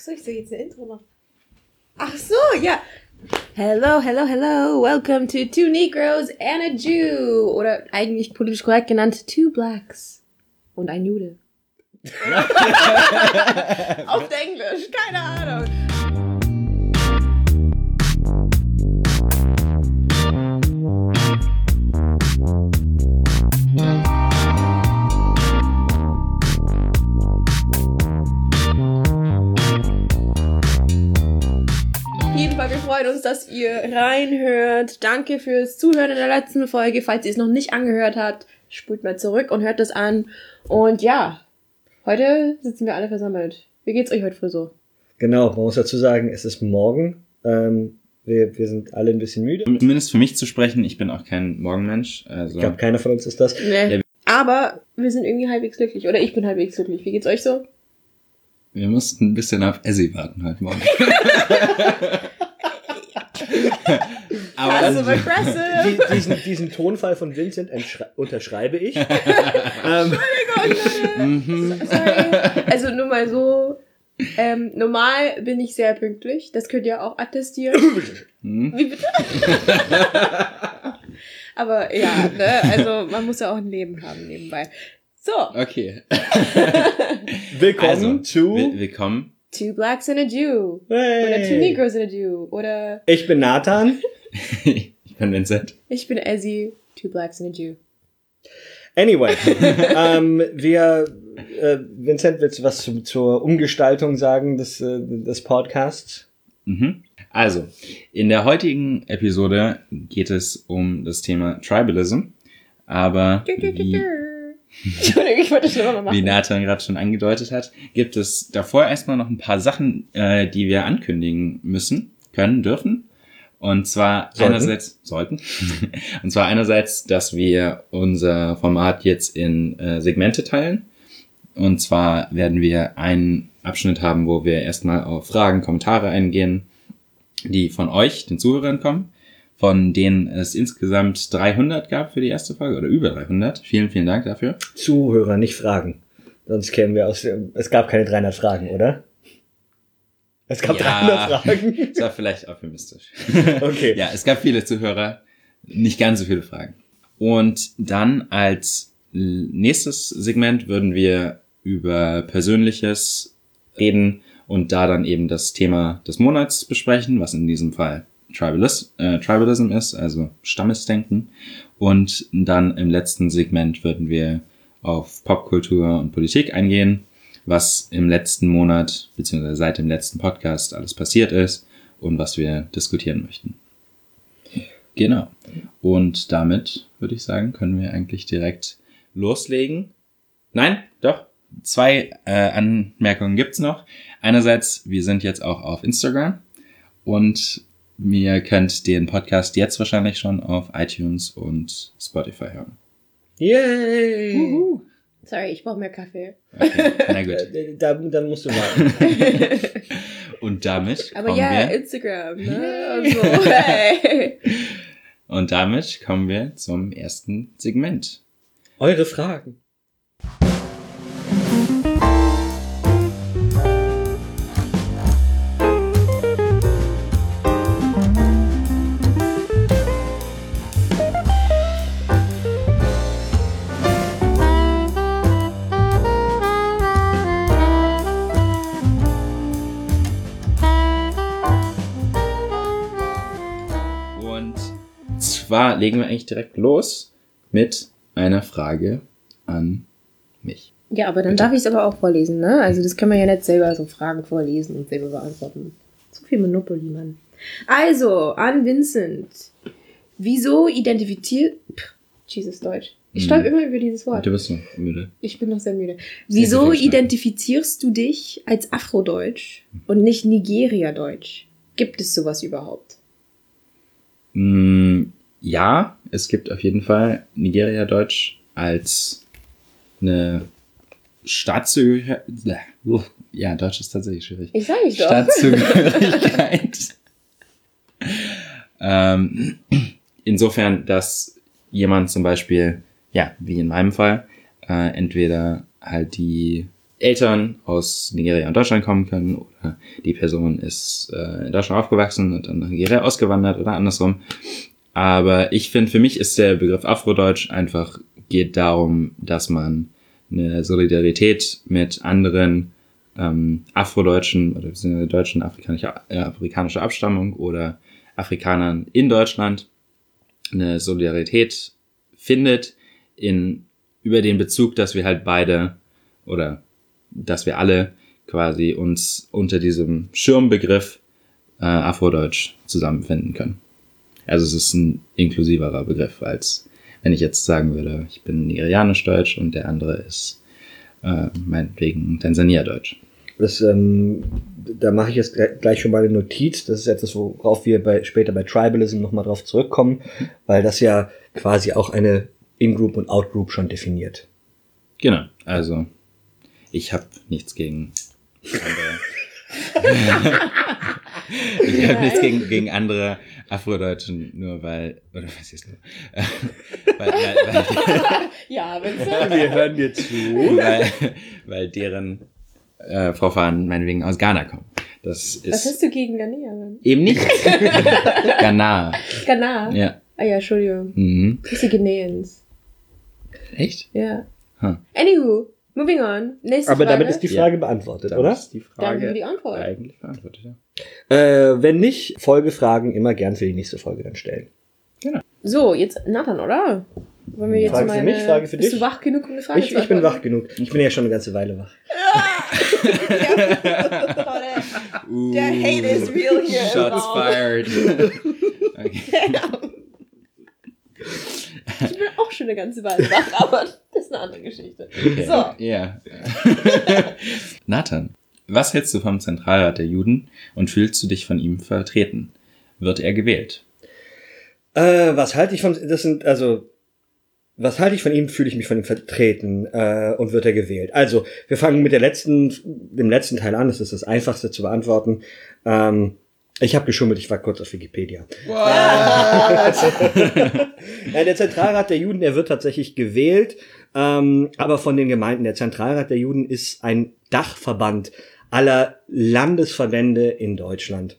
Achso, ich soll jetzt ein Intro machen. Ach so, ja. Hello, hello, hello. Welcome to Two Negroes and a Jew. Oder eigentlich politisch korrekt genannt Two Blacks und ein Jude. Auf Englisch, keine Ahnung. Freuen uns, dass ihr reinhört. Danke fürs Zuhören in der letzten Folge. Falls ihr es noch nicht angehört habt, spult mal zurück und hört das an. Und ja, heute sitzen wir alle versammelt. Wie geht's euch heute früh so? Genau, man muss dazu sagen, es ist morgen. Ähm, wir, wir sind alle ein bisschen müde. Um zumindest für mich zu sprechen, ich bin auch kein Morgenmensch. Also Ich glaube, keiner von uns ist das. Nee. Ja. Aber wir sind irgendwie halbwegs glücklich. Oder ich bin halbwegs glücklich. Wie geht's euch so? wir mussten ein bisschen auf Essie warten heute Morgen. Aber Passive aggressive. Die, diesen, diesen Tonfall von Vincent unterschreibe ich. ähm, Sorry. Also nur mal so. Ähm, normal bin ich sehr pünktlich. Das könnt ihr auch attestieren. Hm? Wie bitte? Aber ja, ne, also man muss ja auch ein Leben haben nebenbei. So, okay. willkommen Also, zu. will- willkommen. Two Blacks and a Jew. Hey. Oder Two Negroes and a Jew. Oder Ich bin Nathan. ich bin Vincent. ich bin Ezzy, Two Blacks and a Jew. Anyway, ähm, wir, äh, Vincent, willst du was zu, zur Umgestaltung sagen des, äh, des Podcasts? Mhm. Also, in der heutigen Episode geht es um das Thema Tribalism. Aber wie, Entschuldigung, ich wollte schlimmer mal wie machen. Nathan gerade schon angedeutet hat, gibt es davor erstmal noch ein paar Sachen, äh, die wir ankündigen müssen, können, dürfen. Und zwar Sollten. einerseits sollten. Und zwar einerseits, dass wir unser Format jetzt in äh, Segmente teilen. Und zwar werden wir einen Abschnitt haben, wo wir erstmal auf Fragen, Kommentare eingehen, die von euch, den Zuhörern kommen, von denen es insgesamt 300 gab für die erste Folge oder über 300. Vielen, vielen Dank dafür. Zuhörer, nicht Fragen. Sonst kämen wir aus. dem- Es gab keine 300 Fragen, oder? Es gab Ja. 300 Fragen. Das war vielleicht euphemistisch. Okay. Ja, es gab viele Zuhörer, nicht ganz so viele Fragen. Und dann als nächstes Segment würden wir über Persönliches reden und da dann eben das Thema des Monats besprechen, was in diesem Fall Tribalis, äh, Tribalism ist, also Stammesdenken. Und dann im letzten Segment würden wir auf Popkultur und Politik eingehen, was im letzten Monat beziehungsweise seit dem letzten Podcast alles passiert ist und was wir diskutieren möchten. Genau. Und damit würde ich sagen, können wir eigentlich direkt loslegen. Nein, doch. Zwei äh, Anmerkungen gibt's noch. Einerseits, wir sind jetzt auch auf Instagram und ihr könnt den Podcast jetzt wahrscheinlich schon auf iTunes und Spotify hören. Yay! Sorry, ich brauche mehr Kaffee. Okay, na gut. Äh, Da, dann musst du warten. Und damit Aber kommen ja, wir Instagram, ne? Und so. Hey. und damit kommen wir zum ersten Segment. Eure Fragen. Zwar legen wir eigentlich direkt los mit einer Frage an mich. Ja, aber dann darf ich es aber auch vorlesen, ne? Also das können wir ja nicht selber so Fragen vorlesen und selber beantworten. Zu viel Monopoly, Mann. Also, an Vincent. Wieso identifiziert... Jesus Deutsch. Ich stolper immer über dieses Wort. Du bist noch müde. Ich bin noch sehr müde. Wieso identifizierst du dich als Afrodeutsch und nicht Nigeria-Deutsch? Gibt es sowas überhaupt? Mm, ja, es gibt auf jeden Fall Nigeria-Deutsch als eine Staatszugehörigkeit. Ja, Deutsch ist tatsächlich schwierig. Ich sag nicht doch. Staatszugehörigkeit. ähm, insofern, dass jemand zum Beispiel, ja, wie in meinem Fall, äh, entweder halt die Eltern aus Nigeria und Deutschland kommen können oder die Person ist äh, in Deutschland aufgewachsen und dann nach Nigeria ausgewandert oder andersrum. Aber ich finde, für mich ist der Begriff Afrodeutsch einfach geht darum, dass man eine Solidarität mit anderen ähm, Afrodeutschen oder Deutschen afrikanischer, äh, afrikanischer Abstammung oder Afrikanern in Deutschland eine Solidarität findet in über den Bezug, dass wir halt beide oder dass wir alle quasi uns unter diesem Schirmbegriff äh, Afrodeutsch zusammenfinden können. Also es ist ein inklusiverer Begriff, als wenn ich jetzt sagen würde, ich bin nigerianisch-deutsch und der andere ist äh, meinetwegen Tansania-deutsch. Das, ähm, da mache ich jetzt gleich schon mal eine Notiz. Das ist etwas, worauf wir bei, später bei Tribalism nochmal drauf zurückkommen, weil das ja quasi auch eine In-Group und Out-Group schon definiert. Genau, also ich habe nichts gegen. ich habe nichts gegen, gegen andere Afrodeutschen, nur weil, oder was ist nur? weil, weil, weil, ja, wenn Wir hören dir zu. weil, weil deren äh, Vorfahren meinetwegen aus Ghana kommen. Das ist Was hast du gegen Ghanäer? eben nicht Ghana. Ghana? Ja. Ah ja, Entschuldigung. Mhm. Das ist die Ghanäens. Echt? Ja. Huh. Anywho, moving on. Nächste Aber Frage. damit ist die Frage beantwortet, Damit oder? ist die Frage die Antwort. eigentlich beantwortet, ja. Äh, wenn nicht, Folgefragen immer gern für die nächste Folge dann stellen. So, jetzt Nathan, oder? Wollen wir jetzt Frage für meine... mich, Frage für Bist dich? du wach genug, um eine Frage Ich, zu ich bin wach genug. Ich bin ja schon eine ganze Weile wach. Der Hate is real here. Shots fired. okay. Ich bin auch schon eine ganze Weile wach, aber das ist eine andere Geschichte. Okay. So. Ja. Nathan, was hältst du vom Zentralrat der Juden und fühlst du dich von ihm vertreten? Wird er gewählt? Äh, was halte ich von, das sind, also, was halte ich von ihm, fühle ich mich von ihm vertreten äh, und wird er gewählt. Also, wir fangen mit der letzten, dem letzten Teil an, das ist das einfachste zu beantworten. Ähm, ich habe geschummelt, ich war kurz auf Wikipedia. Ja, der Zentralrat der Juden, der wird tatsächlich gewählt, ähm, aber von den Gemeinden. Der Zentralrat der Juden ist ein Dachverband aller Landesverbände in Deutschland.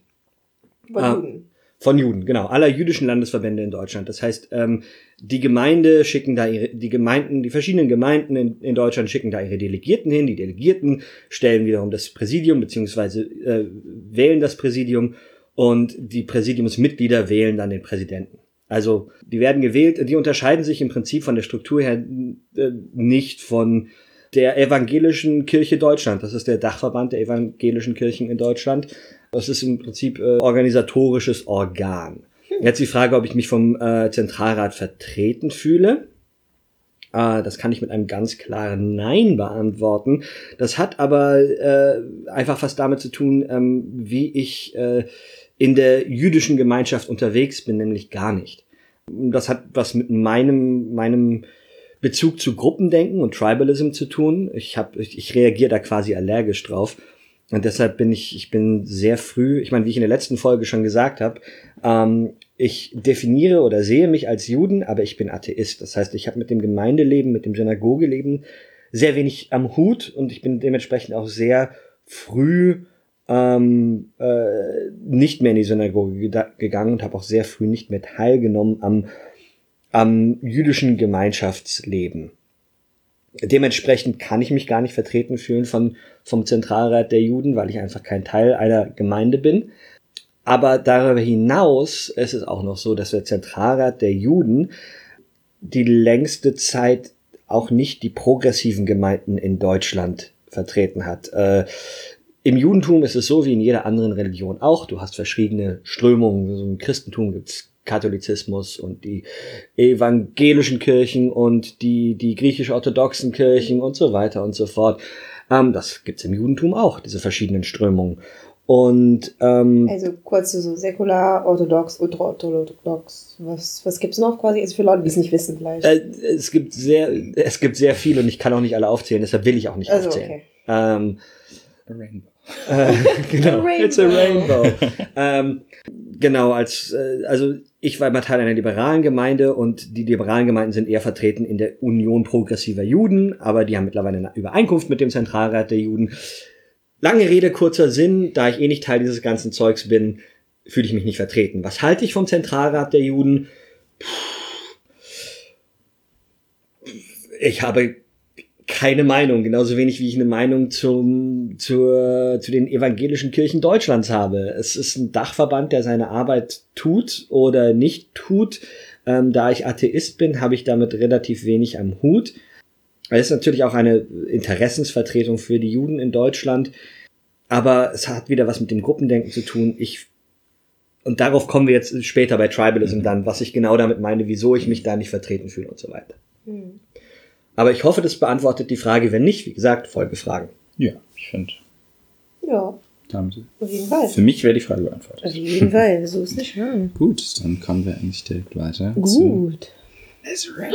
Von Ah. Juden. Von Juden, genau. Aller jüdischen Landesverbände in Deutschland. Das heißt, ähm, die Gemeinde schicken da ihre, die Gemeinden, die verschiedenen Gemeinden in, in Deutschland schicken da ihre Delegierten hin. Die Delegierten stellen wiederum das Präsidium beziehungsweise äh, wählen das Präsidium und die Präsidiumsmitglieder wählen dann den Präsidenten. Also die werden gewählt, die unterscheiden sich im Prinzip von der Struktur her äh, nicht von der evangelischen Kirche Deutschland. Das ist der Dachverband der evangelischen Kirchen in Deutschland. Das ist im Prinzip äh, organisatorisches Organ. Jetzt die Frage, ob ich mich vom äh, Zentralrat vertreten fühle. Äh, das kann ich mit einem ganz klaren Nein beantworten. Das hat aber äh, einfach was damit zu tun, ähm, wie ich äh, in der jüdischen Gemeinschaft unterwegs bin, nämlich gar nicht. Das hat was mit meinem, meinem Bezug zu Gruppendenken und Tribalism zu tun. Ich, hab, ich, ich reagiere da quasi allergisch drauf. Und deshalb bin ich, ich bin sehr früh, ich meine, wie ich in der letzten Folge schon gesagt habe, ähm, ich definiere oder sehe mich als Juden, aber ich bin Atheist. Das heißt, ich habe mit dem Gemeindeleben, mit dem Synagogeleben sehr wenig am Hut und ich bin dementsprechend auch sehr früh ähm, äh, nicht mehr in die Synagoge gegangen und habe auch sehr früh nicht mehr teilgenommen am, am jüdischen Gemeinschaftsleben. Dementsprechend kann ich mich gar nicht vertreten fühlen von, vom Zentralrat der Juden, weil ich einfach kein Teil einer Gemeinde bin. Aber darüber hinaus ist es auch noch so, dass der Zentralrat der Juden die längste Zeit auch nicht die progressiven Gemeinden in Deutschland vertreten hat. Äh, Im Judentum ist es so wie in jeder anderen Religion auch. Du hast verschiedene Strömungen. So Im Christentum gibt's Katholizismus und die evangelischen Kirchen und die, die griechisch-orthodoxen Kirchen und so weiter und so fort. Ähm, das gibt's im Judentum auch, diese verschiedenen Strömungen. Und ähm, Also kurz so säkular, orthodox, ultraorthodox. Was, was gibt's noch quasi? Also für Leute, die es nicht wissen vielleicht. Äh, es gibt sehr, es gibt sehr viel und ich kann auch nicht alle aufzählen, deshalb will ich auch nicht Also, aufzählen. okay. Ähm, A rainbow. Äh, genau. A It's a rainbow. rainbow. ähm, genau, als äh, also ich war immer Teil einer liberalen Gemeinde und die liberalen Gemeinden sind eher vertreten in der Union progressiver Juden, aber die haben mittlerweile eine Übereinkunft mit dem Zentralrat der Juden. Lange Rede, kurzer Sinn, da ich eh nicht Teil dieses ganzen Zeugs bin, fühle ich mich nicht vertreten. Was halte ich vom Zentralrat der Juden? Ich habe keine Meinung, genauso wenig wie ich eine Meinung zum, zur, zu den evangelischen Kirchen Deutschlands habe. Es ist ein Dachverband, der seine Arbeit tut oder nicht tut. Ähm, da ich Atheist bin, habe ich damit relativ wenig am Hut. Es ist natürlich auch eine Interessensvertretung für die Juden in Deutschland, aber es hat wieder was mit dem Gruppendenken zu tun. Ich und darauf kommen wir jetzt später bei Tribalism dann, was ich genau damit meine, wieso ich mich da nicht vertreten fühle und so weiter. Hm. Aber ich hoffe, das beantwortet die Frage. Wenn nicht, wie gesagt, Folgefragen. Ja, ich finde, Ja, haben sie. auf jeden Fall. Für mich wäre die Frage beantwortet. Auf jeden Fall, so ist nicht. Ja. Gut, dann kommen wir eigentlich direkt weiter. Gut. Ezra.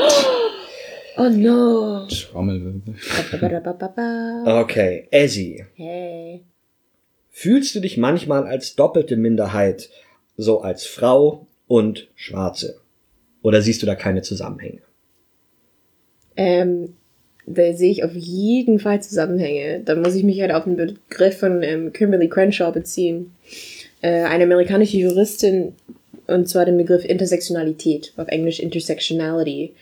Oh no. Trommelwirbel. Okay, Ezzy. Hey. Fühlst du dich manchmal als doppelte Minderheit, so als Frau und Schwarze? Oder siehst du da keine Zusammenhänge? Ähm, da sehe ich auf jeden Fall Zusammenhänge. Da muss ich mich halt auf den Begriff von ähm, Kimberly Crenshaw beziehen. Äh, eine amerikanische Juristin, und zwar den Begriff Intersektionalität, auf Englisch Intersectionality,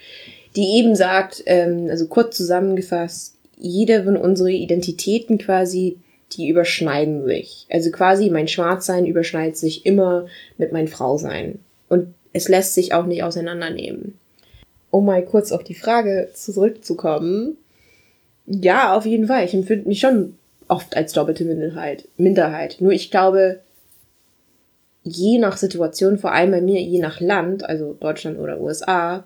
die eben sagt, ähm, also kurz zusammengefasst, jede von unseren Identitäten quasi, die überschneiden sich. Also quasi mein Schwarzsein überschneidet sich immer mit mein Frausein. Und es lässt sich auch nicht auseinandernehmen um mal kurz auf die Frage zurückzukommen, ja, auf jeden Fall. Ich empfinde mich schon oft als doppelte Minderheit. Minderheit. Nur ich glaube, je nach Situation, vor allem bei mir, je nach Land, also Deutschland oder USA,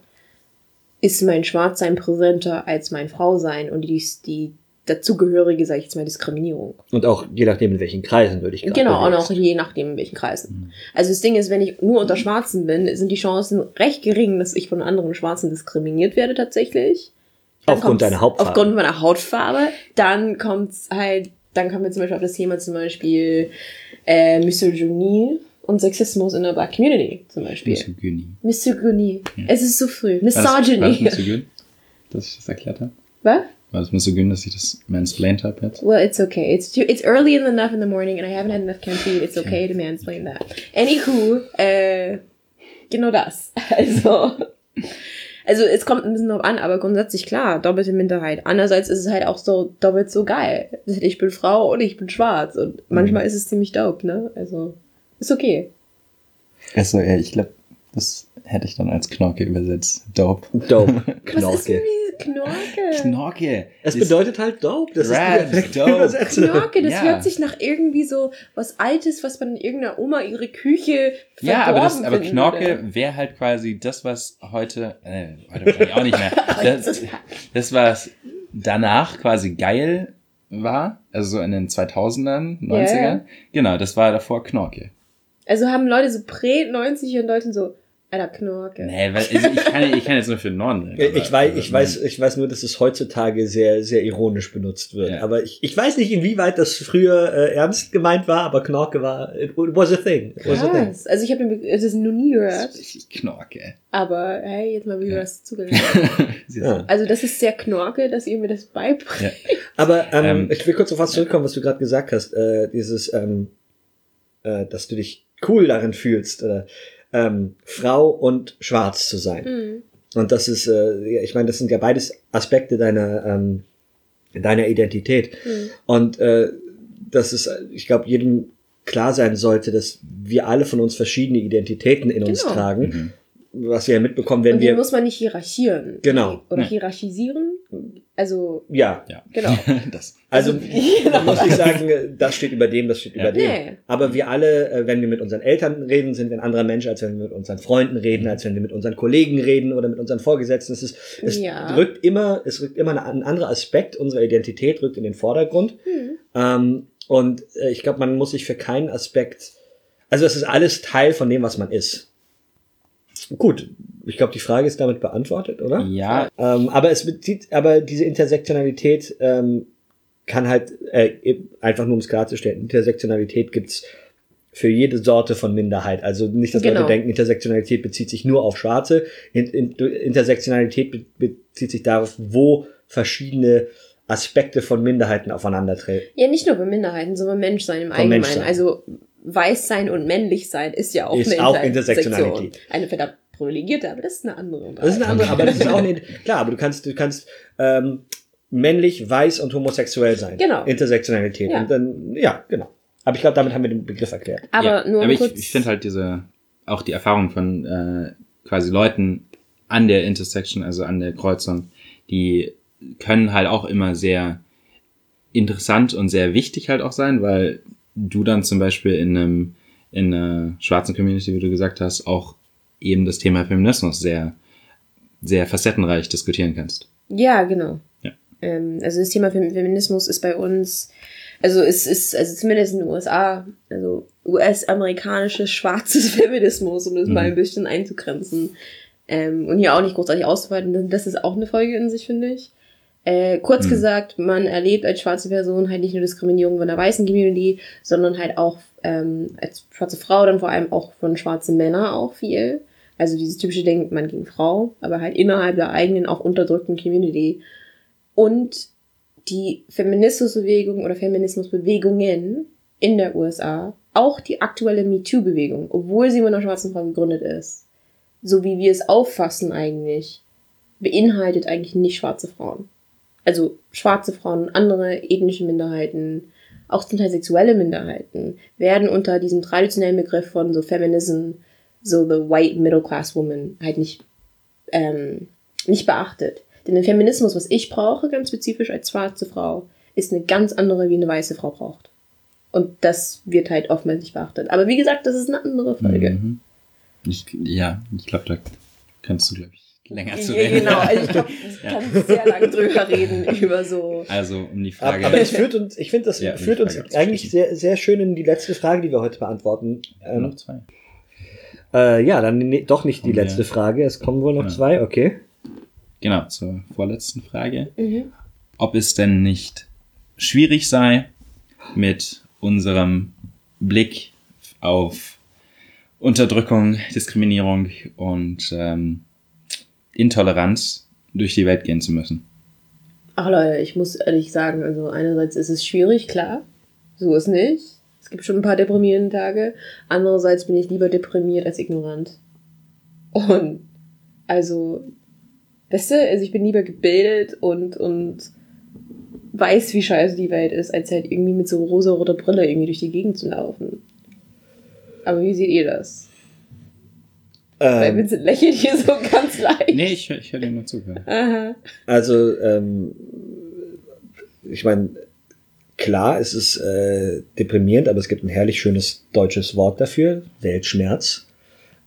ist mein Schwarzsein präsenter als mein Frausein und die, die dazugehörige, sag ich jetzt mal, Diskriminierung. Und auch je nachdem, in welchen Kreisen würde ich gerade Genau, auch bewegst. noch je nachdem, in welchen Kreisen. Also das Ding ist, wenn ich nur unter Schwarzen bin, sind die Chancen recht gering, dass ich von anderen Schwarzen diskriminiert werde tatsächlich. Dann Aufgrund deiner Hautfarbe. Aufgrund meiner Hautfarbe. Dann kommt's halt, dann kommen wir zum Beispiel auf das Thema zum Beispiel äh, Misogynie und Sexismus in der Black Community zum Beispiel. Misogynie. Misogynie. Es ist so früh. War das, war das das erklärt habe? Was? War das Misogyn, dass ich das mansplained habe jetzt? Well, it's okay. It's too, it's early enough in the morning and I haven't had enough caffeine. It's okay to mansplain that. Anywho, äh, genau das. Also, also es kommt ein bisschen drauf an, aber grundsätzlich klar, doppelte Minderheit. Andererseits ist es halt auch so doppelt so geil. Ich bin Frau und ich bin schwarz und manchmal ist es ziemlich dope, ne? Also, ist okay. Achso, ja, ich glaube, das hätte ich dann als Knorke übersetzt. Dope. Dope. Was ist denn Knorke. Knorke? Knorke. Es Ist- bedeutet halt dope. Das Rad, ist die dope. Knorke, das Ja. hört sich nach irgendwie so was Altes, was man in irgendeiner Oma ihre Küche Ja, aber, das, aber Knorke wäre halt quasi das, was heute, äh, heute wahrscheinlich auch nicht mehr, das, das was danach quasi geil war, also so in den 2000ern, 90ern. Ja. Genau, das war davor Knorke. Also haben Leute so prä-90 und Leute so, Alter, Knorke. Nee, weil, also ich, kann, ich kann jetzt nur für den Norden reden. Ich weiß, ich weiß, ich weiß nur, dass es heutzutage sehr, sehr ironisch benutzt wird. Ja. Aber ich, ich weiß nicht, inwieweit das früher äh, ernst gemeint war, aber Knorke war, it was a thing. It was a thing. Also ich habe es noch nie Das gehört, Knorke. aber hey, jetzt mal wieder Ja. was zugelernt. Ja. Also das ist sehr Knorke, dass ihr mir das beibringt. Ja. Aber ähm, Ähm, ich will kurz auf was zurückkommen, was du gerade gesagt hast. Äh, dieses, ähm, äh, dass du dich cool darin fühlst, äh, ähm, Frau und Schwarz zu sein. Hm. Und das ist, äh, ich meine, das sind ja beides Aspekte deiner, ähm, deiner Identität. Hm. Und äh, das ist, ich glaube, jedem klar sein sollte, dass wir alle von uns verschiedene Identitäten in uns Genau. tragen, Mhm. was wir ja mitbekommen, wenn Und die wir. muss man nicht hierarchieren. Genau. Oder hierarchisieren. Also, Ja, Ja. genau. das. also Genau. man muss nicht sagen, das steht über dem, das steht Ja. über dem. Nee. Aber wir alle, äh, wenn wir mit unseren Eltern reden, sind wir ein anderer Mensch, als wenn wir mit unseren Freunden reden, als wenn wir mit unseren Kollegen reden oder mit unseren Vorgesetzten. Es, ist, es Ja. rückt immer, es rückt immer ein anderer Aspekt unserer Identität rückt in den Vordergrund. Hm. Ähm, und äh, ich glaube, man muss sich für keinen Aspekt, also es ist alles Teil von dem, was man ist. Gut, ich glaube, die Frage ist damit beantwortet, oder? Ja, Ähm, aber es bezieht, aber diese Intersektionalität ähm, kann halt, äh, einfach nur um es klarzustellen, Intersektionalität gibt's für jede Sorte von Minderheit. Also nicht, dass Genau. Leute denken, Intersektionalität bezieht sich nur auf Schwarze. In, in, Intersektionalität be bezieht sich darauf, wo verschiedene Aspekte von Minderheiten aufeinandertreten. Ja, nicht nur bei Minderheiten, sondern Menschsein im Allgemeinen. Menschsein. Also weiß sein und männlich sein ist ja auch Ist eine auch Intersektion. Intersektionalität. Eine verdammt privilegierte, aber das ist eine andere. Das ist eine andere, aber das ist auch eine, klar, aber du kannst, du kannst ähm, männlich, weiß und homosexuell sein. Genau. Intersektionalität. Ja. Und dann, ja, genau. Aber ich glaube, damit haben wir den Begriff erklärt. Aber ja, nur aber kurz. ich, ich finde halt diese, auch die Erfahrung von äh, quasi Leuten an der Intersection, also an der Kreuzung, die können halt auch immer sehr interessant und sehr wichtig halt auch sein, weil du dann zum Beispiel in einem in einer schwarzen Community, wie du gesagt hast, auch eben das Thema Feminismus sehr sehr facettenreich diskutieren kannst. Ja, genau. Ja. Ähm, also das Thema Fem- Feminismus ist bei uns, also es ist, also zumindest in den USA, also US-amerikanisches schwarzes Feminismus, um das Mhm. mal ein bisschen einzugrenzen. Ähm, und hier auch nicht großartig auszuweiten, das ist auch eine Folge in sich, finde ich. Äh, kurz Mhm. gesagt, man erlebt als schwarze Person halt nicht nur Diskriminierung von der weißen Community, sondern halt auch ähm, als schwarze Frau dann vor allem auch von schwarzen Männern auch viel. Also dieses typische Ding, man gegen Frau, aber halt innerhalb der eigenen, auch unterdrückten Community. Und die Feminismusbewegung oder Feminismusbewegungen in der USA, auch die aktuelle MeToo-Bewegung, obwohl sie von einer schwarzen Frau gegründet ist, so wie wir es auffassen eigentlich, beinhaltet eigentlich nicht schwarze Frauen. Also schwarze Frauen, andere ethnische Minderheiten, auch zum Teil sexuelle Minderheiten, werden unter diesem traditionellen Begriff von so Feminism, so the white middle class woman, halt nicht, ähm, nicht beachtet. Denn der Feminismus, was ich brauche, ganz spezifisch als schwarze Frau, ist eine ganz andere, wie eine weiße Frau braucht. Und das wird halt oftmals nicht beachtet. Aber wie gesagt, das ist eine andere Folge. Mhm. Ich, ja, ich glaube, da kannst du, glaube ich, länger zu Ja, reden. genau, also ich glaube, ich Ja. kann sehr lange drüber reden, über so. Also, um die Frage. aber es führt uns, ich finde, das Ja, führt die uns eigentlich sehr, sehr schön in die letzte Frage, die wir heute beantworten. Ähm, noch zwei. Äh, ja, dann ne, doch nicht die letzte Frage. Es kommen wohl noch Ja. zwei, okay. Genau, zur vorletzten Frage. Mhm. Ob es denn nicht schwierig sei, mit unserem Blick auf Unterdrückung, Diskriminierung und ähm, Intoleranz durch die Welt gehen zu müssen. Ach Leute, ich muss ehrlich sagen, also einerseits ist es schwierig, klar. So ist nicht. Es gibt schon ein paar deprimierende Tage. Andererseits bin ich lieber deprimiert als ignorant. Und also, weißt du, also ich bin lieber gebildet und, und weiß, wie scheiße die Welt ist, als halt irgendwie mit so rosa-roter Brille irgendwie durch die Gegend zu laufen. Aber wie seht ihr das? Weil Ähm, Vincent lächelt hier so ganz leicht. Nee, ich, hör- ich höre dir nur zu. ja. Aha. also, ähm, ich meine, klar, es ist äh, deprimierend, aber es gibt ein herrlich schönes deutsches Wort dafür, Weltschmerz.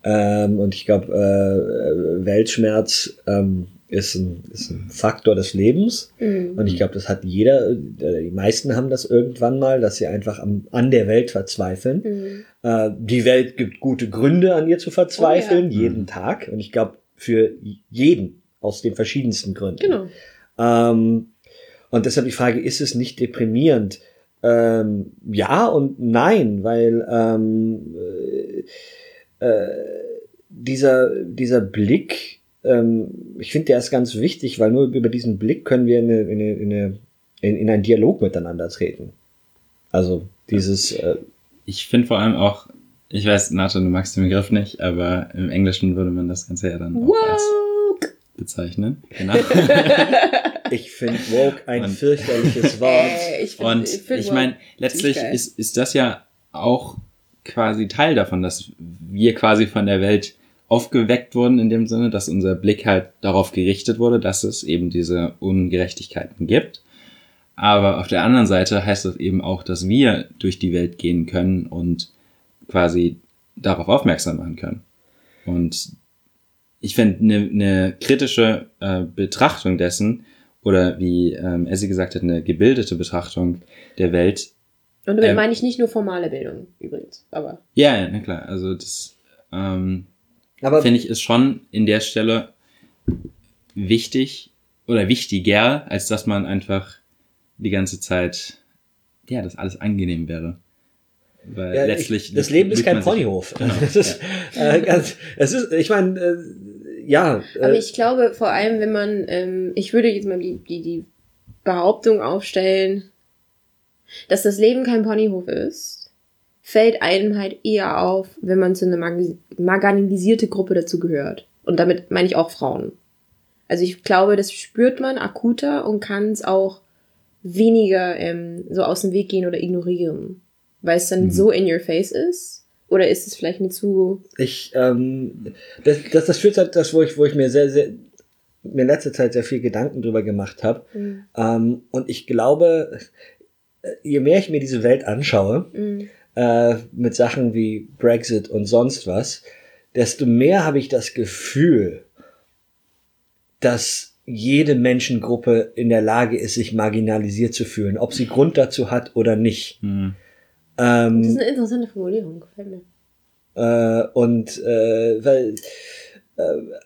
Ähm, und ich glaube, äh, Weltschmerz ähm, ist, ein, ist ein Faktor des Lebens. Mhm. Und ich glaube, das hat jeder, äh, die meisten haben das irgendwann mal, dass sie einfach am, an der Welt verzweifeln. Mhm. Äh, die Welt gibt gute Gründe, an ihr zu verzweifeln, Oh jeden Mhm. Tag. Und ich glaube, für jeden aus den verschiedensten Gründen. Genau. Ähm, und deshalb die Frage, ist es nicht deprimierend? Ähm, ja und nein, weil ähm, äh, äh, dieser, dieser Blick, ähm, ich finde, der ist ganz wichtig, weil nur über diesen Blick können wir in, eine, in, eine, in, eine, in, in einen Dialog miteinander treten. Also dieses, äh, Ich finde vor allem auch, ich weiß, Nathan, du magst den Begriff nicht, aber im Englischen würde man das Ganze ja dann auch als bezeichnen. Genau. ich finde woke ein Und- fürchterliches Wort. Äh, ich find, Und ich woke meine, letztlich ist, ist das ja auch quasi Teil davon, dass wir quasi von der Welt aufgeweckt wurden in dem Sinne, dass unser Blick halt darauf gerichtet wurde, dass es eben diese Ungerechtigkeiten gibt. Aber auf der anderen Seite heißt das eben auch, dass wir durch die Welt gehen können und quasi darauf aufmerksam machen können. Und ich finde eine ne kritische äh, Betrachtung dessen oder wie ähm, Essie gesagt hat, eine gebildete Betrachtung der Welt. Und damit ähm, meine ich nicht nur formale Bildung, übrigens. Aber Ja, ja, na klar. Also das ähm, finde ich ist schon in der Stelle wichtig oder wichtiger, als dass man einfach die ganze Zeit, ja, dass alles angenehm wäre. Weil Ja, letztlich. ich, das Leben ist kein Ponyhof. Genau, Das ist, äh, ganz, es ist, ich meine, äh, ja. Aber Äh, ich glaube, vor allem, wenn man, ähm, ich würde jetzt mal die, die, die Behauptung aufstellen, dass das Leben kein Ponyhof ist, fällt einem halt eher auf, wenn man zu einer margi- marginalisierte Gruppe dazu gehört. Und damit meine ich auch Frauen. Also ich glaube, das spürt man akuter und kann es auch weniger ähm, so aus dem Weg gehen oder ignorieren. Weil es dann so in your face ist. Oder ist es vielleicht eine zu ich, ähm, das, das, das führt halt das, wo ich, wo ich mir sehr, sehr, mir in letzter Zeit sehr viel Gedanken drüber gemacht habe. Mhm. Ähm, und ich glaube, äh, je mehr ich mir diese Welt anschaue, Mhm. äh, mit Sachen wie Brexit und sonst was, desto mehr habe ich das Gefühl, dass jede Menschengruppe in der Lage ist, sich marginalisiert zu fühlen, ob sie Grund dazu hat oder nicht. Hm. Das ist Ähm, eine interessante Formulierung, gefällt mir. äh, und äh, weil äh,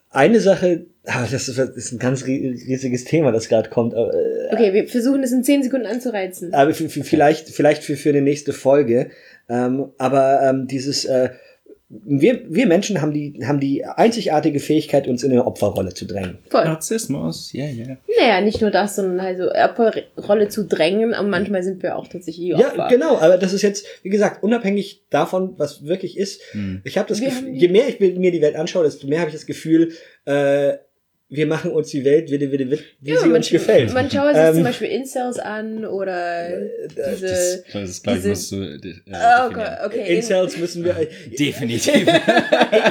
eine Sache, ah, das ist, ein ganz ri- riesiges Thema, das gerade kommt, aber, äh, Okay, wir versuchen es in 10 Sekunden anzureizen. aber vielleicht, vielleicht für, für eine nächste Folge. Ähm, aber ähm, dieses, äh, wir, wir Menschen haben die, haben die einzigartige Fähigkeit, uns in eine Opferrolle zu drängen. Voll. Narzissmus, ja, ja. Naja, nicht nur das, sondern also Opferrolle zu drängen, aber manchmal sind wir auch tatsächlich Ja, Opfer. genau, aber das ist jetzt, wie gesagt, unabhängig davon, was wirklich ist. Hm. Ich habe das Wir Gefühl, je mehr ich mir die Welt anschaue, desto mehr habe ich das Gefühl, äh, wir machen uns die Welt, wie, wie, wie, wie Ja, sie man, uns gefällt. Man schaue sich Ähm, zum Beispiel Incels an oder diese... Das, das ist, glaube ich, diese- musst du äh, oh definieren. Gott, okay. Incels müssen wir. Definitiv.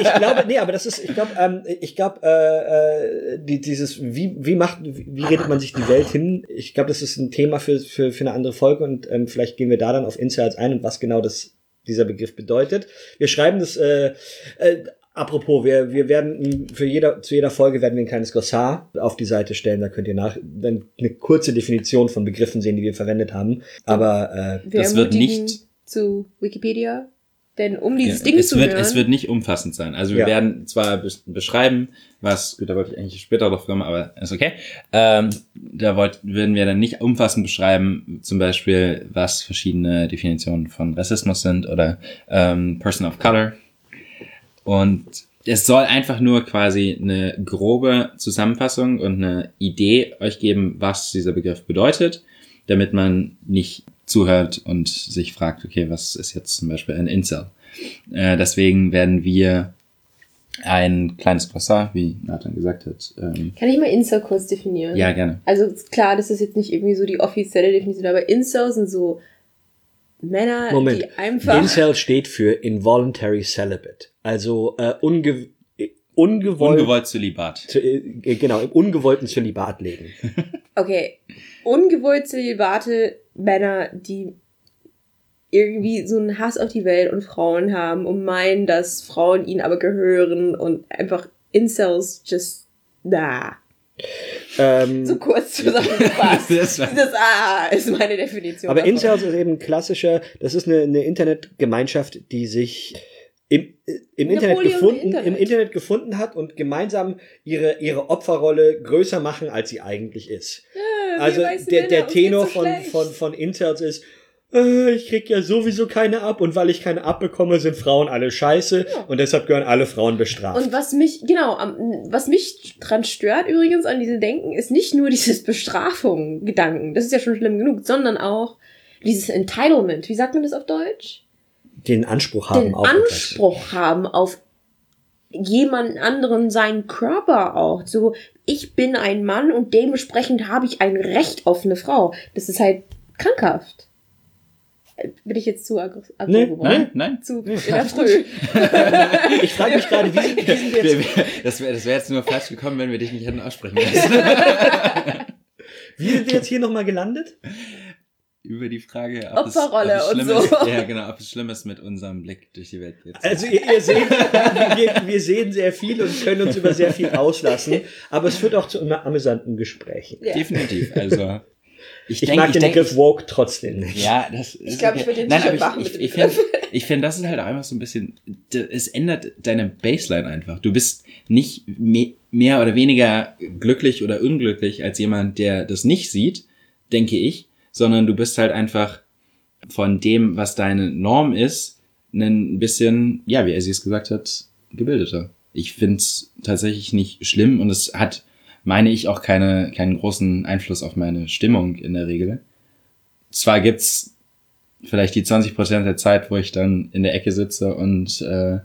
ich glaube, nee, aber das ist, ich glaube, ähm, ich glaube, äh, äh, die, dieses, wie, wie macht, wie, wie redet man sich die Welt hin? Ich glaube, das ist ein Thema für, für, für eine andere Folge und ähm, vielleicht gehen wir da dann auf Incels ein und was genau das, dieser Begriff bedeutet. Wir schreiben das, äh, äh, apropos, wir, wir werden für jeder, zu jeder Folge werden wir ein kleines Glossar auf die Seite stellen, da könnt ihr nach, dann eine kurze Definition von Begriffen sehen, die wir verwendet haben. Aber, äh, wir das wird nicht- zu Wikipedia, denn um dieses Ja, Ding es zu wird, hören... Es wird nicht umfassend sein. Also wir Ja. werden zwar bes- beschreiben, was, gut, da wollte ich eigentlich später drauf kommen, aber ist okay. Ähm, da wollt, würden wir dann nicht umfassend beschreiben, zum Beispiel, was verschiedene Definitionen von Rassismus sind oder ähm, Person of Color. Und es soll einfach nur quasi eine grobe Zusammenfassung und eine Idee euch geben, was dieser Begriff bedeutet, damit man nicht zuhört und sich fragt, okay, was ist jetzt zum Beispiel ein Incel? Äh, deswegen werden wir ein kleines Glossar, wie Nathan gesagt hat. Ähm, Kann ich mal Incel kurz definieren? ja, gerne. Also klar, das ist jetzt nicht irgendwie so die offizielle Definition, aber Incels sind so Männer, Moment. die einfach... Incel steht für Involuntary Celibate. Also äh, unge äh, ungewollt, Ungewollt Zölibat. zu, äh, genau, im ungewollten Zölibat leben. Okay, ungewollt zelibate Männer, die irgendwie so einen Hass auf die Welt und Frauen haben und meinen, dass Frauen ihnen aber gehören und einfach Incels just da. Ähm, So kurz zusammengefasst. Das das Ah ist meine Definition. aber. Incels ist eben klassischer, das ist eine, eine Internetgemeinschaft, die sich im, im Internet gefunden, Internet. im Internet gefunden hat und gemeinsam ihre, ihre Opferrolle größer machen, als sie eigentlich ist. Wir Also der, der Tenor so von, von, von Incels ist, äh, ich krieg ja sowieso keine ab und weil ich keine abbekomme, sind Frauen alle scheiße und deshalb gehören alle Frauen bestraft. Und was mich, genau, was mich dran stört übrigens an diesem Denken, ist nicht nur dieses Bestrafung-Gedanken, das ist ja schon schlimm genug, sondern auch dieses Entitlement. Wie sagt man das auf Deutsch? den Anspruch haben Den auf etwas. Anspruch haben auf jemanden anderen seinen Körper auch. So, ich bin ein Mann und dementsprechend habe ich ein Recht auf eine Frau. Das ist halt krankhaft. Bin ich jetzt zu aggro aggro Nee, geworden? Nein, nein. Zu der Früh. Ich frage mich gerade, wie, sind- wie sind wir jetzt, Das wäre das wär jetzt nur falsch gekommen, wenn wir dich nicht hätten aussprechen lassen. wie sind wir jetzt hier nochmal gelandet? Über die Frage, ob Opferrolle es, ob es und so. Ist, ja, genau, ob es schlimm ist, mit unserem Blick durch die Welt geht. Also ihr, ihr seht, wir, wir sehen sehr viel und können uns über sehr viel auslassen, aber es führt auch zu immer amüsanten Gesprächen. Ja. Definitiv. Also ich, Ich denk- mag den denk- Begriff woke trotzdem nicht. Ja, das ist glaub, ich würd den Nein, machen ich, mit ich, dem ich finde, ich find, das ist halt auch einfach so ein bisschen, es ändert deine Baseline einfach. Du bist nicht me mehr oder weniger glücklich oder unglücklich als jemand, der das nicht sieht, denke ich, sondern du bist halt einfach von dem, was deine Norm ist, ein bisschen, ja, wie er sie es gesagt hat, gebildeter. Ich find's tatsächlich nicht schlimm und es hat, meine ich, auch keine, keinen großen Einfluss auf meine Stimmung in der Regel. Zwar gibt's vielleicht die 20 Prozent der Zeit, wo ich dann in der Ecke sitze und, äh,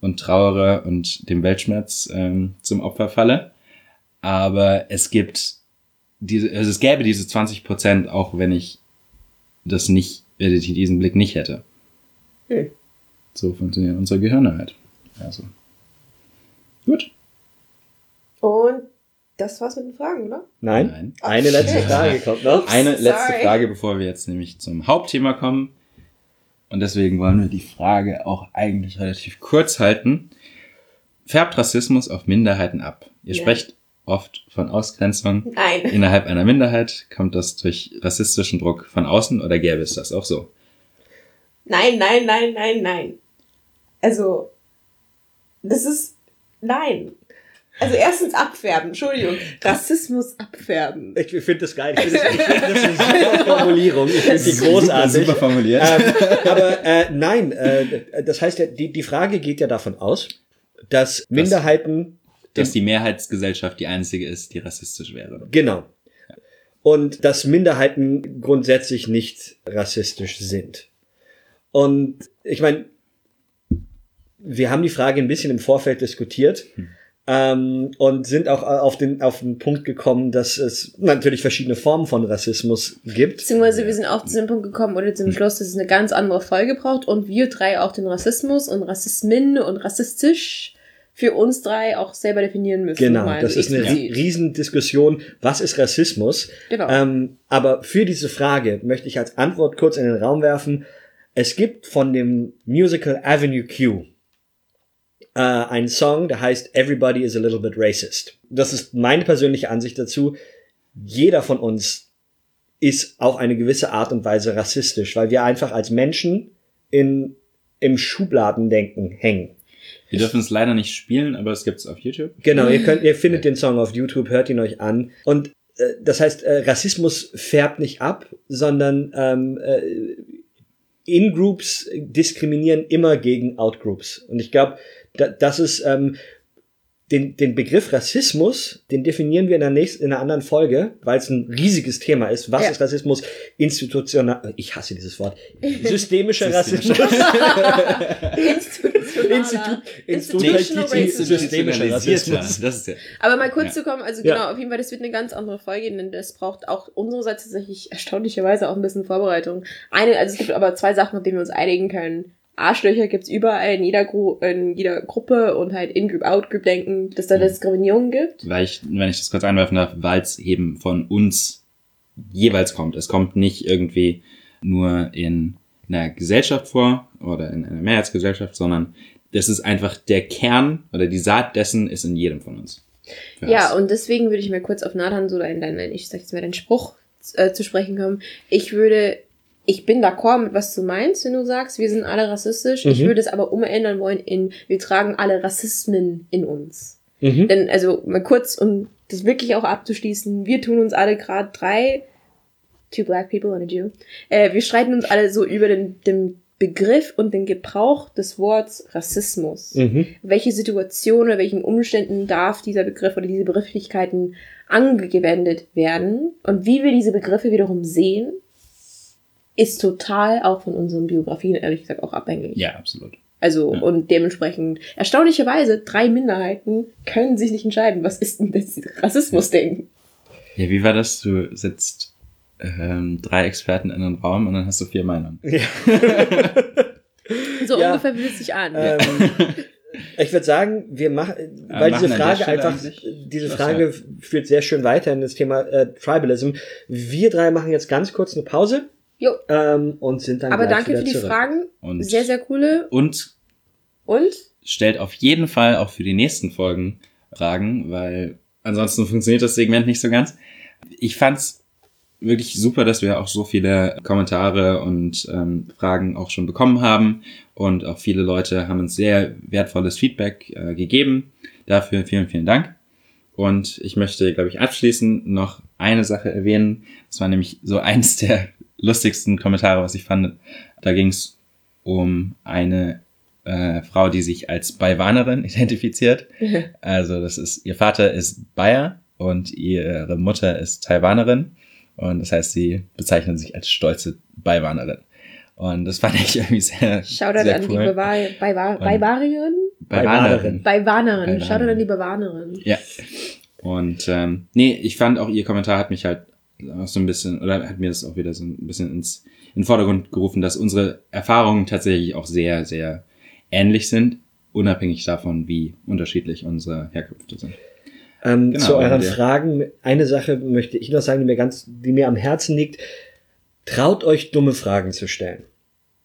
und trauere und dem Weltschmerz ähm, zum Opfer falle. Aber es gibt diese, also es gäbe diese 20 Prozent, auch wenn ich das nicht, wenn ich diesen Blick nicht hätte. Hm. So funktionieren unsere Gehirne halt. Also. Gut. Das war's mit den Fragen, oder? Nein? Nein. Eine letzte Frage kommt noch. Eine letzte Sorry. Frage, bevor wir jetzt nämlich zum Hauptthema kommen. Und deswegen wollen wir die Frage auch eigentlich relativ kurz halten. Färbt Rassismus auf Minderheiten ab? Ihr Ja. sprecht oft von Ausgrenzung. Nein. Innerhalb einer Minderheit kommt das durch rassistischen Druck von außen oder gäbe es das auch so? Nein, nein, nein, nein, nein. Also, das ist, nein. Also erstens abfärben, Entschuldigung. Rassismus abfärben. Ich finde das geil. Ich finde das, ich find das eine super Formulierung. Ich finde die großartig. Super formuliert. ähm, aber äh, nein, äh, das heißt ja, die, die Frage geht ja davon aus, dass Minderheiten dass die Mehrheitsgesellschaft die einzige ist, die rassistisch wäre. Genau. Und dass Minderheiten grundsätzlich nicht rassistisch sind. Und ich meine, wir haben die Frage ein bisschen im Vorfeld diskutiert ähm, und sind auch auf den, auf den Punkt gekommen, dass es natürlich verschiedene Formen von Rassismus gibt. Beziehungsweise wir sind auch zu dem Punkt gekommen oder zum Schluss, dass es eine ganz andere Folge braucht und wir drei auch den Rassismus und Rassismin und rassistisch für uns drei auch selber definieren müssen. Genau, Mal das ist eine ri- Riesendiskussion. Was ist Rassismus? Genau. Ähm, aber für diese Frage möchte ich als Antwort kurz in den Raum werfen. Es gibt von dem Musical Avenue Q äh, einen Song, der heißt Everybody is a little bit racist. Das ist meine persönliche Ansicht dazu. Jeder von uns ist auf eine gewisse Art und Weise rassistisch, weil wir einfach als Menschen in, im Schubladendenken hängen. Wir dürfen es leider nicht spielen, aber es gibt es auf YouTube. Genau, ihr könnt, ihr findet den Song auf YouTube, hört ihn euch an. Und äh, das heißt, äh, Rassismus färbt nicht ab, sondern ähm, äh, In-Groups diskriminieren immer gegen Out-Groups. Und ich glaube, da, das ist ähm, den, den Begriff Rassismus, den definieren wir in der nächsten, in einer anderen Folge, weil es ein riesiges Thema ist. Was Ja. ist Rassismus? Institutional, ich hasse dieses Wort. Systemischer Rassismus. Institutional systemischer Rassismus. Ja. Aber mal kurz Ja. zu kommen, also Ja. genau, auf jeden Fall, das wird eine ganz andere Folge, denn das braucht auch unsererseits tatsächlich erstaunlicherweise auch ein bisschen Vorbereitung. Eine, also es gibt aber zwei Sachen, auf denen wir uns einigen können. Arschlöcher gibt's überall in jeder, Gru in jeder Gruppe und halt In-Group, Out-Group-Denken, dass da Mhm. Diskriminierung gibt. Weil ich, wenn ich das kurz einwerfen darf, weil es eben von uns jeweils kommt. Es kommt nicht irgendwie nur in einer Gesellschaft vor oder in einer Mehrheitsgesellschaft, sondern das ist einfach der Kern oder die Saat dessen ist in jedem von uns. Für Ja, Hass. und deswegen würde ich mal kurz auf Nathan so deinen ich sag jetzt mal deinen Spruch äh, zu sprechen kommen. Ich würde, ich bin d'accord mit was du meinst, wenn du sagst, wir sind alle rassistisch. Ich Mhm. würde es aber umändern wollen in, wir tragen alle Rassismen in uns. Mhm. Denn, also mal kurz, um das wirklich auch abzuschließen, wir tun uns alle gerade drei, two black people and a Jew, äh, wir streiten uns alle so über den, den Begriff und den Gebrauch des Wortes Rassismus. Mhm. Welche Situation oder welchen Umständen darf dieser Begriff oder diese Begrifflichkeiten angewendet werden und wie wir diese Begriffe wiederum sehen, ist total auch von unseren Biografien ehrlich gesagt auch abhängig. ja, absolut. Also, Ja. und dementsprechend, erstaunlicherweise, drei Minderheiten können sich nicht entscheiden, was ist denn das Rassismus-Ding? Ja, wie war das? Du sitzt ähm, drei Experten in einem Raum und dann hast du vier Meinungen. So Ja. ungefähr fühlt sich an. Ähm, ich würde sagen, wir machen, weil machen diese an der Frage einfach, diese Frage führt sehr schön weiter in das Thema äh, Tribalism. Wir drei machen jetzt ganz kurz eine Pause Jo. ähm, und sind dann Aber danke für die zurück. Fragen. Und, Sehr, sehr coole. und Und? stellt auf jeden Fall auch für die nächsten Folgen Fragen, weil ansonsten funktioniert das Segment nicht so ganz. Ich fand's wirklich super, dass wir auch so viele Kommentare und ähm, Fragen auch schon bekommen haben und auch viele Leute haben uns sehr wertvolles Feedback äh, gegeben. Dafür vielen, vielen Dank. Und ich möchte, glaube ich, abschließend noch eine Sache erwähnen. Das war nämlich so eins der lustigsten Kommentare, was ich fand. Da ging es um eine äh, Frau, die sich als Baiwanerin identifiziert. Also das ist, ihr Vater ist Bayer und ihre Mutter ist Taiwanerin. Und das heißt, sie bezeichnen sich als stolze Baiwanerin. Und das fand ich irgendwie sehr, Shoutout sehr an die cool. Baiwa- Baiwa- Baiwanerin? Baiwanerin. Baiwanerin. Shoutout an die Baiwanerin. Ja. Und ähm, nee, ich fand auch ihr Kommentar hat mich halt auch so ein bisschen, oder hat mir das auch wieder so ein bisschen ins in den Vordergrund gerufen, dass unsere Erfahrungen tatsächlich auch sehr, sehr ähnlich sind, unabhängig davon, wie unterschiedlich unsere Herkünfte sind. Ähm, Genau, zu euren Fragen, eine Sache möchte ich noch sagen, die mir ganz, die mir am Herzen liegt. Traut euch dumme Fragen zu stellen.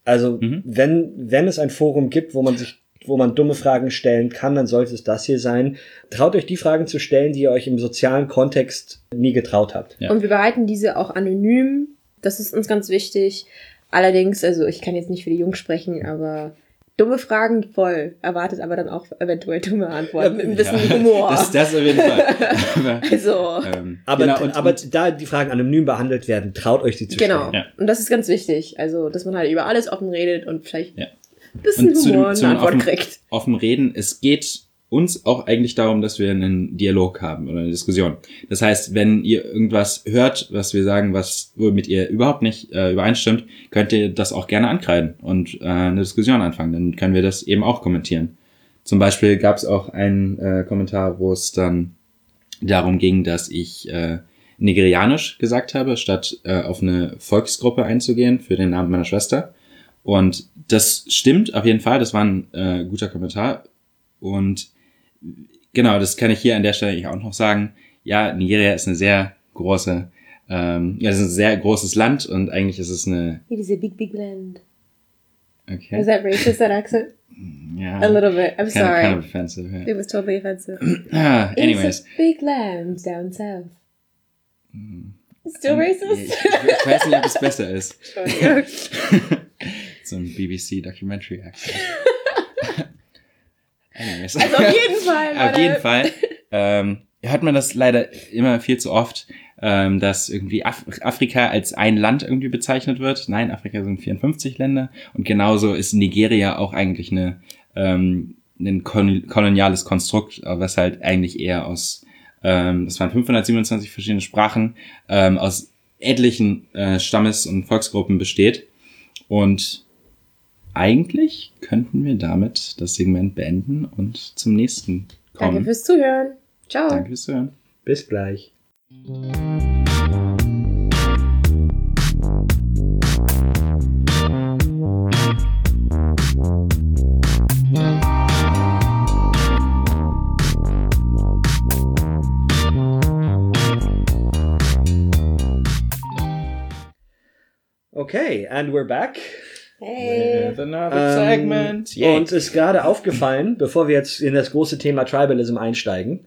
Also, Mhm. wenn, wenn es ein Forum gibt, wo man sich, wo man dumme Fragen stellen kann, dann sollte es das hier sein. Traut euch die Fragen zu stellen, die ihr euch im sozialen Kontext nie getraut habt. Ja. Und wir behalten diese auch anonym. Das ist uns ganz wichtig. Allerdings, also ich kann jetzt nicht für die Jungs sprechen, aber dumme Fragen voll. Erwartet aber dann auch eventuell dumme Antworten mit ein bisschen Ja, Humor. Das, das auf jeden Fall. Aber, also, ähm, Aber, genau, und, aber und, da die Fragen anonym behandelt werden, traut euch sie zu genau. stellen. Ja. Und das ist ganz wichtig. Also, dass man halt über alles offen redet und vielleicht Ja. Bisschen Und dem- Humor zu eine dem Antwort offen- kriegt. offen reden. Es geht uns auch eigentlich darum, dass wir einen Dialog haben oder eine Diskussion. Das heißt, wenn ihr irgendwas hört, was wir sagen, was womit ihr überhaupt nicht äh, übereinstimmt, könnt ihr das auch gerne ankreiden und äh, eine Diskussion anfangen. Dann können wir das eben auch kommentieren. Zum Beispiel gab es auch einen äh, Kommentar, wo es dann darum ging, dass ich äh, Nigerianisch gesagt habe, statt äh, auf eine Volksgruppe einzugehen für den Namen meiner Schwester. Und das stimmt auf jeden Fall, das war ein äh, guter Kommentar. Und genau, das kann ich hier an der Stelle auch noch sagen. Ja, Nigeria ist eine sehr große, ähm, ja, es ist ein sehr großes Land und eigentlich ist es eine, It is a big, big land. Is okay, that racist, that accent? ja, A little bit. I'm kind, sorry. kind of offensive. Yeah. It was totally offensive. Ah, anyways, It's a big land down south. Still Ich, racist? ich weiß nicht, ob es besser ist. So ein BBC Documentary Accent. Anyways. Also auf jeden Fall. Auf jeden Fall ähm, hört man das leider immer viel zu oft, ähm, dass irgendwie Af Afrika als ein Land irgendwie bezeichnet wird. Nein, Afrika sind 54 Länder und genauso ist Nigeria auch eigentlich eine ähm, ein kon koloniales Konstrukt, was halt eigentlich eher aus, ähm, das waren 527 verschiedene Sprachen, ähm, aus etlichen äh, Stammes- und Volksgruppen besteht. Und eigentlich könnten wir damit das Segment beenden und zum nächsten kommen. Danke fürs Zuhören. Ciao. Danke fürs Zuhören. Bis gleich. Okay, and we're back. Hey. Ähm, Uns ist gerade aufgefallen, bevor wir jetzt in das große Thema Tribalism einsteigen,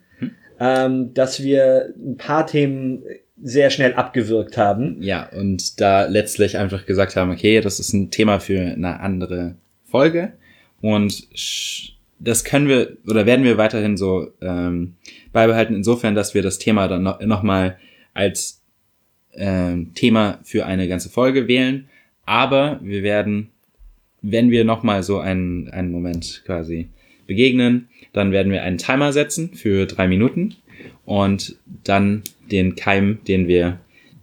ähm, dass wir ein paar Themen sehr schnell abgewürgt haben. Ja, und da letztlich einfach gesagt haben, okay, das ist ein Thema für eine andere Folge. Und das können wir oder werden wir weiterhin so ähm, beibehalten, insofern, dass wir das Thema dann noch, noch mal als ähm, Thema für eine ganze Folge wählen, aber wir werden, wenn wir noch mal so einen, einen Moment quasi begegnen, dann werden wir einen Timer setzen für drei Minuten und dann den Keim, den wir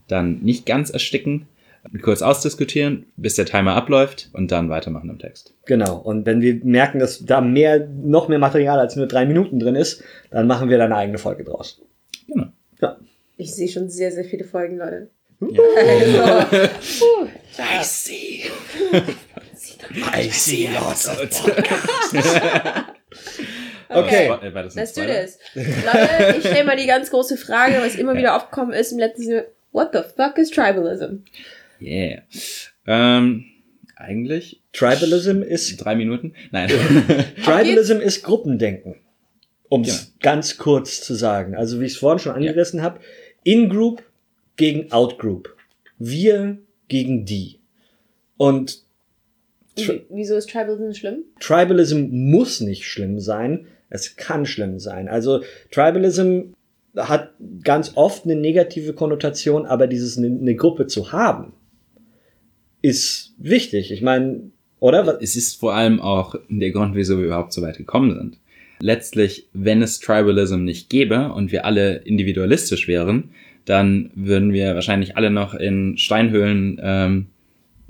dann nicht ganz ersticken, kurz ausdiskutieren, bis der Timer abläuft und dann weitermachen im Text. Genau. Und wenn wir merken, dass da mehr, noch mehr Material als nur drei Minuten drin ist, dann machen wir da eine eigene Folge draus. Genau. Ja. Ich sehe schon sehr, sehr viele Folgen, Leute. Ja. Also, ciao. see. I see lots of Okay. War- war das ein Let's do this. Leute, ich stelle mal die ganz große Frage, was immer wieder aufgekommen ist im letzten Jahr. What the fuck is Tribalism? Yeah. Ähm, eigentlich Tribalism ist drei Minuten. Nein. Tribalism ist Gruppendenken. Um es Ja. ganz kurz zu sagen. Also wie ich es vorhin schon angerissen habe, In-Group gegen Out-Group. Wir gegen die. Und Wie- Wieso ist Tribalism schlimm? Tribalism muss nicht schlimm sein. Es kann schlimm sein. Also Tribalism hat ganz oft eine negative Konnotation, aber dieses eine, eine Gruppe zu haben, ist wichtig. Ich meine, oder? Es ist vor allem auch der Grund, wieso wir überhaupt so weit gekommen sind. Letztlich, wenn es Tribalism nicht gäbe und wir alle individualistisch wären, dann würden wir wahrscheinlich alle noch in Steinhöhlen ähm,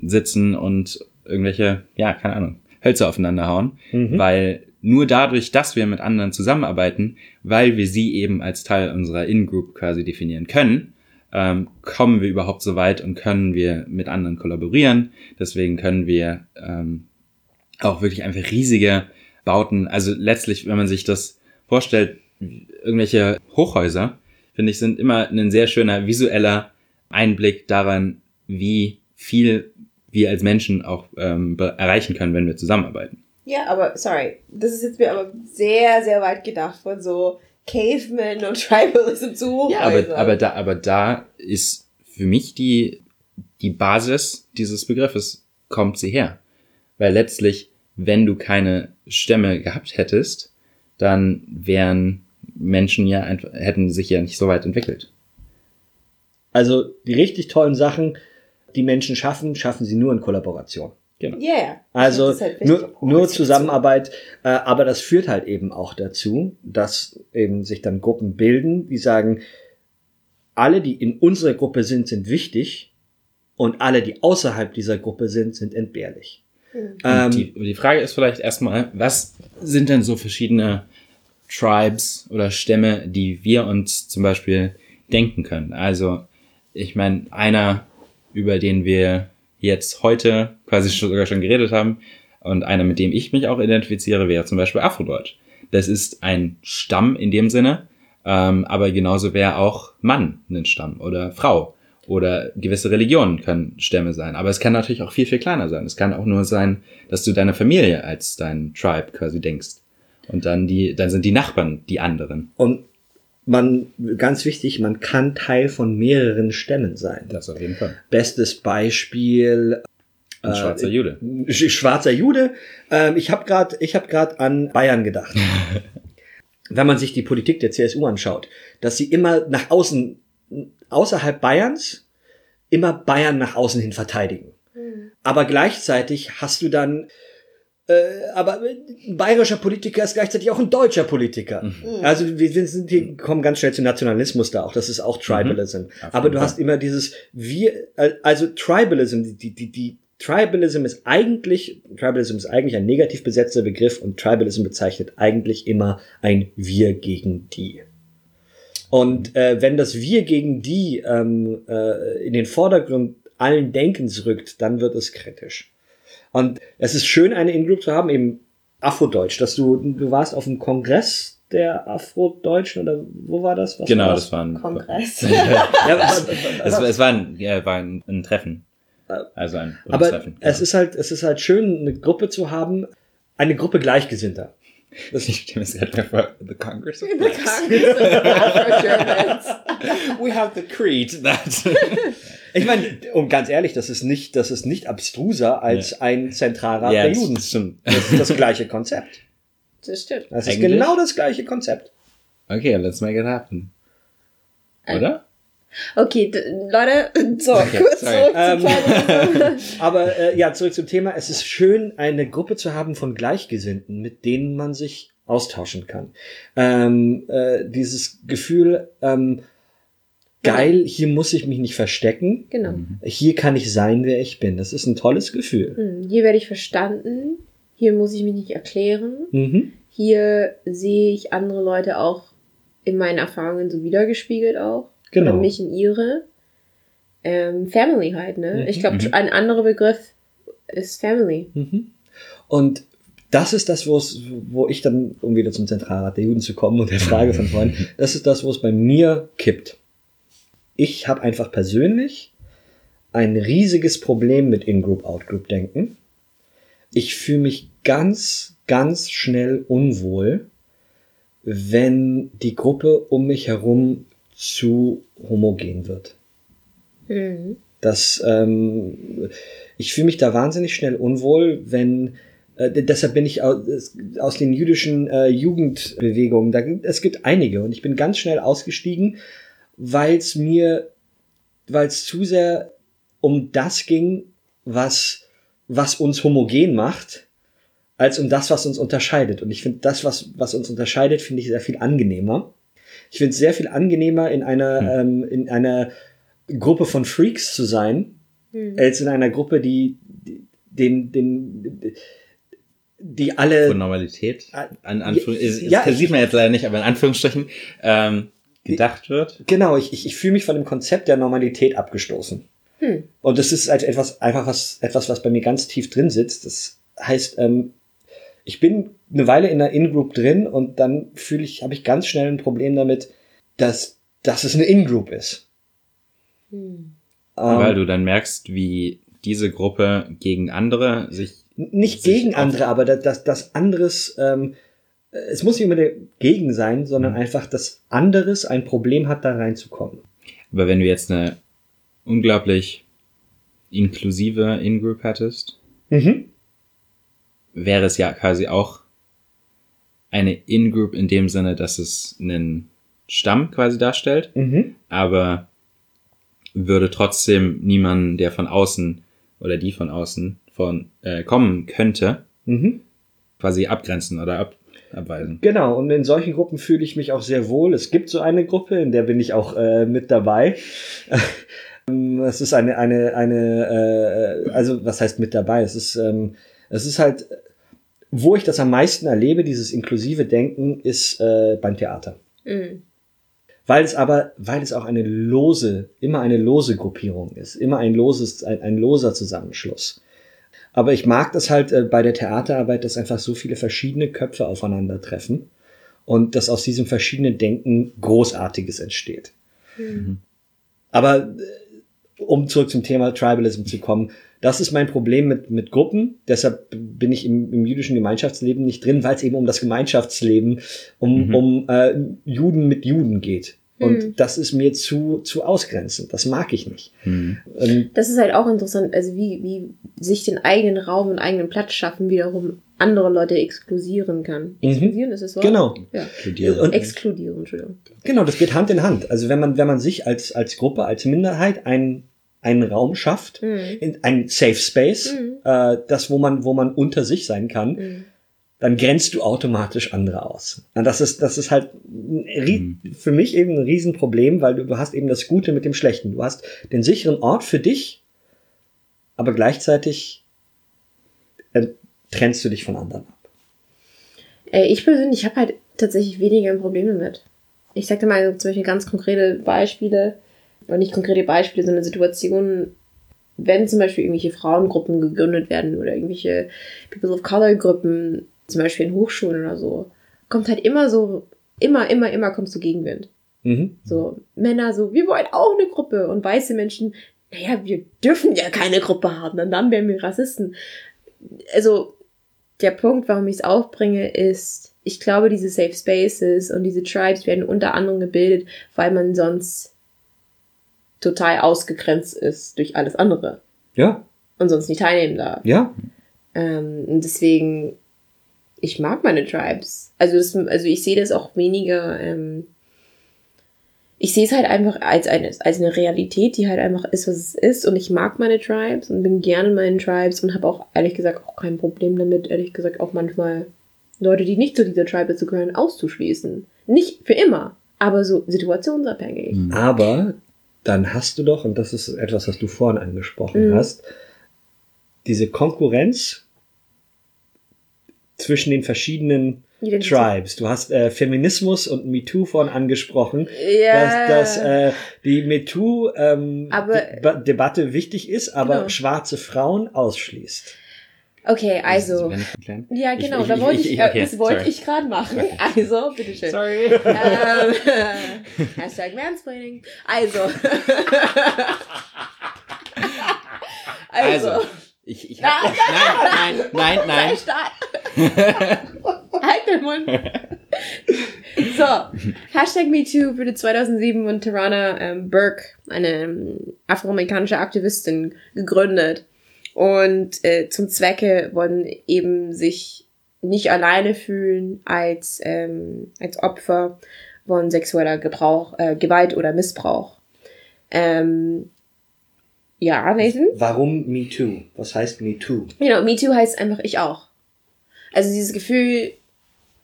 sitzen und irgendwelche, ja, keine Ahnung, Hölzer aufeinander hauen, Mhm. weil nur dadurch, dass wir mit anderen zusammenarbeiten, weil wir sie eben als Teil unserer In-Group quasi definieren können, ähm, kommen wir überhaupt so weit und können wir mit anderen kollaborieren. Deswegen können wir ähm, auch wirklich einfach riesige Bauten, also letztlich, wenn man sich das vorstellt, irgendwelche Hochhäuser, finde ich, sind immer ein sehr schöner visueller Einblick daran, wie viel wir als Menschen auch ähm, erreichen können, wenn wir zusammenarbeiten. Ja, aber sorry, das ist jetzt mir aber sehr, sehr weit gedacht von so Cavemen und Tribalism zu Ja, aber, aber, da, aber da ist für mich die, die Basis dieses Begriffes, kommt sie her. Weil letztlich, wenn du keine Stämme gehabt hättest, dann wären Menschen ja einfach, hätten sich ja nicht so weit entwickelt. Also die richtig tollen Sachen, die Menschen schaffen, schaffen sie nur in Kollaboration. Yeah. Also halt nur, nur Zusammenarbeit, äh, aber das führt halt eben auch dazu, dass eben sich dann Gruppen bilden, die sagen, alle, die in unserer Gruppe sind, sind wichtig und alle, die außerhalb dieser Gruppe sind, sind entbehrlich. Mhm. Ähm, die, die Frage ist vielleicht erstmal, was sind denn so verschiedene Tribes oder Stämme, die wir uns zum Beispiel denken können? Also, ich meine, einer, über den wir jetzt heute quasi schon, sogar schon geredet haben und einer, mit dem ich mich auch identifiziere, wäre zum Beispiel Afrodeutsch. Das ist ein Stamm in dem Sinne, ähm, aber genauso wäre auch Mann ein Stamm oder Frau oder gewisse Religionen können Stämme sein. Aber es kann natürlich auch viel, viel kleiner sein. Es kann auch nur sein, dass du deine Familie als dein Tribe quasi denkst. Und dann die, dann sind die Nachbarn die anderen. und man, ganz wichtig, man kann Teil von mehreren Stämmen sein. Das auf jeden Fall. Bestes Beispiel Ein Äh, schwarzer Jude. Sch- schwarzer Jude. Ähm, ich habe gerade, ich habe gerade an Bayern gedacht. Wenn man sich die Politik der CSU anschaut, dass sie immer nach außen, außerhalb Bayerns, immer Bayern nach außen hin verteidigen. Mhm. Aber gleichzeitig hast du dann, äh, aber ein bayerischer Politiker ist gleichzeitig auch ein deutscher Politiker. Mhm. Also wir, wir sind hier, kommen ganz schnell zu Nationalismus da auch. Das ist auch Tribalism. Auf Aber du hast immer dieses wir, äh, also Tribalism, die, die, die Tribalism ist eigentlich, Tribalism ist eigentlich ein negativ besetzter Begriff und Tribalism bezeichnet eigentlich immer ein Wir gegen die. Und äh, wenn das Wir gegen die ähm, äh, in den Vordergrund allen Denkens rückt, dann wird es kritisch. Und es ist schön, eine In-Group zu haben, eben Afrodeutsch, dass du, du warst auf dem Kongress der Afrodeutschen oder wo war das? Was Genau, war das war ein, Kongress. Ja, was, es, war- es war ein, ja, war ein, ein Treffen. Also ein Aber Treffen. es ist halt, es ist halt schön, eine Gruppe zu haben, eine Gruppe Gleichgesinnter. Das ich stelle mir das gerade vor, the Congress of The Blacks. Congress of Afro-Germans. We have the creed that. Ich meine, und ganz ehrlich, das ist nicht, das ist nicht abstruser als ein Zentralrat Ja, der das Juden. Das ist das gleiche Konzept. Das stimmt. Das ist Eigentlich? genau das gleiche Konzept. Okay, let's make it happen. Oder? Okay, Leute, so, Okay, kurz sorry. zurück Ähm, zu. Aber äh, ja, zurück zum Thema. Es ist schön, eine Gruppe zu haben von Gleichgesinnten, mit denen man sich austauschen kann. Ähm, äh, dieses Gefühl, ähm, geil, hier muss ich mich nicht verstecken. Genau. Hier kann ich sein, wer ich bin. Das ist ein tolles Gefühl. Hm, Hier werde ich verstanden. Hier muss ich mich nicht erklären. Mhm. Hier sehe ich andere Leute auch in meinen Erfahrungen so wiedergespiegelt auch. Genau. Oder mich in ihre. Ähm, Family halt, ne? Mhm, Ich glaube, mhm. ein anderer Begriff ist Family. Mhm. Und das ist das, wo es, wo ich dann, um wieder zum Zentralrat der Juden zu kommen und der Frage von vorhin, das ist das, wo es bei mir kippt. Ich habe einfach persönlich ein riesiges Problem mit In-Group, Out-Group-Denken. Ich fühle mich ganz, ganz schnell unwohl, wenn die Gruppe um mich herum zu homogen wird. Mhm. Das, ähm, ich fühle mich da wahnsinnig schnell unwohl, wenn Äh, deshalb bin ich aus, aus den jüdischen äh, Jugendbewegungen, da, es gibt einige und ich bin ganz schnell ausgestiegen, weil es mir, weil es zu sehr um das ging, was, was uns homogen macht, als um das, was uns unterscheidet. Und ich finde, das, was, was uns unterscheidet, finde ich sehr viel angenehmer. Ich finde es sehr viel angenehmer, in einer, hm. ähm, in einer Gruppe von Freaks zu sein, hm. als in einer Gruppe, die, den, den, die alle. Von Normalität. An Anführung, ja, das sieht man jetzt leider nicht, aber in Anführungsstrichen, ähm, gedacht wird. Genau, ich, ich, ich fühle mich von dem Konzept der Normalität abgestoßen. Hm. Und das ist halt etwas, einfach was, etwas, was bei mir ganz tief drin sitzt. Das heißt, ähm, ich bin eine Weile in der In-Group drin und dann fühle ich, habe ich ganz schnell ein Problem damit, dass, dass es eine In-Group ist. Hm. Ähm, Weil du dann merkst, wie diese Gruppe gegen andere sich. Nicht sich gegen andere, aber dass das anderes, ähm, es muss nicht immer der gegen sein, sondern mhm. einfach, dass anderes ein Problem hat, da reinzukommen. Aber wenn du jetzt eine unglaublich inklusive In-Group hättest, mhm. wäre es ja quasi auch eine In-Group in dem Sinne, dass es einen Stamm quasi darstellt, mhm. aber würde trotzdem niemanden, der von außen oder die von außen von äh, kommen könnte, mhm. quasi abgrenzen oder ab, abweisen. Genau, und in solchen Gruppen fühle ich mich auch sehr wohl. Es gibt so eine Gruppe, in der bin ich auch äh, mit dabei. Ähm, es ist eine, eine, eine, äh, also was heißt mit dabei? Es ist, ähm, es ist halt, wo ich das am meisten erlebe, dieses inklusive Denken, ist äh, beim Theater. Mhm. Weil es aber, weil es auch eine lose, immer eine lose Gruppierung ist, immer ein loses, ein, ein loser Zusammenschluss. Aber ich mag das halt äh, bei der Theaterarbeit, dass einfach so viele verschiedene Köpfe aufeinandertreffen und dass aus diesem verschiedenen Denken Großartiges entsteht. Mhm. Aber äh, um zurück zum Thema Tribalism zu kommen, das ist mein Problem mit, mit Gruppen. Deshalb bin ich im, im jüdischen Gemeinschaftsleben nicht drin, weil es eben um das Gemeinschaftsleben, um, mhm. um äh, Juden mit Juden geht. Und mhm. das ist mir zu, zu ausgrenzend. Das mag ich nicht. Mhm. Ähm, das ist halt auch interessant, also wie, wie sich den eigenen Raum und eigenen Platz schaffen wiederum andere Leute exklusieren kann. Mhm. Exklusieren ist es Wort? Genau. Ja. Exkludieren. Und, Exkludieren, Entschuldigung. Genau, das geht Hand in Hand. Also wenn man, wenn man sich als, als Gruppe, als Minderheit einen einen Raum schafft, mhm. in, ein Safe Space, mhm. äh, das, wo man, wo man unter sich sein kann, mhm. Dann grenzt du automatisch andere aus. Und das ist, das ist halt mhm. für mich eben ein Riesenproblem, weil du, du hast eben das Gute mit dem Schlechten. Du hast den sicheren Ort für dich, aber gleichzeitig äh, trennst du dich von anderen ab. Äh, ich persönlich habe halt tatsächlich weniger ein Problem damit. Ich sag dir mal zum Beispiel ganz konkrete Beispiele und nicht konkrete Beispiele, sondern Situationen, wenn zum Beispiel irgendwelche Frauengruppen gegründet werden oder irgendwelche People of Color Gruppen, zum Beispiel in Hochschulen oder so, kommt halt immer so, immer, immer, immer kommst du Gegenwind. Mhm. So, Männer so, wir wollen auch eine Gruppe und weiße Menschen, naja, wir dürfen ja keine Gruppe haben, und dann wären wir Rassisten. Also, der Punkt, warum ich es aufbringe, ist, ich glaube, diese Safe Spaces und diese Tribes werden unter anderem gebildet, weil man sonst total ausgegrenzt ist durch alles andere. Ja. Und sonst nicht teilnehmen darf. Ja. Ähm, und deswegen, ich mag meine Tribes. Also, das, also ich sehe das auch weniger, ähm, ich sehe es halt einfach als eine, als eine Realität, die halt einfach ist, was es ist. Und ich mag meine Tribes und bin gerne in meinen Tribes und habe auch ehrlich gesagt auch kein Problem damit, ehrlich gesagt auch manchmal Leute, die nicht zu dieser Tribe dazu gehören, auszuschließen. Nicht für immer, aber so situationsabhängig. Aber dann hast du doch, und das ist etwas, was du vorhin angesprochen mhm. hast, diese Konkurrenz zwischen den verschiedenen Tribes. Du hast äh, Feminismus und MeToo vorhin angesprochen, ja. dass, dass äh, die MeToo-Debatte ähm, wichtig ist, aber genau. schwarze Frauen ausschließt. Okay, also. Ja, genau, ich, ich, da wollte ich, ich okay, das wollte sorry. ich gerade machen. Also, bitteschön. Sorry. Ähm, Hashtag Mansplaining. Also. also. also. Ich, ich hab, nein, nein, nein, nein. halt den Mund. so, Hashtag MeToo wurde 2007 von Tarana ähm, Burke, eine ähm, afroamerikanische Aktivistin, gegründet. Und äh, zum Zwecke wollen eben sich nicht alleine fühlen als, ähm, als Opfer von sexueller Gebrauch, äh, Gewalt oder Missbrauch. Ähm, ja, Nathan? Warum Me Too? Was heißt Me Too? Genau, Me Too heißt einfach ich auch. Also dieses Gefühl,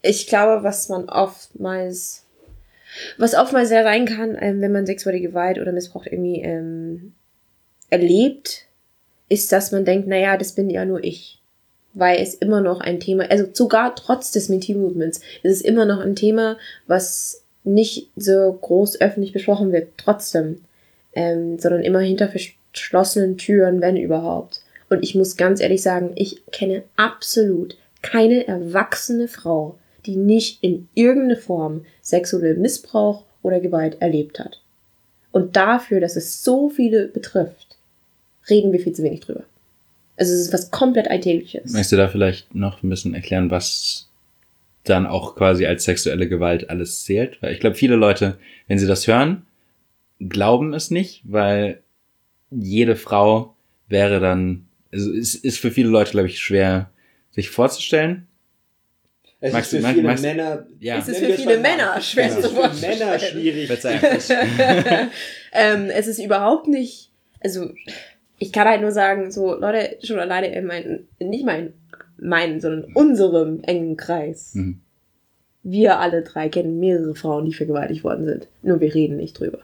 ich glaube, was man oftmals, was oftmals sehr sein kann, ähm, wenn man sexuelle Gewalt oder Missbrauch irgendwie ähm, erlebt, ist, dass man denkt, naja, das bin ja nur ich. Weil es immer noch ein Thema, also sogar trotz des MeToo-Movements, ist es immer noch ein Thema, was nicht so groß öffentlich besprochen wird, trotzdem. Ähm, sondern immer hinter verschlossenen Türen, wenn überhaupt. Und ich muss ganz ehrlich sagen, ich kenne absolut keine erwachsene Frau, die nicht in irgendeiner Form sexuellen Missbrauch oder Gewalt erlebt hat. Und dafür, dass es so viele betrifft, reden wir viel zu wenig drüber. Also es ist was komplett Alltägliches. Möchtest du da vielleicht noch ein bisschen erklären, was dann auch quasi als sexuelle Gewalt alles zählt? Weil ich glaube, viele Leute, wenn sie das hören, glauben es nicht, weil jede Frau wäre dann, also es ist für viele Leute, glaube ich, schwer sich vorzustellen. Es Magst ist du- für mag- viele magst- Männer, Ja. Es ist für viele Männer schwer Es ist zu für vorstellen. Männer schwierig. Ähm, es ist überhaupt nicht, also ich kann halt nur sagen, so Leute, schon alleine in meinen, nicht mein, meinen, sondern unserem engen Kreis. Mhm. Wir alle drei kennen mehrere Frauen, die vergewaltigt worden sind. Nur wir reden nicht drüber.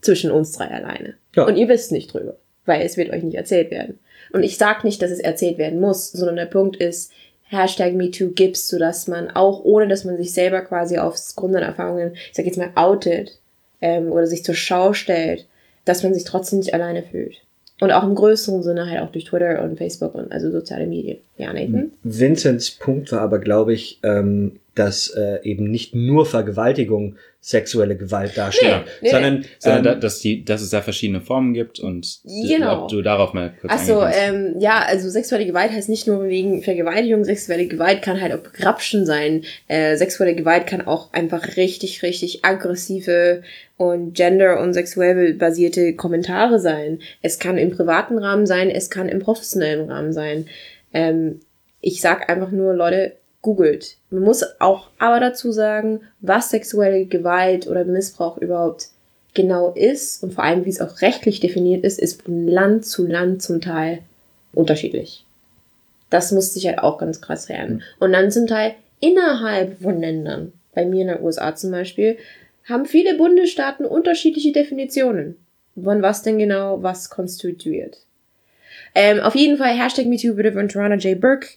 Zwischen uns drei alleine. Ja. Und ihr wisst nicht drüber, weil es wird euch nicht erzählt werden. Und ich sag nicht, dass es erzählt werden muss, sondern der Punkt ist, Hashtag MeToo gibt's, sodass man auch, ohne dass man sich selber quasi aufs Grund seiner Erfahrungen, ich sag jetzt mal, outet ähm, oder sich zur Schau stellt, dass man sich trotzdem nicht alleine fühlt. Und auch im größeren Sinne halt auch durch Twitter und Facebook und also soziale Medien. Ja, Nathan? Vincents Punkt war aber, glaube ich, ähm, dass äh, eben nicht nur Vergewaltigung sexuelle Gewalt darstellt, Nee, nee. sondern, Sondern da, ähm, dass, die, dass es da verschiedene Formen gibt und Genau. ob du darauf mal kurz kannst. ähm, ja, also sexuelle Gewalt heißt nicht nur wegen Vergewaltigung, sexuelle Gewalt kann halt auch Grapschen sein. Äh, sexuelle Gewalt kann auch einfach richtig, richtig aggressive und gender- und sexuell basierte Kommentare sein. Es kann im privaten Rahmen sein, es kann im professionellen Rahmen sein. Ähm, ich sag einfach nur, Leute, googelt. Man muss auch aber dazu sagen, was sexuelle Gewalt oder Missbrauch überhaupt genau ist und vor allem, wie es auch rechtlich definiert ist, ist von Land zu Land zum Teil unterschiedlich. Das musste ich halt auch ganz krass lernen. Und dann zum Teil innerhalb von Ländern, bei mir in den USA zum Beispiel, haben viele Bundesstaaten unterschiedliche Definitionen, von was denn genau was konstituiert. Ähm, auf jeden Fall, Hashtag MeToo wurde von Toronto J. Burke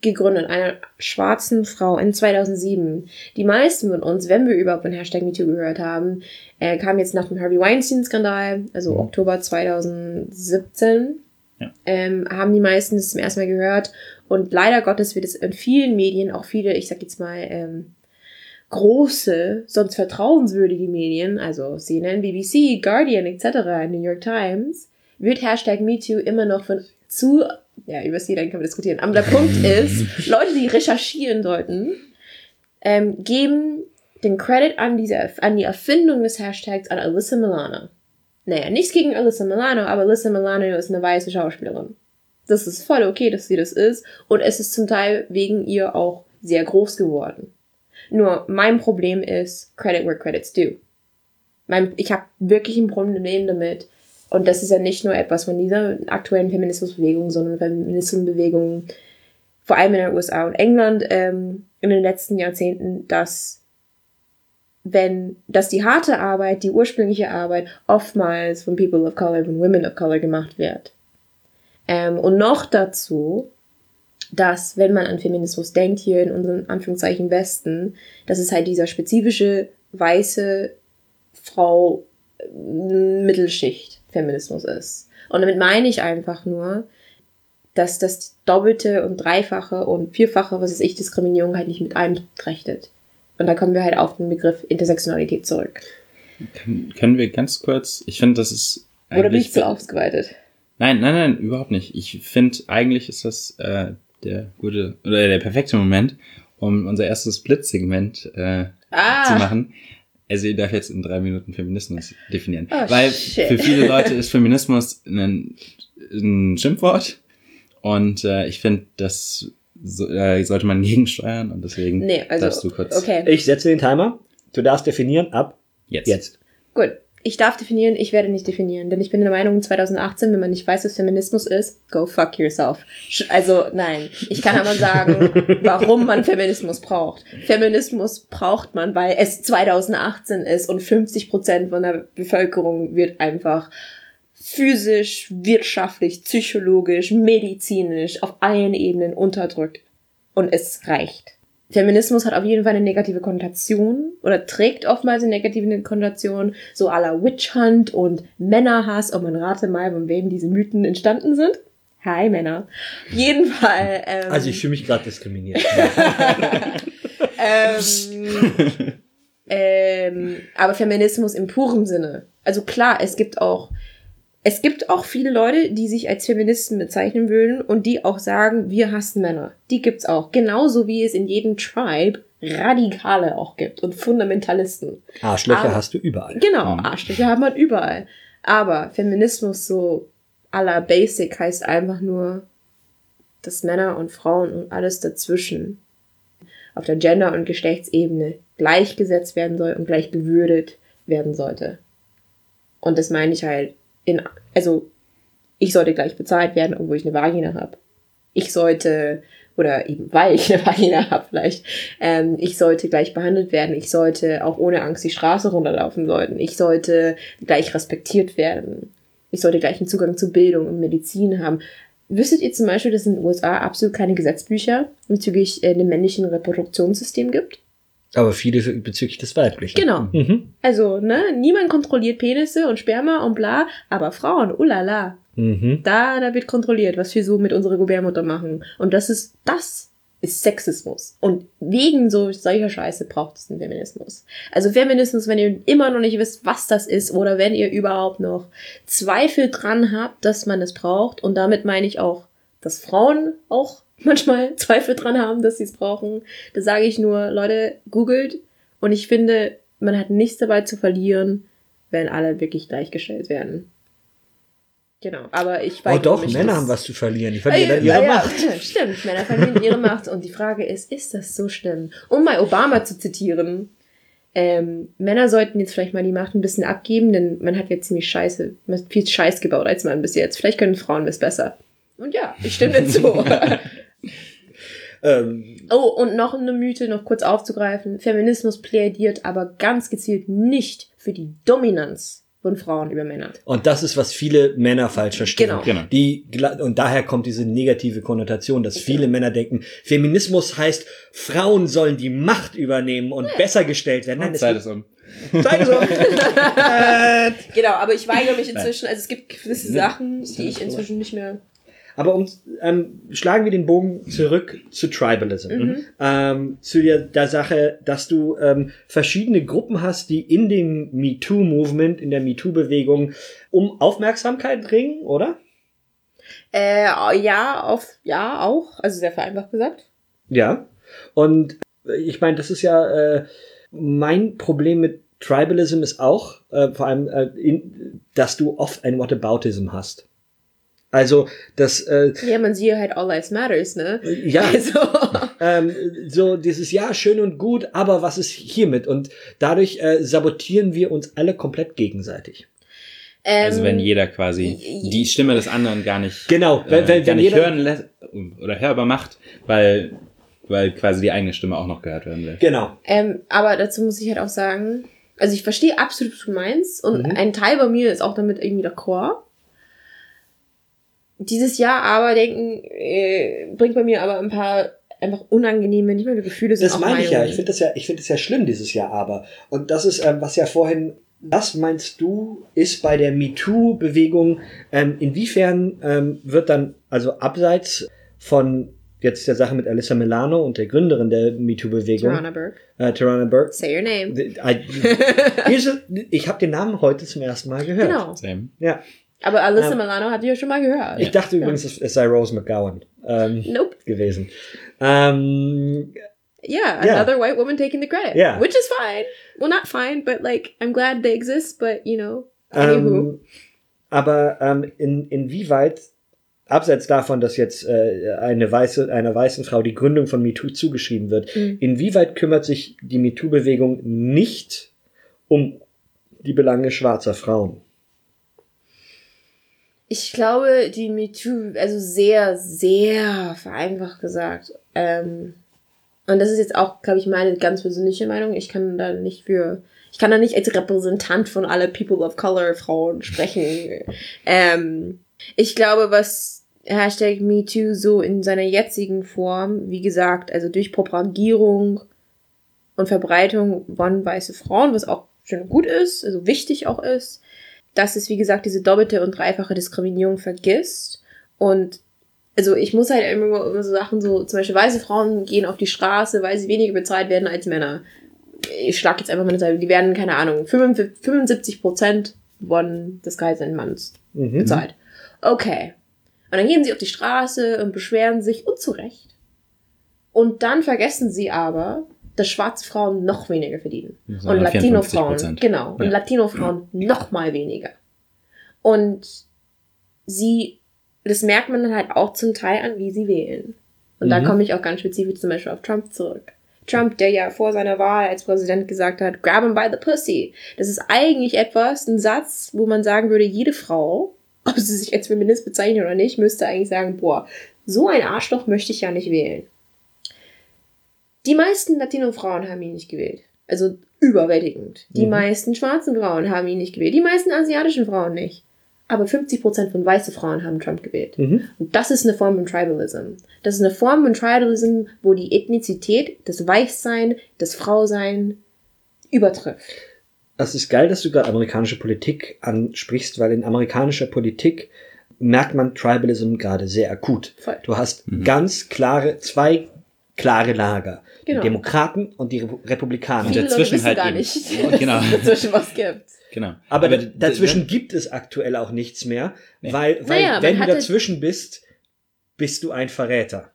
gegründet, einer schwarzen Frau in 2007. Die meisten von uns, wenn wir überhaupt von Hashtag MeToo gehört haben, äh, kam jetzt nach dem Harvey Weinstein-Skandal, also Oktober 2017, Ja. ähm, haben die meisten es zum ersten Mal gehört. Und leider Gottes wird es in vielen Medien, auch viele, ich sag jetzt mal, ähm, große, sonst vertrauenswürdige Medien, also CNN, BBC, Guardian etc., New York Times, wird Hashtag MeToo immer noch von zu, ja, über CNN können wir diskutieren, aber der Punkt ist, Leute, die recherchieren sollten, ähm, geben den Credit an, diese, an die Erfindung des Hashtags an Alyssa Milano. Naja, nichts gegen Alyssa Milano, aber Alyssa Milano ist eine weiße Schauspielerin. Das ist voll okay, dass sie das ist. Und es ist zum Teil wegen ihr auch sehr groß geworden. Nur mein Problem ist Credit where credit's due. Mein, ich habe wirklich ein Problem damit. Und das ist ja nicht nur etwas von dieser aktuellen Feminismusbewegung, sondern Feminismusbewegung vor allem in den USA und England ähm, in den letzten Jahrzehnten, dass wenn, dass die harte Arbeit, die ursprüngliche Arbeit oftmals von People of Color, von Women of Color gemacht wird. Ähm, und noch dazu, dass, wenn man an Feminismus denkt, hier in unserem Anführungszeichen Westen, dass es halt dieser spezifische weiße Frau äh, Mittelschicht Feminismus ist. Und damit meine ich einfach nur, dass das doppelte und dreifache und vierfache, was weiß ich, Diskriminierung halt nicht mit einträchtet. Und da kommen wir halt auf den Begriff Intersektionalität zurück. Können, können wir ganz kurz, ich finde, das ist Oder bin ich zu ausgeweitet? Nein, nein, nein, überhaupt nicht. Ich finde, eigentlich ist das äh, der gute oder der perfekte Moment, um unser erstes Split-Segment äh, Ah. zu machen. Also ihr darf jetzt in drei Minuten Feminismus definieren. Oh, Weil shit. für viele Leute ist Feminismus ein, ein Schimpfwort Und äh, ich finde, das so, äh, sollte man gegensteuern und deswegen Nee, also, darfst du kurz okay. Ich setze den Timer. Du darfst definieren ab jetzt. jetzt. Gut. Ich darf definieren, ich werde nicht definieren, denn ich bin der Meinung, 2018, wenn man nicht weiß, was Feminismus ist, go fuck yourself. Also nein, ich kann aber sagen, warum man Feminismus braucht. Feminismus braucht man, weil es 2018 ist und 50 Prozent von der Bevölkerung wird einfach physisch, wirtschaftlich, psychologisch, medizinisch auf allen Ebenen unterdrückt. Und es reicht. Feminismus hat auf jeden Fall eine negative Konnotation oder trägt oftmals eine negative Konnotation, so à la Witch Hunt und Männerhass. Und man rate mal, von wem diese Mythen entstanden sind. Hi Männer. Jeden Fall. Ähm, Also ich fühle mich gerade diskriminiert. ähm, ähm, aber Feminismus im puren Sinne. Also klar, es gibt auch es gibt auch viele Leute, die sich als Feministen bezeichnen würden und die auch sagen, wir hassen Männer. Die gibt's auch. Genauso wie es in jedem Tribe Radikale auch gibt und Fundamentalisten. Arschlöcher Aber- hast du überall. Genau, Arschlöcher haben man überall. Aber Feminismus so à la Basic heißt einfach nur, dass Männer und Frauen und alles dazwischen auf der Gender- und Geschlechtsebene gleichgesetzt werden soll und gleich gewürdet werden sollte. Und das meine ich halt in, also ich sollte gleich bezahlt werden, obwohl ich eine Vagina habe. Ich sollte, oder eben weil ich eine Vagina habe vielleicht, ähm, ich sollte gleich behandelt werden. Ich sollte auch ohne Angst die Straße runterlaufen sollten. Ich sollte gleich respektiert werden. Ich sollte gleichen Zugang zu Bildung und Medizin haben. Wüsstet ihr zum Beispiel, dass es in den USA absolut keine Gesetzbücher bezüglich äh, dem männlichen Reproduktionssystem gibt? Aber viele bezüglich des Weiblichen. Genau. Mhm. Also, ne, niemand kontrolliert Penisse und Sperma und bla, aber Frauen, ulala, Mhm. da, da wird kontrolliert, was wir so mit unserer Gebärmutter machen. Und das ist, das ist Sexismus. Und wegen so solcher Scheiße braucht es einen Feminismus. Also Feminismus, wenn ihr immer noch nicht wisst, was das ist, oder wenn ihr überhaupt noch Zweifel dran habt, dass man es braucht, und damit meine ich auch, dass Frauen auch manchmal Zweifel dran haben, dass sie es brauchen, da sage ich nur, Leute, googelt. Und ich finde, man hat nichts dabei zu verlieren, wenn alle wirklich gleichgestellt werden. Genau, aber ich Oh weigere doch, mich, Männer haben was zu verlieren. Die verlieren Äh, dann ihre ja, Macht. ja, stimmt, Männer verlieren ihre Macht. Und die Frage ist, ist das so schlimm? Um mal Obama zu zitieren, ähm, Männer sollten jetzt vielleicht mal die Macht ein bisschen abgeben, denn man hat jetzt ziemlich scheiße, man viel Scheiß gebaut als Mann bis jetzt. Vielleicht können Frauen das besser. Und ja, ich stimme dazu. Ähm, oh, und noch eine Mythe, noch kurz aufzugreifen. Feminismus plädiert aber ganz gezielt nicht für die Dominanz von Frauen über Männer. und das ist, was viele Männer falsch verstehen. Genau. Genau. Die, und daher kommt diese negative Konnotation, dass viele Männer denken, Feminismus heißt, Frauen sollen die Macht übernehmen und besser gestellt werden. Nein, Zeit ist um. Zeit ist um. Äh, Genau, aber ich weigere mich inzwischen, also es gibt gewisse Sachen, die ja ich inzwischen nicht mehr Aber um, ähm, schlagen wir den Bogen zurück zu Tribalism. Mhm. Ähm, zu der, der Sache, dass du ähm, verschiedene Gruppen hast, die in dem MeToo-Movement, in der MeToo-Bewegung um Aufmerksamkeit ringen, oder? Äh, ja, auf, ja, auch. Also sehr vereinfacht gesagt. Ja. Und äh, ich meine, das ist ja äh, mein Problem mit Tribalism ist auch, äh, vor allem, äh, in, dass du oft ein Whataboutism hast. Also, das, äh, Ja, man sieht halt All Lives Matters, ne? ja, Also, ähm, so dieses ja schön und gut, aber was ist hiermit? Und dadurch äh, sabotieren wir uns alle komplett gegenseitig. ähm, Also wenn jeder quasi die Stimme des anderen gar nicht, Genau, wenn, äh, wenn, gar wenn nicht jeder, hören lässt oder hörbar macht, weil, weil quasi die eigene Stimme auch noch gehört werden will. genau, ähm, aber dazu muss ich halt auch sagen, also ich verstehe absolut, was du meinst. Und Mhm. ein Teil bei mir ist auch damit irgendwie d'accord. Dieses Jahr aber denken, äh, bringt bei mir aber ein paar einfach unangenehme, nicht mehr Gefühle sind das meine ich ja. Ich finde das ja, ich finde das ja schlimm dieses Jahr, aber und das ist ähm, was ja vorhin. Was meinst du, ist bei der MeToo-Bewegung, ähm, inwiefern ähm, wird dann, also abseits von jetzt der Sache mit Alyssa Milano und der Gründerin der MeToo-Bewegung, Tarana Burke. äh, Tarana Burke, Say your name. I, Here's a- ich habe den Namen heute zum ersten Mal gehört. Genau. Same. Ja. Aber Alyssa Ähm, Milano hat die ja schon mal gehört. Ich dachte übrigens, es, sei Rose McGowan ähm, Nope. gewesen. Ähm, Yeah, Yeah. another white woman taking the credit. Yeah. Which is fine. Well, not fine, but like, I'm glad they exist, but you know. Anywho. ähm, aber ähm, in, inwieweit abseits davon, dass jetzt äh, eine weiße, einer weißen Frau die Gründung von MeToo zugeschrieben wird, Mhm. inwieweit kümmert sich die MeToo-Bewegung nicht um die Belange schwarzer Frauen? Ich glaube, die MeToo, also sehr, sehr vereinfacht gesagt. Ähm, und das ist jetzt auch, glaube ich, meine ganz persönliche Meinung. Ich kann da nicht für, ich kann da nicht als Repräsentant von alle People of Color Frauen sprechen. ähm, ich glaube, was Hashtag MeToo so in seiner jetzigen Form, wie gesagt, also durch Propagierung und Verbreitung von weiße Frauen, was auch schön gut ist, also wichtig auch ist, dass es, wie gesagt, diese doppelte und dreifache Diskriminierung vergisst. Und also ich muss halt immer, immer so Sachen so, zum Beispiel weiße Frauen gehen auf die Straße, weil sie weniger bezahlt werden als Männer. Ich schlag jetzt einfach mal eine Seite, die werden, keine Ahnung, 75 Prozent von des Gehalts eines Manns Mhm. bezahlt. Okay. Und dann gehen sie auf die Straße und beschweren sich und zu Recht. Und dann vergessen sie aber, dass schwarze Frauen noch weniger verdienen. Das Und Latino-Frauen, 54%. genau. Und Ja. Latino-Frauen noch mal weniger. Und sie, das merkt man dann halt auch zum Teil an, wie sie wählen. Und da Mhm. komme ich auch ganz spezifisch zum Beispiel auf Trump zurück. Trump, der ja vor seiner Wahl als Präsident gesagt hat, grab him by the pussy. Das ist eigentlich etwas, ein Satz, wo man sagen würde, jede Frau, ob sie sich als Feminist bezeichnet oder nicht, müsste eigentlich sagen, boah, so ein Arschloch möchte ich ja nicht wählen. Die meisten Latino-Frauen haben ihn nicht gewählt. Also überwältigend. Die Mhm. meisten schwarzen Frauen haben ihn nicht gewählt. Die meisten asiatischen Frauen nicht. Aber 50% von weißen Frauen haben Trump gewählt. Mhm. Und das ist eine Form von Tribalism. Das ist eine Form von Tribalism, wo die Ethnizität, das Weißsein, das Frausein übertrifft. Das ist geil, dass du gerade amerikanische Politik ansprichst, weil in amerikanischer Politik merkt man Tribalism gerade sehr akut. Voll. Du hast ganz klare, zwei klare Lager. Genau. Die Demokraten und die Repu Republikaner. Und dazwischen Leute wissen halt gar eben- nicht, Ja, genau. dazwischen was gibt. Genau. Aber, d- dazwischen gibt es aktuell auch nichts mehr, Nee. weil, weil Naja, wenn du dazwischen bist, bist du ein Verräter.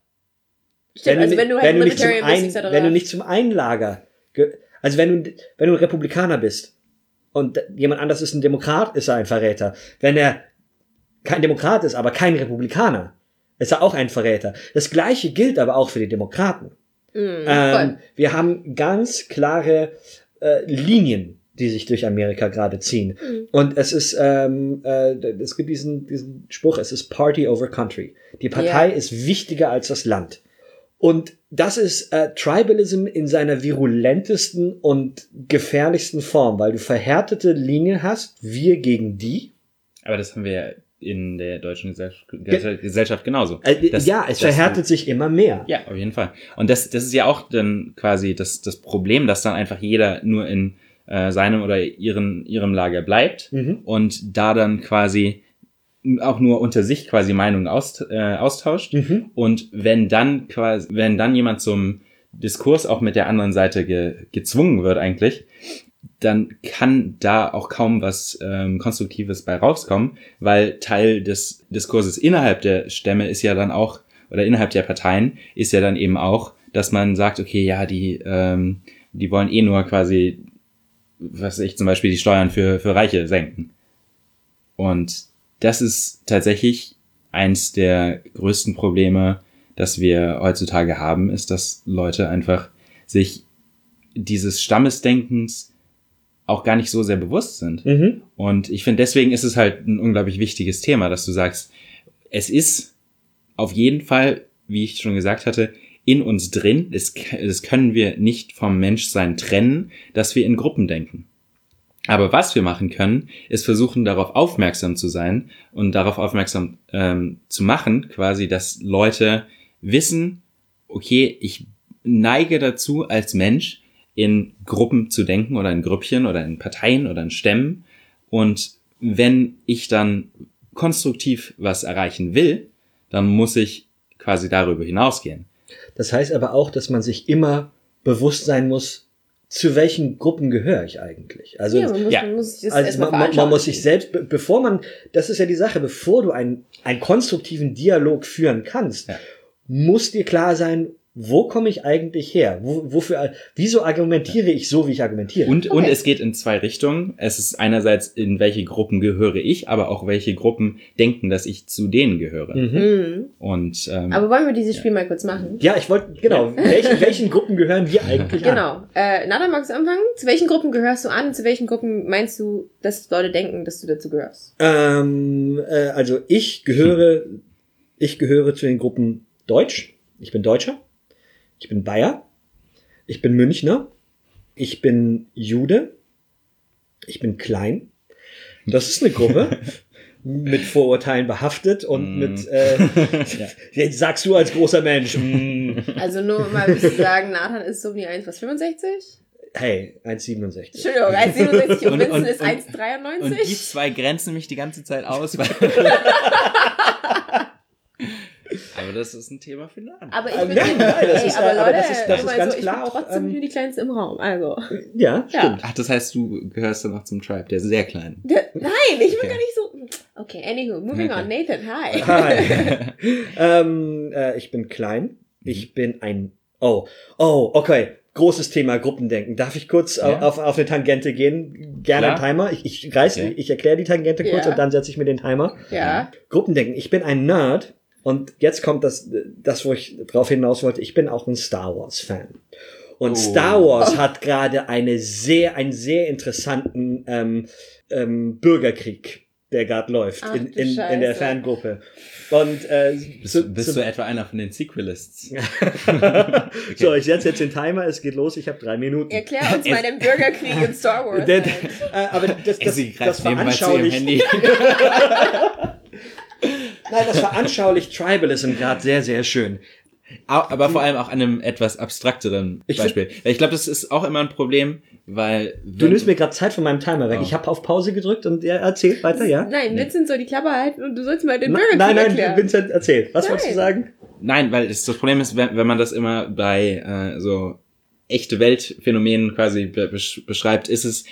Stimmt, also ni- wenn du halt nicht zum Libertarian bist, ein, etc. wenn du nicht zum einen Lager, ge- also wenn du, wenn du ein Republikaner bist und jemand anders ist ein Demokrat, ist er ein Verräter. Wenn er kein Demokrat ist, aber kein Republikaner, ist er auch ein Verräter. Das gleiche gilt aber auch für die Demokraten. Mm, Ähm, wir haben ganz klare äh, Linien, die sich durch Amerika gerade ziehen. Mhm. Und es ist, ähm, äh, es gibt diesen, diesen Spruch, es ist Party over Country. Die Partei Ja. ist wichtiger als das Land. Und das ist äh, Tribalism in seiner virulentesten und gefährlichsten Form, weil du verhärtete Linien hast, wir gegen die. Aber das haben wir ja in der deutschen Gesellschaft, Gesellschaft genauso. Äh, Das- ja, es das- verhärtet sich immer mehr. Ja, auf jeden Fall. Und das, das ist ja auch dann quasi das, das Problem, dass dann einfach jeder nur in äh, seinem oder ihren, ihrem Lager bleibt Mhm. und da dann quasi auch nur unter sich quasi Meinungen aus, äh, austauscht. Mhm. Und wenn dann quasi, wenn dann jemand zum Diskurs auch mit der anderen Seite ge, gezwungen wird eigentlich, dann kann da auch kaum was ähm, Konstruktives bei rauskommen, weil Teil des Diskurses innerhalb der Stämme ist ja dann auch, oder innerhalb der Parteien ist ja dann eben auch, dass man sagt, okay, ja, die, ähm, die wollen eh nur quasi, was ich, zum Beispiel die Steuern für, für Reiche senken. Und das ist tatsächlich eins der größten Probleme, das wir heutzutage haben, ist, dass Leute einfach sich dieses Stammesdenkens auch gar nicht so sehr bewusst sind. Mhm. Und ich finde, deswegen ist es halt ein unglaublich wichtiges Thema, dass du sagst, es ist auf jeden Fall, wie ich schon gesagt hatte, in uns drin. Das, das können wir nicht vom Menschsein trennen, dass wir in Gruppen denken. Aber was wir machen können, ist versuchen, darauf aufmerksam zu sein und darauf aufmerksam ähm, zu machen, quasi, dass Leute wissen, okay, ich neige dazu, als Mensch in Gruppen zu denken oder in Grüppchen oder in Parteien oder in Stämmen. Und wenn ich dann konstruktiv was erreichen will, dann muss ich quasi darüber hinausgehen. Das heißt aber auch, dass man sich immer bewusst sein muss, zu welchen Gruppen gehöre ich eigentlich. Also, ja, man muss, ja. man muss sich also man, man, muss sich selbst, be- bevor man, das ist ja die Sache, bevor du einen, einen konstruktiven Dialog führen kannst, Ja. muss dir klar sein, wo komme ich eigentlich her? Wo, wofür, wieso argumentiere ich so, wie ich argumentiere? Und, und Okay. es geht in zwei Richtungen. Es ist einerseits, in welche Gruppen gehöre ich, aber auch welche Gruppen denken, dass ich zu denen gehöre. Mhm. Mhm. Und ähm, Aber wollen wir dieses Spiel mal kurz machen? Ja, ich wollte, genau, welchen, welchen Gruppen gehören wir eigentlich an? Genau. Äh, Nada, magst du anfangen? Zu welchen Gruppen gehörst du an? Zu welchen Gruppen meinst du, dass Leute denken, dass du dazu gehörst? Ähm, äh, also ich gehöre, ich gehöre zu den Gruppen Deutsch. Ich bin Deutscher. Ich bin Bayer. Ich bin Münchner. Ich bin Jude. Ich bin klein. Das ist eine Gruppe mit Vorurteilen behaftet und Mm. mit, äh, jetzt sagst du als großer Mensch, mm, Also nur um mal bisschen sagen, Nathan ist so wie 1, was, 65? hey, 1,67. Entschuldigung, 1,67 und, Und- Vincent und- ist und- 1,93? Und die zwei grenzen mich die ganze Zeit aus. Weil aber das ist ein Thema für einen. Aber ich bin nein, nein, das ey, ist- aber aber Leute, das ist- das ist ganz so, klar ich auch, bin trotzdem ähm, nur die kleinste im Raum. Also. Ja, Ja. stimmt. Ach, das heißt, du gehörst dann noch zum Tribe, der ist sehr klein. Der, nein, ich bin Okay. gar nicht so. Okay, anywho, moving Okay. on. Nathan, hi. Hi. ähm, äh, ich bin klein. Ich bin ein. Oh, oh, okay. Großes Thema Gruppendenken. Darf ich kurz Ja. auf, auf eine Tangente gehen? Gerne Klar. einen Timer. Ich, ich reiß, Okay. ich erkläre die Tangente kurz Ja. und dann setze ich mir den Timer. Ja. Gruppendenken. Ich bin ein Nerd und jetzt kommt das, das, wo ich drauf hinaus wollte. Ich bin auch ein Star Wars Fan. Und Oh. Star Wars hat gerade eine sehr, einen sehr interessanten ähm, ähm, Bürgerkrieg, der gerade läuft Ach, in, in, in der. Fangruppe. Und äh, Bist, zu- du- bist zu- du etwa einer von den Sequelists? so, ich setze jetzt den Timer, es geht los, ich habe drei Minuten. Erklär uns mal den Bürgerkrieg in Star Wars. Der, der, äh, aber das, das, Sie das veranschaulicht. nein, das veranschaulicht Tribalism gerade sehr, sehr schön. Aber vor allem auch an einem etwas abstrakteren Ich Beispiel. Ich glaube, das ist auch immer ein Problem, weil... Du nimmst mir gerade Zeit von meinem Timer weg. Oh. Ich habe auf Pause gedrückt und er erzählt weiter, ja? Nein, Vincent soll die Klappe halten und du sollst mal den Bürgerkrieg nein, nein, erklären. Vincent, erzähl. Was wolltest du Nein. sagen? Nein, weil das, das Problem ist, wenn, wenn man das immer bei äh, so echte Weltphänomenen quasi be besch beschreibt, ist es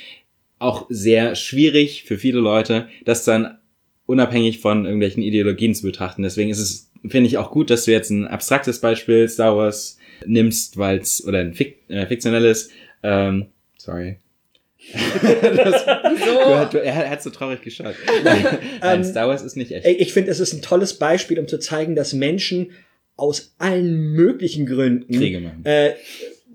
auch sehr schwierig für viele Leute, das dann unabhängig von irgendwelchen Ideologien zu betrachten. Deswegen ist es, finde ich, auch gut, dass du jetzt ein abstraktes Beispiel Star Wars nimmst, weil es oder ein Fik äh, fiktionelles. Ähm, sorry. das, du, er hat so traurig geschaut. Nein, Star Wars ist nicht echt. Ich finde, es ist ein tolles Beispiel, um zu zeigen, dass Menschen aus allen möglichen Gründen Kriege machen. äh,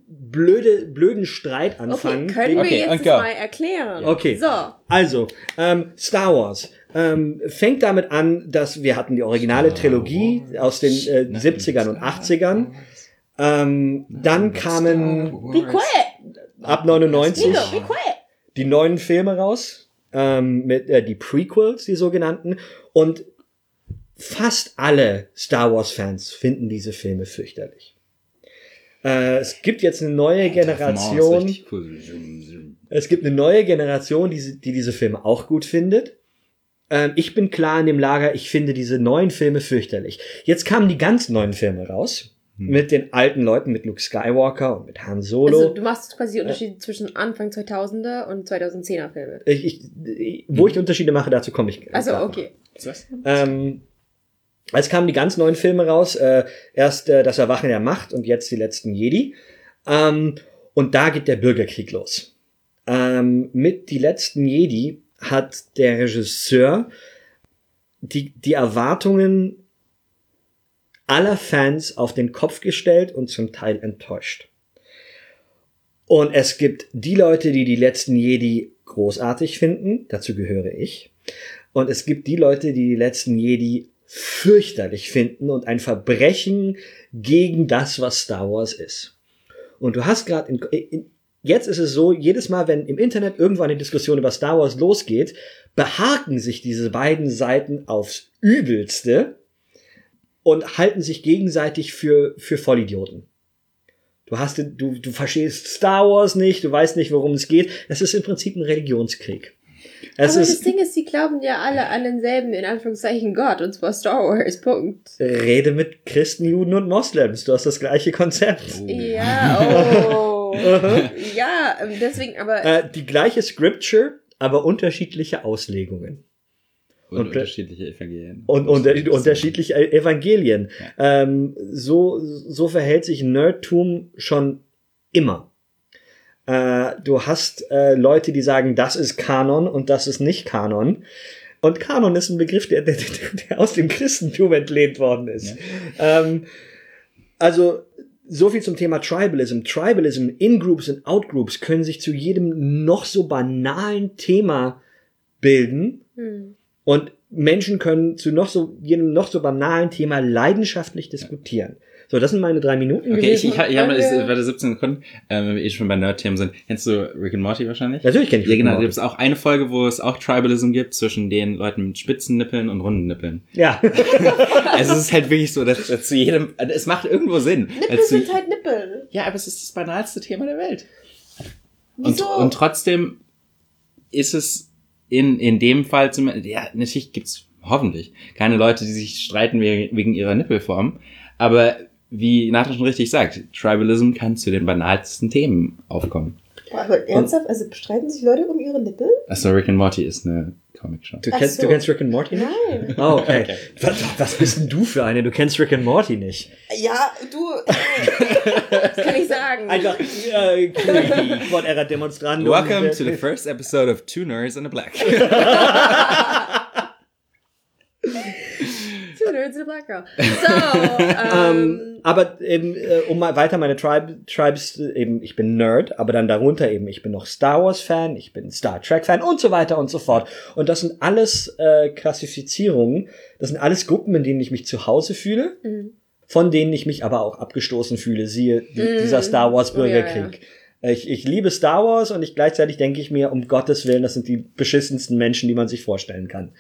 blöde, blöden Streit Okay, anfangen. können wir Okay, jetzt mal erklären? Okay. So. Also, ähm, Star Wars. Ähm, fängt damit an, dass wir hatten die originale Trilogie aus den äh, 70ern und 80ern. Ähm, dann kamen Be quiet. ab 99 Nico, be quiet. die neuen Filme raus, ähm, mit äh, die Prequels, die sogenannten, und fast alle Star Wars Fans finden diese Filme fürchterlich. Äh, es gibt jetzt eine neue Generation. Es gibt eine neue Generation, die, die diese Filme auch gut findet. Ähm, ich bin klar in dem Lager, ich finde diese neuen Filme fürchterlich. Jetzt kamen die ganz neuen Filme raus. Mit den alten Leuten, mit Luke Skywalker und mit Han Solo. Also du machst quasi die Unterschiede zwischen Anfang 2000er und 2010er Filme. ich, ich, wo ich Unterschiede mache, dazu komme ich. Also okay. Ähm, es kamen die ganz neuen Filme raus. Äh, erst äh, das Erwachen der Macht und jetzt die letzten Jedi. Ähm, und da geht der Bürgerkrieg los. Ähm, mit die letzten Jedi hat der Regisseur die, die Erwartungen aller Fans auf den Kopf gestellt und zum Teil enttäuscht. Und es gibt die Leute, die die letzten Jedi großartig finden, dazu gehöre ich. Und es gibt die Leute, die die letzten Jedi fürchterlich finden und ein Verbrechen gegen das, was Star Wars ist. Und du hast gerade in, in, jetzt ist es so, jedes Mal, wenn im Internet irgendwo eine Diskussion über Star Wars losgeht, behaken sich diese beiden Seiten aufs Übelste und halten sich gegenseitig für, für Vollidioten. Du hast, du, du verstehst Star Wars nicht, du weißt nicht, worum es geht. Es ist im Prinzip ein Religionskrieg. Es Aber das ist, Ding ist, die glauben ja alle an denselben, in Anführungszeichen, Gott, und zwar Star Wars, Punkt. Rede mit Christen, Juden und Moslems. Du hast das gleiche Konzept. Ja, oh. Ja, ähm, deswegen, aber Äh, die gleiche Scripture, aber unterschiedliche Auslegungen. Und, Und- unterschiedliche Evangelien. und, und unterschiedliche Evangelien. Ähm, so, so verhält sich Nerdtum schon immer. Äh, du hast äh, Leute, die sagen, das ist Kanon und das ist nicht Kanon. Und Kanon ist ein Begriff, der, der, der aus dem Christentum entlehnt worden ist. Ähm, also so viel zum Thema Tribalism. Tribalism, In-Groups und Out-Groups können sich zu jedem noch so banalen Thema bilden Hm. und Menschen können zu noch so, jedem noch so banalen Thema leidenschaftlich diskutieren. So, das sind meine drei Minuten Okay, ich, gewesen. ich, ich habe Danke. es warte 17 Sekunden, ähm, wenn wir eh schon bei Nerd-Themen sind. Kennst du Rick and Morty wahrscheinlich? Natürlich kenne ich Ja, Rick and genau. Da gibt es auch eine Folge, wo es auch Tribalism gibt zwischen den Leuten mit spitzen Nippeln und runden Nippeln. Ja. Also es ist halt wirklich so, dass, dass zu jedem, also es macht irgendwo Sinn. Nippel Als zu- sind halt Nippel. ja, aber es ist das banalste Thema der Welt. Wieso? Und, und trotzdem ist es in, in dem Fall zum, ja, natürlich gibt's hoffentlich keine Leute, die sich streiten wegen, wegen ihrer Nippelform, aber wie Nathan schon richtig sagt, Tribalism kann zu den banalsten Themen aufkommen. Boah, aber ernsthaft? Also bestreiten sich Leute um ihre Nippel? Achso, Rick and Morty ist eine Comic-Show. Du kennst, so. du kennst Rick and Morty nicht? Nein. Oh, okay. Okay. Was, was bist denn du für eine? Du kennst Rick and Morty nicht. Ja, du. das kann ich sagen. Einfach äh, creepy. Quod erat demonstrandum. Welcome to the first episode of Two Nerds and a Black. Two nerds and a black girl. So, ähm, Ähm, aber eben, äh, um mal weiter meine Tribe, Tribes, eben, ich bin Nerd, aber dann darunter eben, ich bin noch Star Wars Fan, ich bin Star Trek Fan und so weiter und so fort. Und das sind alles äh, Klassifizierungen, das sind alles Gruppen, in denen ich mich zu Hause fühle, Mhm. von denen ich mich aber auch abgestoßen fühle, siehe die, Mhm. dieser Star Wars Oh, ja, Bürgerkrieg. Ich, ich liebe Star Wars und ich gleichzeitig denke ich mir, um Gottes Willen, das sind die beschissensten Menschen, die man sich vorstellen kann.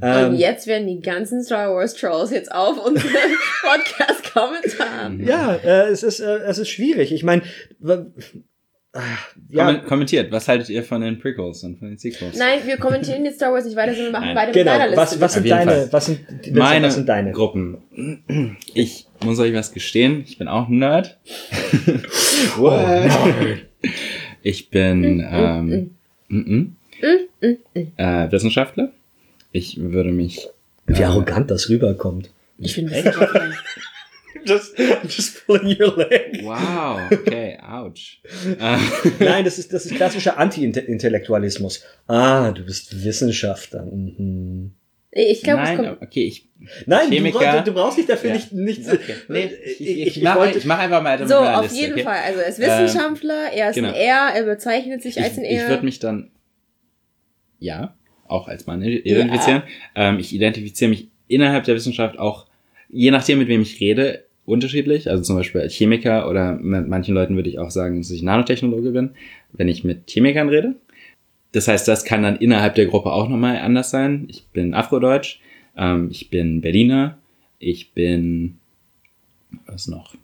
Ähm, und jetzt werden die ganzen Star Wars Trolls jetzt auf unseren Podcast Kommentaren. Ja, äh, es ist äh, es ist schwierig. Ich meine, ja, Kommen- Kommentiert, was haltet ihr von den Prequels und von den Sequels? Nein, wir kommentieren jetzt Star Wars nicht weiter, sondern wir machen Nein. beide genau. mit deiner Was Liste. was sind Auf jeden deine was sind Meine was sind deine? Gruppen. Ich muss euch was gestehen, ich bin auch ein Nerd. Ich bin ähm, mm, mm, äh, Wissenschaftler. Ich würde mich Wie arrogant das rüberkommt. ich bin Wissenschaftler. Just, just pulling your leg. Wow, okay, ouch. Äh, Nein, das ist das ist klassischer Anti-Intellektualismus. Ah, du bist Wissenschaftler. Mhm. Ich glaube, es Nein, kommt. okay, ich Nein, du, Chemiker. brauchst- du brauchst dich dafür Ja. nicht nicht. Okay. Nee, ich, ich, ich, ich ich mach einfach mal So, auf Liste, jeden okay? Fall. Also er ist Wissenschaftler, er ist genau. ein Er, er bezeichnet sich Ich, als ein ich Er. würde mich dann, ja, auch als Mann identifizieren. Ähm, ich identifiziere mich innerhalb der Wissenschaft auch, je nachdem, mit wem ich rede, unterschiedlich. Also zum Beispiel als Chemiker oder mit manchen Leuten würde ich auch sagen, dass ich Nanotechnologe bin, wenn ich mit Chemikern rede. Das heißt, das kann dann innerhalb der Gruppe auch nochmal anders sein. Ich bin Afrodeutsch, ähm, ich bin Berliner, ich bin, was noch?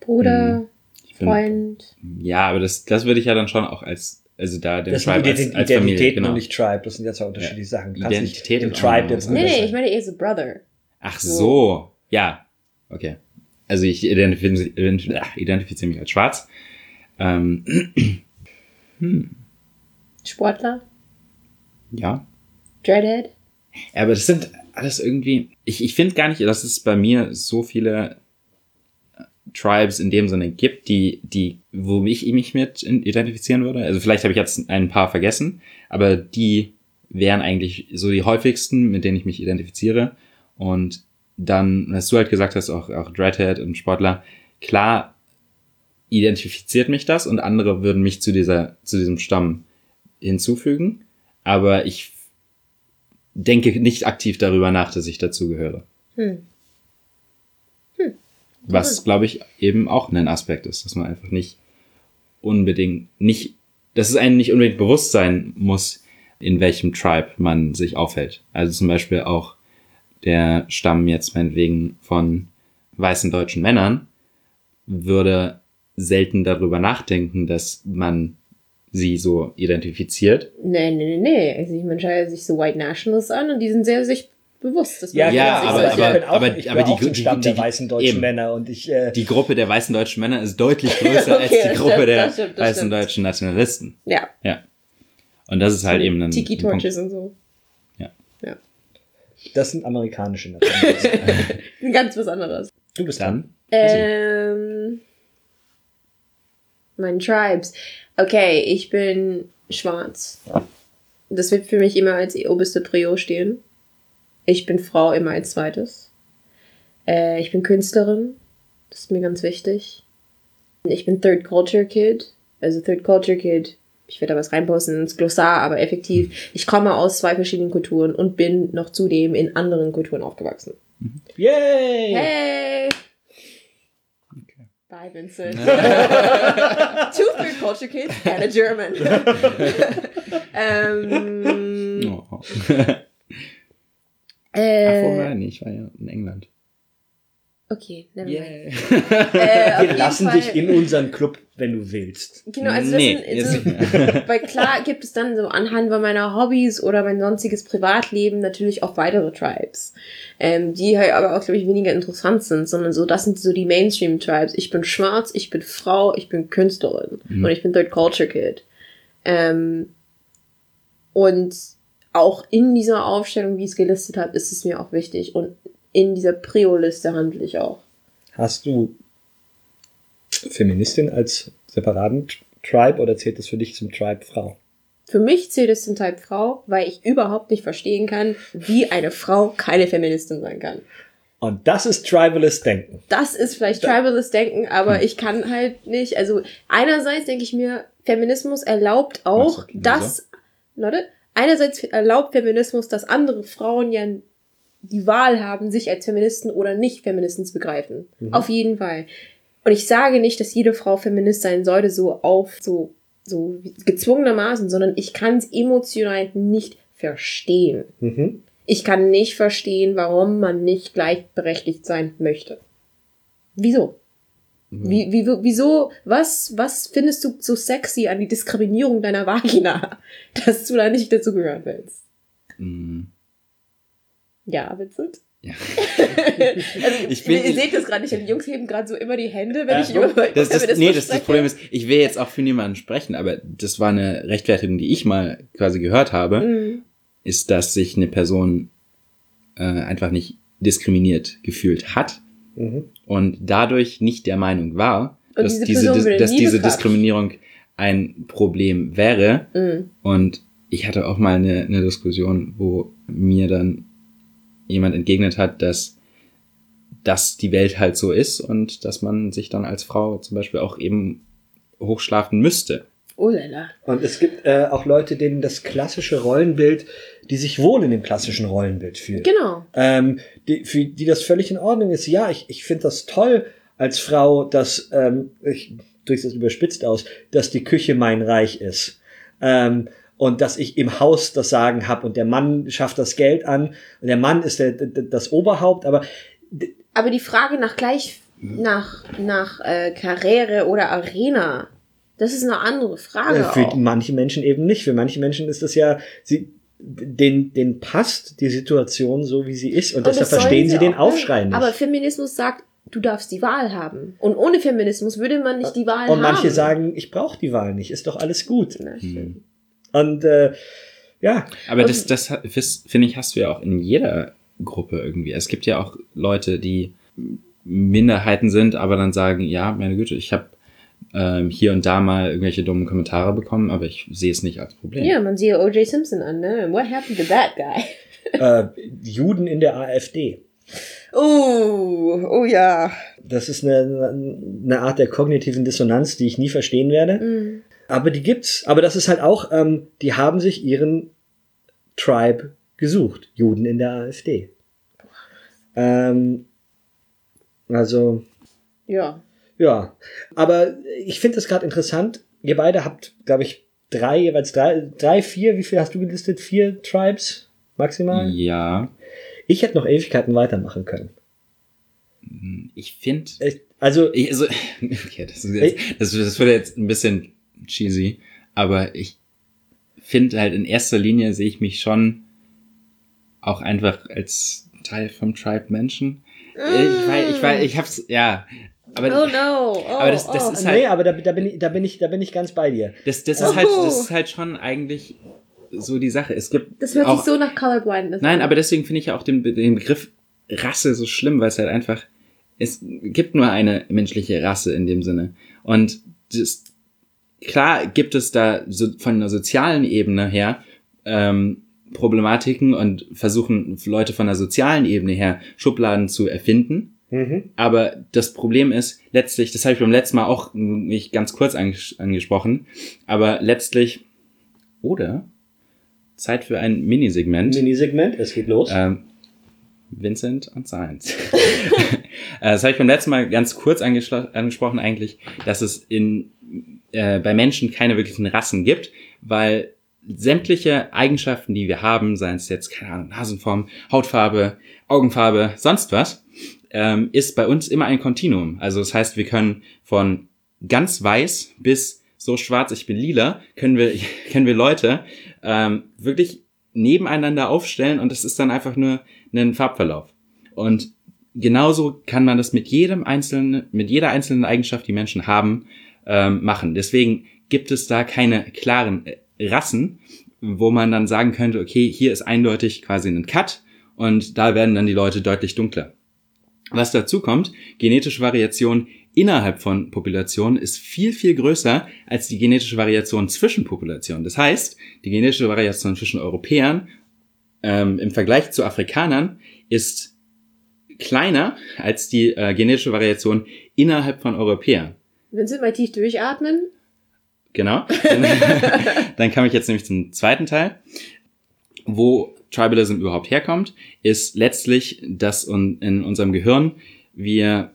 Bruder, Ich bin, Freund. ja, aber das, das würde ich ja dann schon auch als, also da den Das sind Tribe als, Ident als Identitäten Familie, genau. und nicht Tribe. Das sind ja zwei unterschiedliche Sachen. Du kannst Identität nicht Tribe Brüder Nee, nee, ich meine eher so Brother. Ach So. so, ja, okay. Also ich identifiziere, identifiziere mich als schwarz. Ähm, Sportler, ja, Dreadhead. aber das sind alles irgendwie, ich, ich finde gar nicht, dass es bei mir so viele äh, Tribes in dem Sinne gibt, die, die, wo ich mich mit identifizieren würde. Also vielleicht habe ich jetzt ein paar vergessen, aber die wären eigentlich so die häufigsten, mit denen ich mich identifiziere. Und dann, was du halt gesagt hast, auch, auch Dreadhead und Sportler, klar identifiziert mich das und andere würden mich zu dieser, zu diesem Stamm hinzufügen. Aber ich denke nicht aktiv darüber nach, dass ich dazugehöre. Hm. Was, glaube ich, eben auch ein Aspekt ist, dass man einfach nicht unbedingt, nicht, dass es einem nicht unbedingt bewusst sein muss, in welchem Tribe man sich aufhält. Also zum Beispiel auch der Stamm jetzt meinetwegen von weißen deutschen Männern würde selten darüber nachdenken, dass man sie so identifiziert. Nee, nee, nee, nee. Also ich meine, sich so White Nationalists an und die sind sehr sich bewusst, dass Ja, man Ja, aber- ich bin auch, aber- ich aber die- die- Stamm der die- weißen deutschen eben. Männer und ich äh, Die Gruppe der weißen deutschen Männer ist deutlich größer als Okay, die das Gruppe stimmt, der das stimmt, das weißen stimmt. deutschen Nationalisten. ja, Ja. Und das ist halt eben ein, Tiki. Torches und so. Das sind amerikanische Nationen. Ganz was anderes. Du bist dran. Ähm, mein Tribes. Okay, ich bin schwarz. Das wird für mich immer als oberste Prio stehen. Ich bin Frau immer als zweites. Äh, ich bin Künstlerin. Das ist mir ganz wichtig. Ich bin Third Culture Kid. Also Third Culture Kid. Ich werde da was reinposten ins Glossar, aber effektiv. Ich komme aus zwei verschiedenen Kulturen und bin noch zudem in anderen Kulturen aufgewachsen. Yay! Hey! Bye, Vincent. Two Third Culture Kids and a German. ähm, Oh. Ach, äh, vorher nicht, ich war ja in England. Okay, never mind. Yeah. Äh, Wir lassen Fall- dich in unseren Club, wenn du willst. Genau, also das Nee, sind, also, weil klar gibt es dann so anhand von meiner Hobbys oder mein sonstiges Privatleben natürlich auch weitere Tribes, ähm, die halt aber auch, glaube ich, weniger interessant sind, sondern so, das sind so die Mainstream-Tribes. Ich bin schwarz, ich bin Frau, ich bin Künstlerin und ich bin Third Culture Kid. Ähm, und auch in dieser Aufstellung, wie ich es gelistet habe, ist es mir auch wichtig. Und in dieser Prio-Liste handle ich auch. Hast du Feministin als separaten Tribe oder zählt das für dich zum Tribe Frau? Für mich zählt es zum Typ Frau, weil ich überhaupt nicht verstehen kann, wie eine Frau keine Feministin sein kann. Und das ist Tribalist Denken. Das ist vielleicht Tribalist Denken, aber ich kann halt nicht. Also einerseits denke ich mir, Feminismus erlaubt auch, dass, Leute, einerseits erlaubt Feminismus, dass andere Frauen ja die Wahl haben, sich als Feministen oder nicht Feministen zu begreifen. Auf jeden Fall. Und ich sage nicht, dass jede Frau Feminist sein sollte, so auf, so, so gezwungenermaßen, sondern ich kann es emotional nicht verstehen. Mhm. Ich kann nicht verstehen, warum man nicht gleichberechtigt sein möchte. Wieso? Wie, wie, wieso, was, was findest du so sexy an die Diskriminierung deiner Vagina, dass du da nicht dazugehören willst? Mm, Ja, Vincent? Ja. also, Ich bin- ihr seht das gerade nicht, die Jungs heben gerade so immer die Hände, wenn Ja, ich über, Das, wir das, nee, das, das. Problem ist, ich will jetzt auch für niemanden sprechen, aber das war eine Rechtfertigung, die ich mal quasi gehört habe, Mhm. ist, dass sich eine Person äh, einfach nicht diskriminiert gefühlt hat Mhm. und dadurch nicht der Meinung war, Und dass diese diese, dass diese. Diskriminierung ein Problem wäre. Mhm. Und ich hatte auch mal eine, eine Diskussion, wo mir dann jemand entgegnet hat, dass dass die Welt halt so ist und dass man sich dann als Frau zum Beispiel auch eben hochschlafen müsste. Oh lala. Und es gibt äh, auch Leute, denen das klassische Rollenbild, die sich wohl in dem klassischen Rollenbild fühlen. Genau. ähm, die, für die das völlig in Ordnung ist. Ja, ich, ich finde das toll als Frau, dass, ähm, ich drücke das überspitzt aus, dass die Küche mein Reich ist. Ähm, und dass ich im Haus das Sagen habe und der Mann schafft das Geld an und der Mann ist der, der, das Oberhaupt, aber Aber die Frage nach gleich, nach, nach äh, Karriere oder Arena, das ist eine andere Frage äh, für auch. manche Menschen eben nicht. Für manche Menschen ist das ja, sie, den, den passt die Situation so, wie sie ist und, Und deshalb verstehen sie den auch, Aufschrei nicht. Aber Feminismus sagt, du darfst die Wahl haben. Und ohne Feminismus würde man nicht die Wahl und haben. manche sagen, ich brauche die Wahl nicht, ist doch alles gut. Na, schön. Und äh, ja, Aber Und- das, das finde ich, hast du ja auch in jeder Gruppe irgendwie. Es gibt ja auch Leute, die Minderheiten sind, aber dann sagen, ja, meine Güte, ich habe ähm, hier und da mal irgendwelche dummen Kommentare bekommen, aber ich sehe es nicht als Problem. Ja, man sieht O.J. Simpson an, ne? What happened to that guy? äh, Juden in der AfD. Oh, oh ja. Das ist eine, eine Art der kognitiven Dissonanz, die ich nie verstehen werde. Mhm. Aber die gibt's. Aber das ist halt auch, ähm, die haben sich ihren Tribe gesucht. Juden in der AfD. Ähm, also, Ja. ja. Aber ich finde das gerade interessant. Ihr beide habt, glaube ich, drei, jeweils drei, drei, vier, wie viel hast du gelistet? Vier Tribes maximal? Ja, Ich hätte noch Ewigkeiten weitermachen können. ich finde, Also, ich, also, okay, das, ist jetzt, das, das wird jetzt ein bisschen cheesy, aber ich finde halt in erster Linie sehe ich mich schon auch einfach als Teil vom Tribe Menschen. Ich weiß, ich weiß, ich hab's, ja, aber Oh no. Oh, Aber das- das oh. ist halt- nee, aber da, da, bin ich, da, bin ich, da bin ich ganz bei dir. Das, das ist halt, Oh. das ist halt schon eigentlich so die Sache. Es gibt Das hört auch, sich so nach Colorblindness Nein, an. aber deswegen finde ich ja auch den, den Begriff Rasse so schlimm, weil es halt einfach, es gibt nur eine menschliche Rasse in dem Sinne. Und das, klar gibt es da so von einer sozialen Ebene her ähm, Problematiken und versuchen Leute von der sozialen Ebene her Schubladen zu erfinden. Mhm. Aber das Problem ist letztlich, das habe ich beim letzten Mal auch nicht ganz kurz anges angesprochen, aber letztlich, oder Zeit für ein Minisegment. Minisegment, es geht los. Ähm, Vincent und Science. Äh, das habe ich beim letzten Mal ganz kurz angesprochen eigentlich, dass es in, äh, bei Menschen keine wirklichen Rassen gibt, weil sämtliche Eigenschaften, die wir haben, seien es jetzt, keine Ahnung, Nasenform, Hautfarbe, Augenfarbe, sonst was, ähm, ist bei uns immer ein Kontinuum. Also das heißt, wir können von ganz weiß bis so schwarz, ich bin lila, können wir, können wir Leute ähm, wirklich nebeneinander aufstellen und das ist dann einfach nur ein Farbverlauf. Und genauso kann man das mit jedem einzelnen, mit jeder einzelnen Eigenschaft, die Menschen haben, ähm, machen. Deswegen gibt es da keine klaren äh, Rassen, wo man dann sagen könnte, okay, hier ist eindeutig quasi ein Cut und da werden dann die Leute deutlich dunkler. Was dazu kommt, genetische Variation innerhalb von Populationen ist viel, viel größer als die genetische Variation zwischen Populationen. Das heißt, die genetische Variation zwischen Europäern ähm, im Vergleich zu Afrikanern ist kleiner als die äh, genetische Variation innerhalb von Europäern. Vincent, mal tief durchatmen. Genau. Dann, kam ich jetzt nämlich zum zweiten Teil. Wo Tribalism überhaupt herkommt, ist letztlich, dass in unserem Gehirn wir,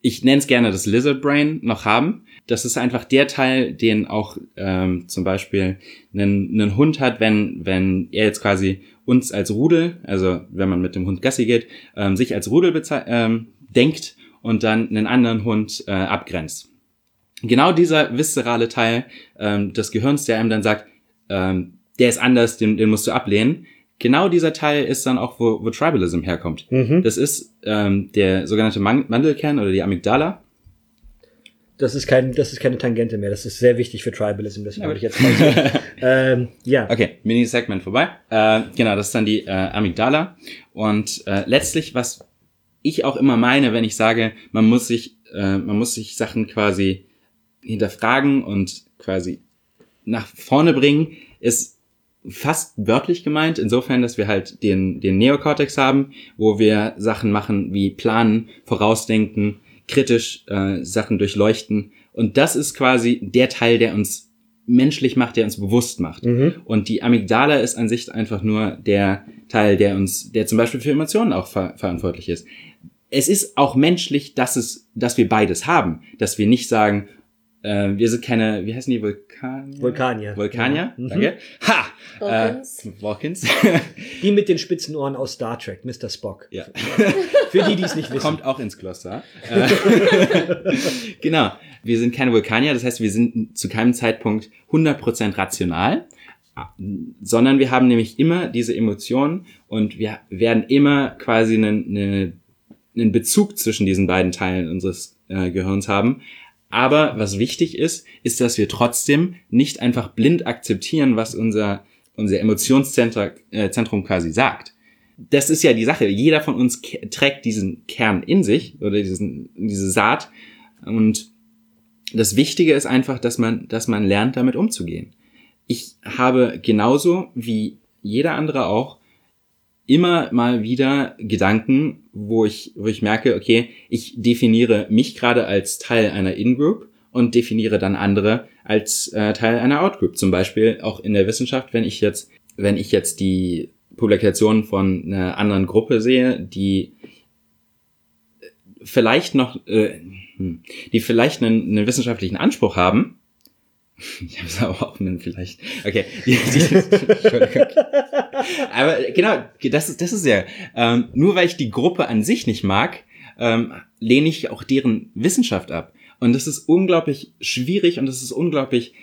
ich nenne es gerne das Lizard Brain, noch haben. Das ist einfach der Teil, den auch ähm, zum Beispiel ein, ein Hund hat, wenn, wenn er jetzt quasi uns als Rudel, also wenn man mit dem Hund Gassi geht, ähm, sich als Rudel ähm, denkt und dann einen anderen Hund äh, abgrenzt genau dieser viszerale Teil ähm, des Gehirns, der einem dann sagt, ähm, der ist anders, den, den musst du ablehnen. Genau dieser Teil ist dann auch, wo, wo Tribalism herkommt. Mhm. Das ist ähm, der sogenannte Man Mandelkern oder die Amygdala. Das ist, kein, das ist keine Tangente mehr. Das ist sehr wichtig für Tribalism. Das wollte ich jetzt mal sagen. ähm, ja. Okay, Mini-Segment vorbei. Äh, genau, das ist dann die äh, Amygdala. Und äh, letztlich, was ich auch immer meine, wenn ich sage, man muss sich, äh, man muss sich Sachen quasi hinterfragen und quasi nach vorne bringen, ist fast wörtlich gemeint, insofern, dass wir halt den, den Neokortex haben, wo wir Sachen machen wie planen, vorausdenken, kritisch äh, Sachen durchleuchten. Und das ist quasi der Teil, der uns menschlich macht, der uns bewusst macht. Mhm. Und die Amygdala ist an sich einfach nur der Teil, der uns, der zum Beispiel für Emotionen auch ver verantwortlich ist. Es ist auch menschlich, dass es, dass wir beides haben, dass wir nicht sagen, äh, wir sind keine, wie heißen die Vulkanier? Vulkanier. Vulkanier, Mhm. danke. Ha! Vulcans. Äh, Vulcans. Die mit den spitzen Ohren aus Star Trek, Mr. Spock. ja. Für die, die es nicht wissen. Kommt auch ins Kloster. Äh, genau. Wir sind keine Vulkanier, das heißt, wir sind zu keinem Zeitpunkt 100% rational, sondern wir haben nämlich immer diese Emotionen und wir werden immer quasi einen, eine, einen Bezug zwischen diesen beiden Teilen unseres äh, Gehirns haben. Aber was wichtig ist, ist, dass wir trotzdem nicht einfach blind akzeptieren, was unser, unser Emotionszentrum äh, quasi sagt das ist ja die Sache. Jeder von uns trägt diesen Kern in sich oder diesen, diese Saat. Und das Wichtige ist einfach, dass man, dass man lernt, damit umzugehen. Ich habe genauso wie jeder andere auch immer mal wieder Gedanken, wo ich, wo ich merke, okay, ich definiere mich gerade als Teil einer In-Group und definiere dann andere als äh, Teil einer Out-Group. Zum Beispiel auch in der Wissenschaft, wenn ich jetzt, wenn ich jetzt die Publikationen von einer anderen Gruppe sehe, die vielleicht noch, äh, hm, die vielleicht einen, einen wissenschaftlichen Anspruch haben. Ich habe es auch einen vielleicht. Okay. Aber genau, das ist, das ist ja. Ähm, nur weil ich die Gruppe an sich nicht mag, ähm, lehne ich auch deren Wissenschaft ab. Und das ist unglaublich schwierig und das ist unglaublich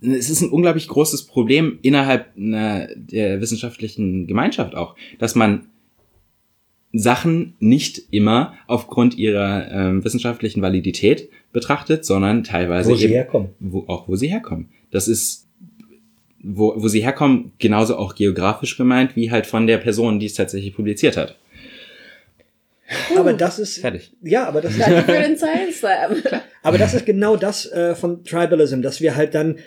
es ist ein unglaublich großes Problem innerhalb einer, der wissenschaftlichen Gemeinschaft auch, dass man Sachen nicht immer aufgrund ihrer ähm, wissenschaftlichen Validität betrachtet, sondern teilweise Wo sie eben, herkommen. wo, auch wo sie herkommen. Das ist wo, wo sie herkommen, genauso auch geografisch gemeint, wie halt von der Person, die es tatsächlich publiziert hat. Aber das ist Fertig. ja, aber das ist für den Science Lab. Aber das ist genau das äh, von Tribalism, dass wir halt dann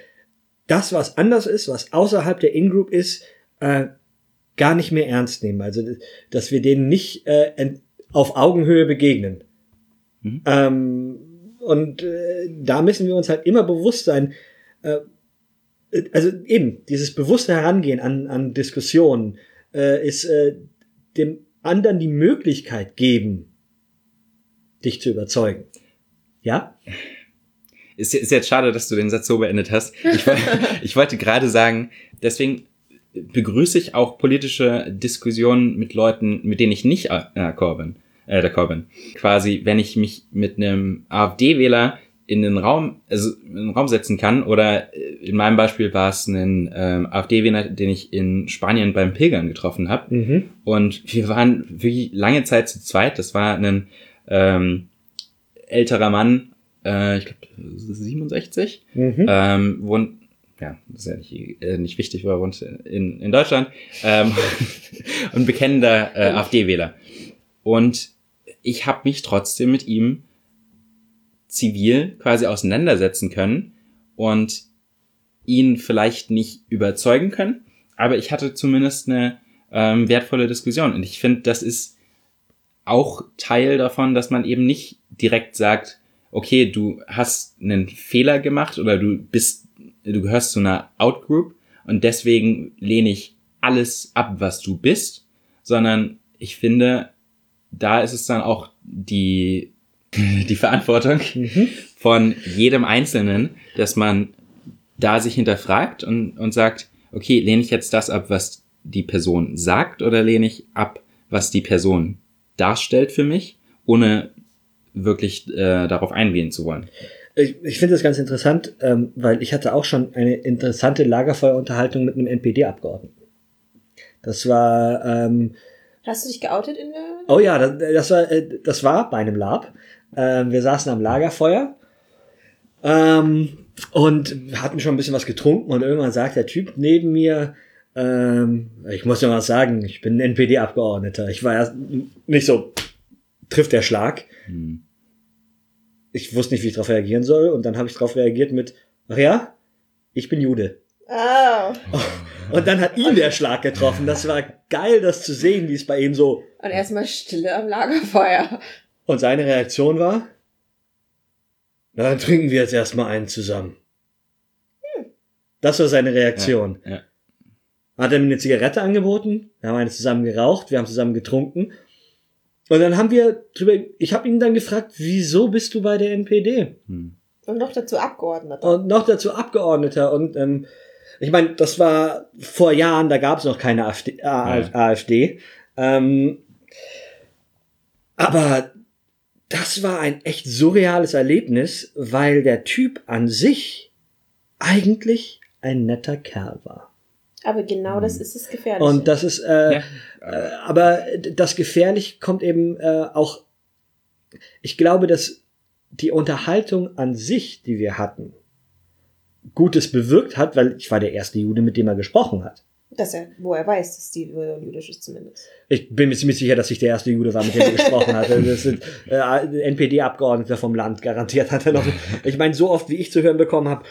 das, was anders ist, was außerhalb der In-Group ist, äh, gar nicht mehr ernst nehmen. Also, dass wir denen nicht äh, auf Augenhöhe begegnen. Mhm. Ähm, und äh, da müssen wir uns halt immer bewusst sein, äh, also eben, dieses bewusste Herangehen an, an Diskussionen äh, ist äh, dem anderen die Möglichkeit geben, dich zu überzeugen. Ja? Ist, ist jetzt schade, dass du den Satz so beendet hast. Ich, ich wollte gerade sagen, deswegen begrüße ich auch politische Diskussionen mit Leuten, mit denen ich nicht äh, d'accord bin. Äh, d'accord bin. Quasi, wenn ich mich mit einem AfD-Wähler in den Raum, also in den Raum setzen kann, oder äh, in meinem Beispiel war es ein ähm, AfD-Wähler, den ich in Spanien beim Pilgern getroffen habe. Mhm. Und wir waren wirklich lange Zeit zu zweit. Das war ein ähm, älterer Mann, äh, ich glaube 67, Mhm. ähm, wohnt, ja, das ist ja nicht, äh, nicht wichtig, weil er wohnt in, in Deutschland, ähm, und bekennender äh, AfD-Wähler. Und ich habe mich trotzdem mit ihm zivil quasi auseinandersetzen können und ihn vielleicht nicht überzeugen können, aber ich hatte zumindest eine ähm, wertvolle Diskussion. Und ich finde, das ist auch Teil davon, dass man eben nicht direkt sagt, okay, du hast einen Fehler gemacht oder du bist, du gehörst zu einer Outgroup und deswegen lehne ich alles ab, was du bist, sondern ich finde, da ist es dann auch die, die Verantwortung Mhm. von jedem Einzelnen, dass man da sich hinterfragt und, und sagt, okay, lehne ich jetzt das ab, was die Person sagt oder lehne ich ab, was die Person darstellt für mich, ohne wirklich äh, darauf eingehen zu wollen. Ich, ich finde das ganz interessant, ähm, weil ich hatte auch schon eine interessante Lagerfeuerunterhaltung mit einem NPD-Abgeordneten. Das war, ähm, Hast du dich geoutet in der. oh ja, das, das war, äh, das war bei einem Lab. Ähm, wir saßen am Lagerfeuer ähm, und hatten schon ein bisschen was getrunken und irgendwann sagt der Typ neben mir, ähm, ich muss ja was sagen, ich bin ein NPD-Abgeordneter. Ich war erst nicht so, trifft der Schlag. Hm. Ich wusste nicht, wie ich darauf reagieren soll und dann habe ich darauf reagiert mit, ach ja, ich bin Jude. Oh. Und dann hat ihn der Schlag getroffen. Das war geil, das zu sehen, wie es bei ihm so. Und erstmal Stille am Lagerfeuer. Und seine Reaktion war, na, dann trinken wir jetzt erstmal einen zusammen. Das war seine Reaktion. Ja, ja. Hat er mir eine Zigarette angeboten, wir haben eine zusammen geraucht, wir haben zusammen getrunken. Und dann haben wir drüber, ich habe ihn dann gefragt, wieso bist du bei der NPD? Hm. Und noch dazu Abgeordneter. Und noch dazu Abgeordneter. Und ähm, ich meine, das war vor Jahren, da gab es noch keine AfD. Äh, Ja. AfD. Ähm, aber das war ein echt surreales Erlebnis, weil der Typ an sich eigentlich ein netter Kerl war. Aber genau das ist das Gefährliche. Und das ist, äh, Ja. äh, aber das gefährlich kommt eben äh, auch, ich glaube, dass die Unterhaltung an sich, die wir hatten, Gutes bewirkt hat, weil ich war der erste Jude, mit dem er gesprochen hat. dass er, wo er weiß, dass die Religion jüdisch ist zumindest. Ich bin mir ziemlich sicher, dass ich der erste Jude war, mit dem er gesprochen hatte. Das sind äh, NPD-Abgeordnete vom Land, garantiert hat er noch. Ich meine, so oft wie ich zu hören bekommen habe,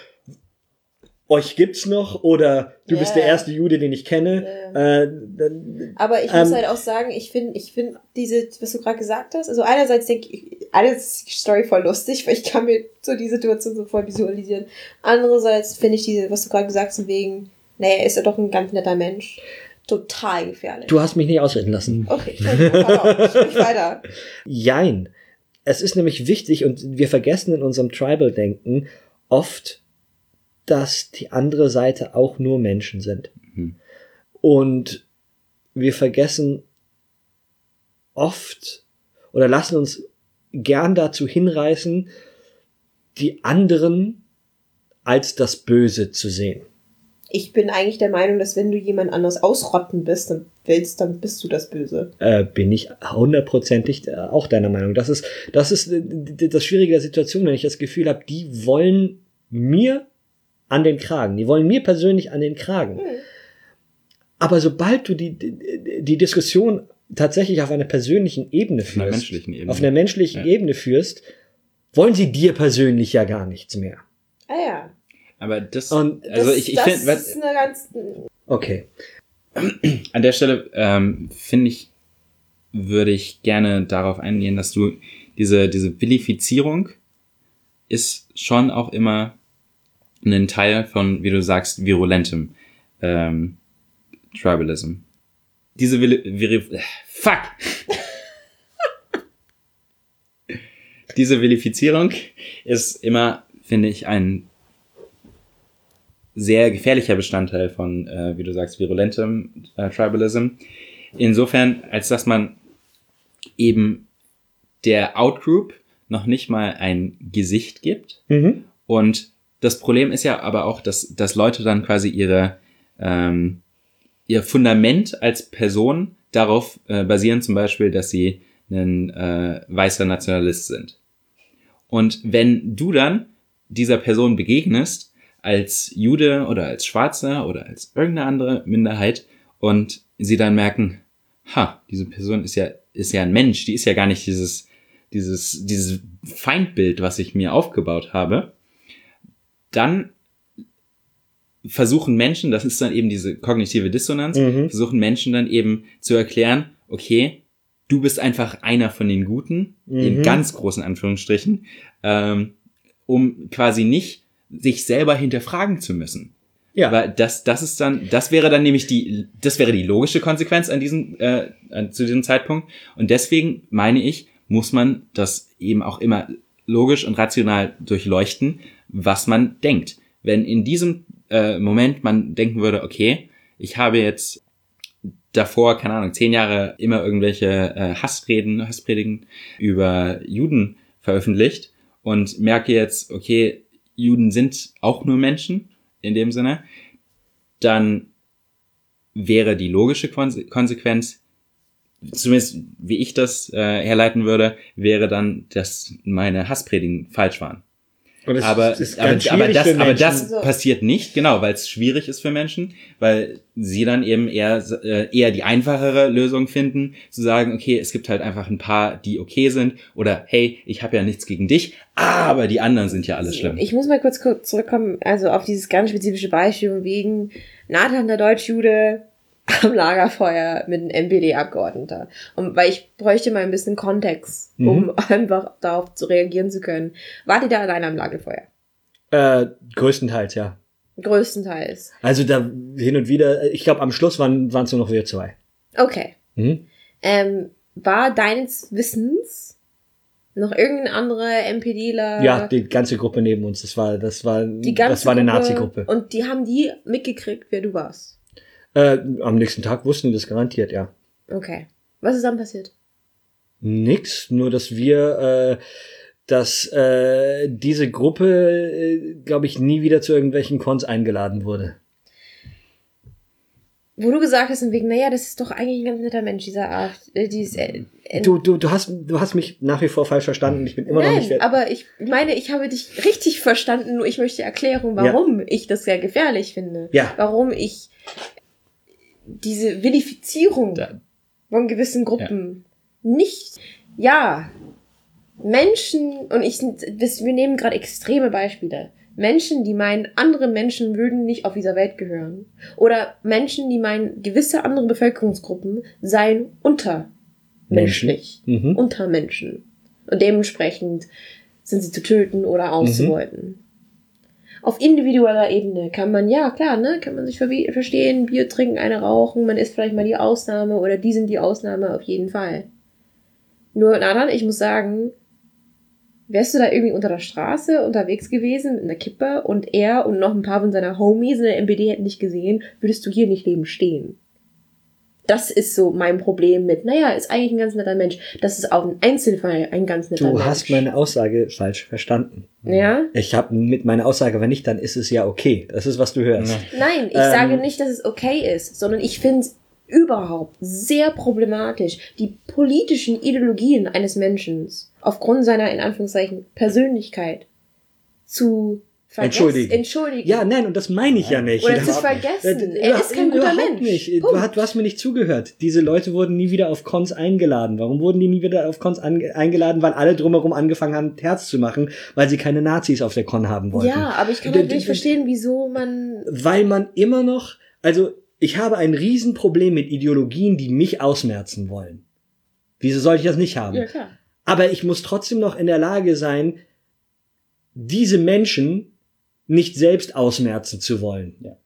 euch gibt's noch oder du Ja. bist der erste Jude, den ich kenne. Äh, dann, Aber ich muss Ähm, halt auch sagen, ich finde, ich finde diese, was du gerade gesagt hast, also einerseits denke ich, alles ist die Story voll lustig, weil ich kann mir so die Situation so voll visualisieren. Andererseits finde ich diese, was du gerade gesagt hast, wegen, naja, ist er doch ein ganz netter Mensch, total gefährlich. du hast mich nicht ausreden lassen. Okay, sprich weiter. Jein. Es ist nämlich wichtig und wir vergessen in unserem Tribal-Denken oft, dass die andere Seite auch nur Menschen sind. Mhm. Und wir vergessen oft oder lassen uns gern dazu hinreißen, die anderen als das Böse zu sehen. Ich bin eigentlich der Meinung, dass wenn du jemand anders ausrotten bist, dann willst, dann bist du das Böse. äh, bin ich hundertprozentig äh, auch deiner Meinung. Das ist, das ist äh, das Schwierige der Situation, wenn ich das Gefühl habe, die wollen mir an den Kragen. Die wollen mir persönlich an den Kragen. Aber sobald du die, die, die Diskussion tatsächlich auf einer persönlichen Ebene führst, einer menschlichen Ebene. auf einer menschlichen Ja. Ebene führst, wollen sie dir persönlich ja gar nichts mehr. Ah ja. Aber das, Und also das, ich, ich das finde, ist eine ganz. Okay. an der Stelle ähm, finde ich, würde ich gerne darauf eingehen, dass du diese, diese Vilifizierung ist schon auch immer ein Teil von, wie du sagst, virulentem ähm, Tribalism. Diese Vili Viri äh, Fuck! Diese Vilifizierung ist immer, finde ich, ein sehr gefährlicher Bestandteil von, äh, wie du sagst, virulentem äh, Tribalism. Insofern, als dass man eben der Outgroup noch nicht mal ein Gesicht gibt. Mhm. Und das Problem ist ja aber auch, dass, dass Leute dann quasi ihre, ähm, ihr Fundament als Person darauf äh, basieren, zum Beispiel, dass sie ein äh, weißer Nationalist sind. Und wenn du dann dieser Person begegnest, als Jude oder als Schwarzer oder als irgendeine andere Minderheit und sie dann merken, ha, diese Person ist ja, ist ja ein Mensch, die ist ja gar nicht dieses, dieses, dieses Feindbild, was ich mir aufgebaut habe, dann versuchen Menschen, das ist dann eben diese kognitive Dissonanz, Mhm. versuchen Menschen dann eben zu erklären, okay, du bist einfach einer von den Guten, in Mhm. ganz großen Anführungsstrichen, ähm, um quasi nicht sich selber hinterfragen zu müssen. Ja. Weil das, das ist dann, das wäre dann nämlich die, das wäre die logische Konsequenz an diesem, äh, zu diesem Zeitpunkt. Und deswegen meine ich, muss man das eben auch immer logisch und rational durchleuchten, was man denkt. Wenn in diesem äh, Moment man denken würde, okay, ich habe jetzt davor, keine Ahnung, zehn Jahre immer irgendwelche äh, Hassreden, Hasspredigen über Juden veröffentlicht und merke jetzt, okay, Juden sind auch nur Menschen in dem Sinne, dann wäre die logische Konse Konsequenz, zumindest wie ich das äh, herleiten würde, wäre dann, dass meine Hasspredigen falsch waren. Und es aber, ist aber, ganz aber schwierig das, für aber Menschen. das passiert nicht, genau, weil es schwierig ist für Menschen, weil sie dann eben eher, äh, eher die einfachere Lösung finden, zu sagen, okay, es gibt halt einfach ein paar, die okay sind, oder hey, ich habe ja nichts gegen dich, aber die anderen sind ja alle schlimm. Ich muss mal kurz, kurz zurückkommen, also auf dieses ganz spezifische Beispiel wegen Nathan der Deutschjude am Lagerfeuer mit einem NPD-Abgeordneter. Und weil ich bräuchte mal ein bisschen Kontext, um einfach darauf zu reagieren zu können. Wart ihr da alleine am Lagerfeuer? Äh, größtenteils, ja. Größtenteils. Also da hin und wieder, ich glaube am Schluss waren es nur noch wir zwei. Okay. Mhm. Ähm, war deines Wissens noch irgendein anderer NPDler? Ja, die ganze Gruppe neben uns. Das war, das war, die ganze das war eine Gruppe? Nazi-Gruppe. Und die haben die mitgekriegt, wer du warst. Äh, am nächsten Tag wussten die das garantiert, ja. Okay. Was ist dann passiert? Nix, nur dass wir, äh, dass äh, diese Gruppe, äh, glaube ich, nie wieder zu irgendwelchen Cons eingeladen wurde. Wo du gesagt hast, im Weg, naja, das ist doch eigentlich ein ganz netter Mensch, dieser Art, äh, dieses, äh, äh, Du, du, du hast, du hast mich nach wie vor falsch verstanden. Ich bin immer noch nicht. Nein, fer- aber ich meine, ich habe dich richtig verstanden, nur ich möchte erklären, warum ich das sehr gefährlich finde. Ja. Warum ich diese Vilifizierung Da- von gewissen Gruppen nicht, ja, Menschen, und ich, das, wir nehmen gerade extreme Beispiele. Menschen, die meinen, andere Menschen würden nicht auf dieser Welt gehören. Oder Menschen, die meinen, gewisse andere Bevölkerungsgruppen seien untermenschlich. Mhm. Untermenschen. Und dementsprechend sind sie zu töten oder auszubeuten. Auf individueller Ebene kann man, ja klar, ne, kann man sich verstehen, Bier trinken, eine rauchen, man ist vielleicht mal die Ausnahme oder die sind die Ausnahme auf jeden Fall. Nur, Nathan, ich muss sagen, wärst du da irgendwie unter der Straße unterwegs gewesen mit einer Kippe und er und noch ein paar von seiner Homies in der MPD hätten dich gesehen, würdest du hier nicht leben stehen. Das ist so mein Problem mit, naja, ist eigentlich ein ganz netter Mensch. Das ist auch ein Einzelfall ein ganz netter Du Mensch. hast meine Aussage falsch verstanden. Ja? Ich habe mit meiner Aussage, wenn nicht, dann ist es ja okay. Das ist, was du hörst. Nein, ich Ähm, sage nicht, dass es okay ist, sondern ich finde es überhaupt sehr problematisch, die politischen Ideologien eines Menschen aufgrund seiner, in Anführungszeichen, Persönlichkeit zu Vergessen- Entschuldigen. Entschuldigen. Ja, nein, und das meine ich ja nicht. Oder Das- es ist vergessen. Er ist kein guter Mensch. Nicht. Du, hast, du hast mir nicht zugehört. Diese Leute wurden nie wieder auf Cons eingeladen. Warum wurden die nie wieder auf Cons eingeladen? Weil alle drumherum angefangen haben, Herz zu machen, weil sie keine Nazis auf der Con haben wollten. Ja, aber ich kann D- halt nicht verstehen, wieso man. Weil man immer noch, also ich habe ein Riesenproblem mit Ideologien, die mich ausmerzen wollen. Wieso soll ich das nicht haben? Ja, klar. Aber ich muss trotzdem noch in der Lage sein, diese Menschen nicht selbst ausmerzen zu wollen. Ja.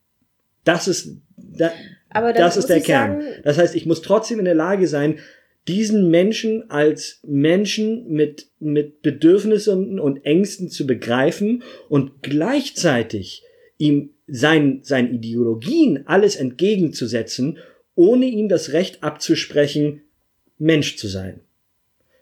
Das ist, da, das ist der Kern. Sagen, Das heißt, ich muss trotzdem in der Lage sein, diesen Menschen als Menschen mit, mit Bedürfnissen und Ängsten zu begreifen und gleichzeitig ihm sein, seinen Ideologien alles entgegenzusetzen, ohne ihm das Recht abzusprechen, Mensch zu sein.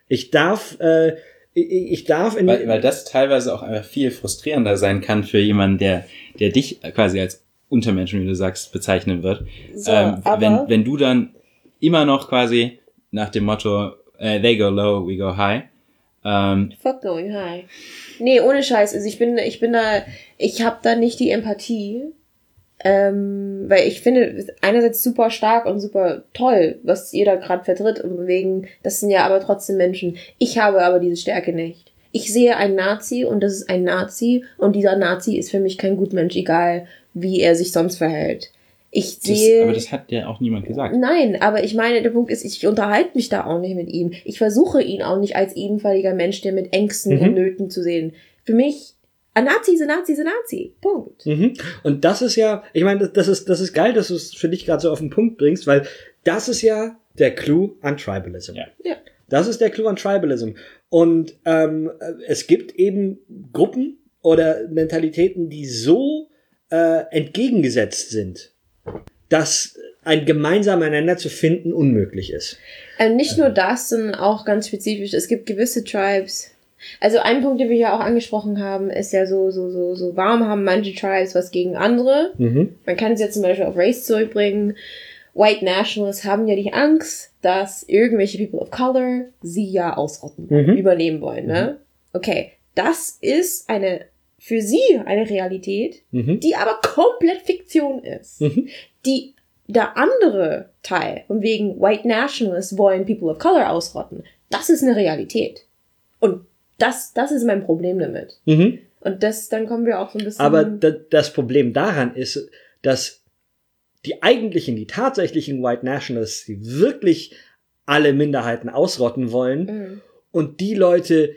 Ich darf, äh, ich, darf in, Weil, weil das teilweise auch einfach viel frustrierender sein kann für jemanden, der, der dich quasi als Untermenschen, wie du sagst, bezeichnen wird. So, ähm, aber- wenn, wenn du dann immer noch quasi nach dem Motto, äh, they go low, we go high, ähm, Fuck going high. Nee, ohne Scheiß. Also ich bin, ich bin da, ich habe da nicht die Empathie. Ähm, weil ich finde, einerseits super stark und super toll, was ihr da gerade vertritt, und wegen, das sind ja aber trotzdem Menschen. Ich habe aber diese Stärke nicht. Ich sehe einen Nazi und das ist ein Nazi und dieser Nazi ist für mich kein Gutmensch, egal wie er sich sonst verhält. Ich das, sehe. aber das hat ja auch niemand gesagt. Nein, aber ich meine, der Punkt ist, ich unterhalte mich da auch nicht mit ihm. Ich versuche ihn auch nicht als ebenfalliger Mensch, der mit Ängsten Mhm. und Nöten zu sehen. Für mich, ein Nazi ist ein Nazi ist ein Nazi. Punkt. Mhm. Und das ist ja, ich meine, das- ist, das ist geil, dass du es für dich gerade so auf den Punkt bringst, weil das ist ja der Clou an Tribalism. Ja. Ja. Das ist der Clou an Tribalism. Und ähm, es gibt eben Gruppen oder Mentalitäten, die so äh, entgegengesetzt sind, dass ein gemeinsam einander zu finden unmöglich ist. Ähm, nicht nur das, sondern auch ganz spezifisch. Es gibt gewisse Tribes. Also ein Punkt, den wir ja auch angesprochen haben, ist ja so, so, so, so, warum haben manche Tribes was gegen andere? Mhm. Man kann es ja zum Beispiel auf Race zurückbringen. White Nationalists haben ja die Angst, dass irgendwelche People of Color sie ja ausrotten, Mhm. übernehmen wollen, ne? Okay, das ist eine, für sie eine Realität, Mhm. die aber komplett Fiktion ist. Mhm. Die, der andere Teil, von wegen White Nationalists wollen People of Color ausrotten, das ist eine Realität. Und das, das ist mein Problem damit. Mhm. Und das, dann kommen wir auch so ein bisschen. Aber da, das Problem daran ist, dass die eigentlichen, die tatsächlichen White Nationalists, die wirklich alle Minderheiten ausrotten wollen, Mhm. und die Leute,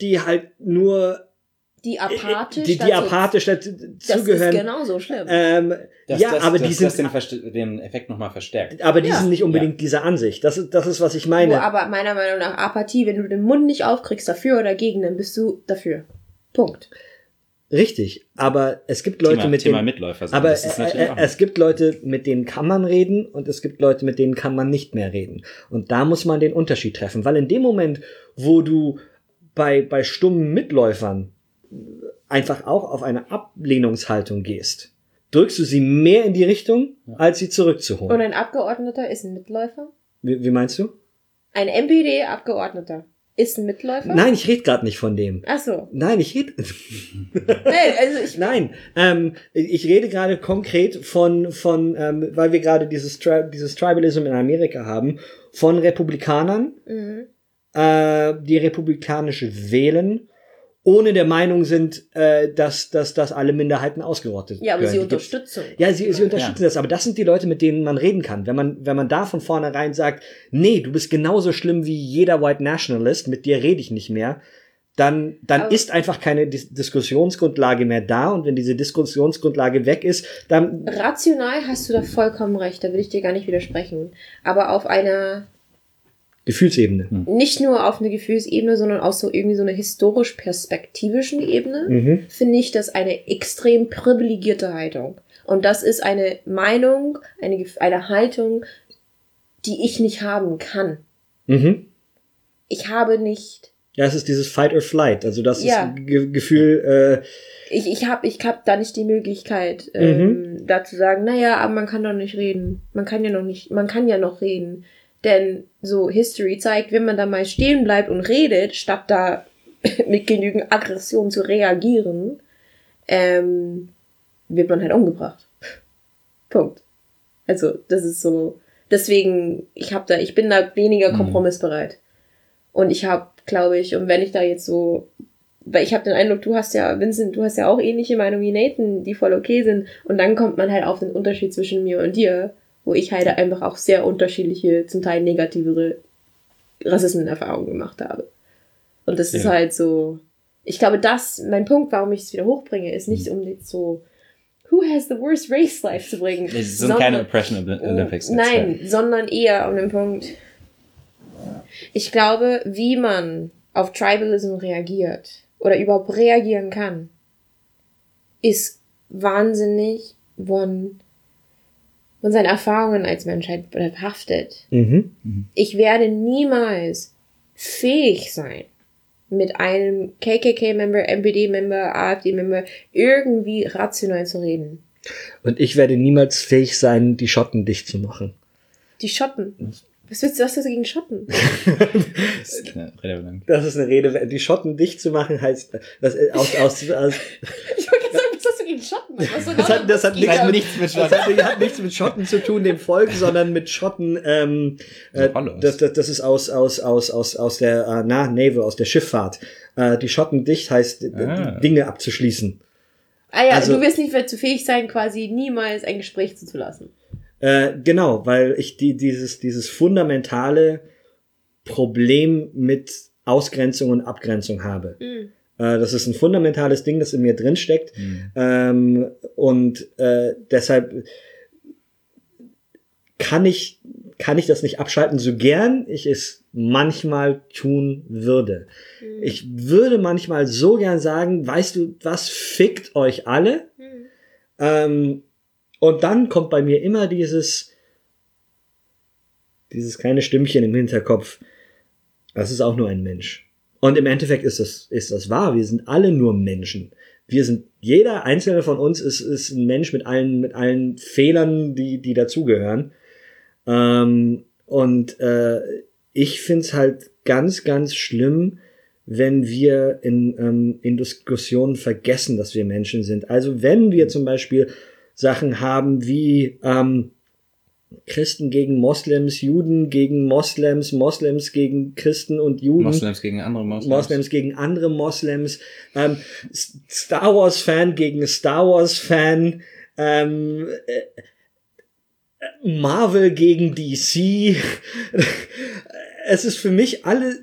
die halt nur die apathisch. die, die dazu- apathisch dazu Das zugehören. ist genauso schlimm. ähm, Das, ja, das, aber das, die das sind, den, Verste- den Effekt nochmal verstärkt. aber die Ja. sind nicht unbedingt dieser Ansicht. Das ist, das ist, was ich Wo meine. aber meiner Meinung nach Apathie, wenn du den Mund nicht aufkriegst, dafür oder dagegen, dann bist du dafür. Punkt. Richtig. Aber es gibt Leute, Thema, mit Thema denen, Mitläufer sein. aber das ist äh, natürlich äh, auch es gibt Leute, mit denen kann man reden und es gibt Leute, mit denen kann man nicht mehr reden. Und da muss man den Unterschied treffen, weil in dem Moment, wo du bei, bei stummen Mitläufern einfach auch auf eine Ablehnungshaltung gehst, drückst du sie mehr in die Richtung, als sie zurückzuholen. Und ein Abgeordneter ist ein Mitläufer? Wie, wie meinst du? Ein MPD-Abgeordneter ist ein Mitläufer? Nein, ich rede gerade nicht von dem. Ach so. Nein, ich rede. Nee, also ich, Nein, ähm, ich rede gerade konkret von, von ähm, weil wir gerade dieses, Tri dieses Tribalism in Amerika haben, von Republikanern, Mhm. äh, die republikanische wählen, ohne der Meinung sind, äh, dass, dass, dass alle Minderheiten ausgerottet Ja, aber gehören. sie Unterstützung. Ja, sie, sie unterstützen das, aber das sind die Leute, mit denen man reden kann. Wenn man, wenn man da von vornherein sagt, nee, du bist genauso schlimm wie jeder White Nationalist, mit dir rede ich nicht mehr, dann, dann Aber- ist einfach keine Dis Diskussionsgrundlage mehr da und wenn diese Diskussionsgrundlage weg ist, dann Rational hast du da vollkommen recht, da will ich dir gar nicht widersprechen. Aber auf einer, Gefühlsebene. nicht nur auf einer Gefühlsebene, sondern auch so irgendwie so eine historisch-perspektivischen Ebene, Mhm. finde ich das eine extrem privilegierte Haltung. Und das ist eine Meinung, eine, eine Haltung, die ich nicht haben kann. Mhm. Ich habe nicht Ja, es ist dieses Fight or Flight. Also das Ja. ist Ge Gefühl, äh, ich, ich habe ich hab da nicht die Möglichkeit, ähm, da zu sagen, naja, aber man kann doch nicht reden. Man kann ja noch nicht, man kann ja noch reden. Denn so History zeigt, wenn man da mal stehen bleibt und redet, statt da mit genügend Aggression zu reagieren, ähm, wird man halt umgebracht. Punkt. Also, das ist so. Deswegen, ich habe da, ich bin da weniger Mhm. kompromissbereit. Und ich habe, glaube ich, und wenn ich da jetzt so, weil ich habe den Eindruck, du hast ja, Vincent, du hast ja auch ähnliche Meinungen wie Nathan, die voll okay sind. Und dann kommt man halt auf den Unterschied zwischen mir und dir, wo ich halt einfach auch sehr unterschiedliche, zum Teil negativere Rassismenerfahrungen gemacht habe. Und das ist Ja. halt so, ich glaube, das, mein Punkt, warum ich es wieder hochbringe, ist nicht, um jetzt so, who has the worst race life zu bringen. Es sind keine Oppression Olymp- Olympics. Oh, Nein, sondern eher um den Punkt. Ich glaube, wie man auf Tribalism reagiert oder überhaupt reagieren kann, ist wahnsinnig von, von seinen Erfahrungen als Menschheit behaftet. Mhm. Ich werde niemals fähig sein, mit einem KKK-Member, MPD-Member, AfD-Member irgendwie rational zu reden. Und ich werde niemals fähig sein, die Schotten dicht zu machen. Die Schotten. Was willst du, was hast du gegen Schotten? Das ist eine Rede lang. Das ist eine Rede. Die Schotten dicht zu machen heißt, das, aus, aus, aus, Ich wollte gerade sagen, was hast du gegen Schotten? Was soll das hat, das hat, Das nichts, mit, nichts mit das Schotten. hat, hat nichts mit Schotten zu tun, dem Volk, sondern mit Schotten, ähm, äh, So das, das, das ist aus, aus, aus, aus, aus der, äh, na, Naval, aus der Schifffahrt. Äh, die Schotten dicht heißt, äh, Ah. Dinge abzuschließen. Ah ja, Also- du wirst nicht mehr zu fähig sein, quasi niemals ein Gespräch zuzulassen. Äh, genau, weil ich die, dieses, dieses fundamentale Problem mit Ausgrenzung und Abgrenzung habe. Äh, das ist ein fundamentales Ding, das in mir drin steckt. Ähm, und äh, deshalb kann ich, kann ich das nicht abschalten, so gern ich es manchmal tun würde. Ich würde manchmal so gern sagen, weißt du, was fickt euch alle? Ähm, und dann kommt bei mir immer dieses, dieses kleine Stimmchen im Hinterkopf. Das ist auch nur ein Mensch. Und im Endeffekt ist das, ist das wahr. Wir sind alle nur Menschen. Wir sind, jeder einzelne von uns ist, ist ein Mensch mit allen, mit allen Fehlern, die, die dazugehören. Ähm, und äh, ich find's halt ganz, ganz schlimm, wenn wir in, ähm, in Diskussionen vergessen, dass wir Menschen sind. Also wenn wir zum Beispiel Sachen haben wie ähm, Christen gegen Moslems, Juden gegen Moslems, Moslems gegen Christen und Juden. Moslems gegen andere Moslems. Moslems gegen andere Moslems, ähm, Star Wars Fan gegen Star Wars Fan, ähm, äh, Marvel gegen DC. es ist für mich alle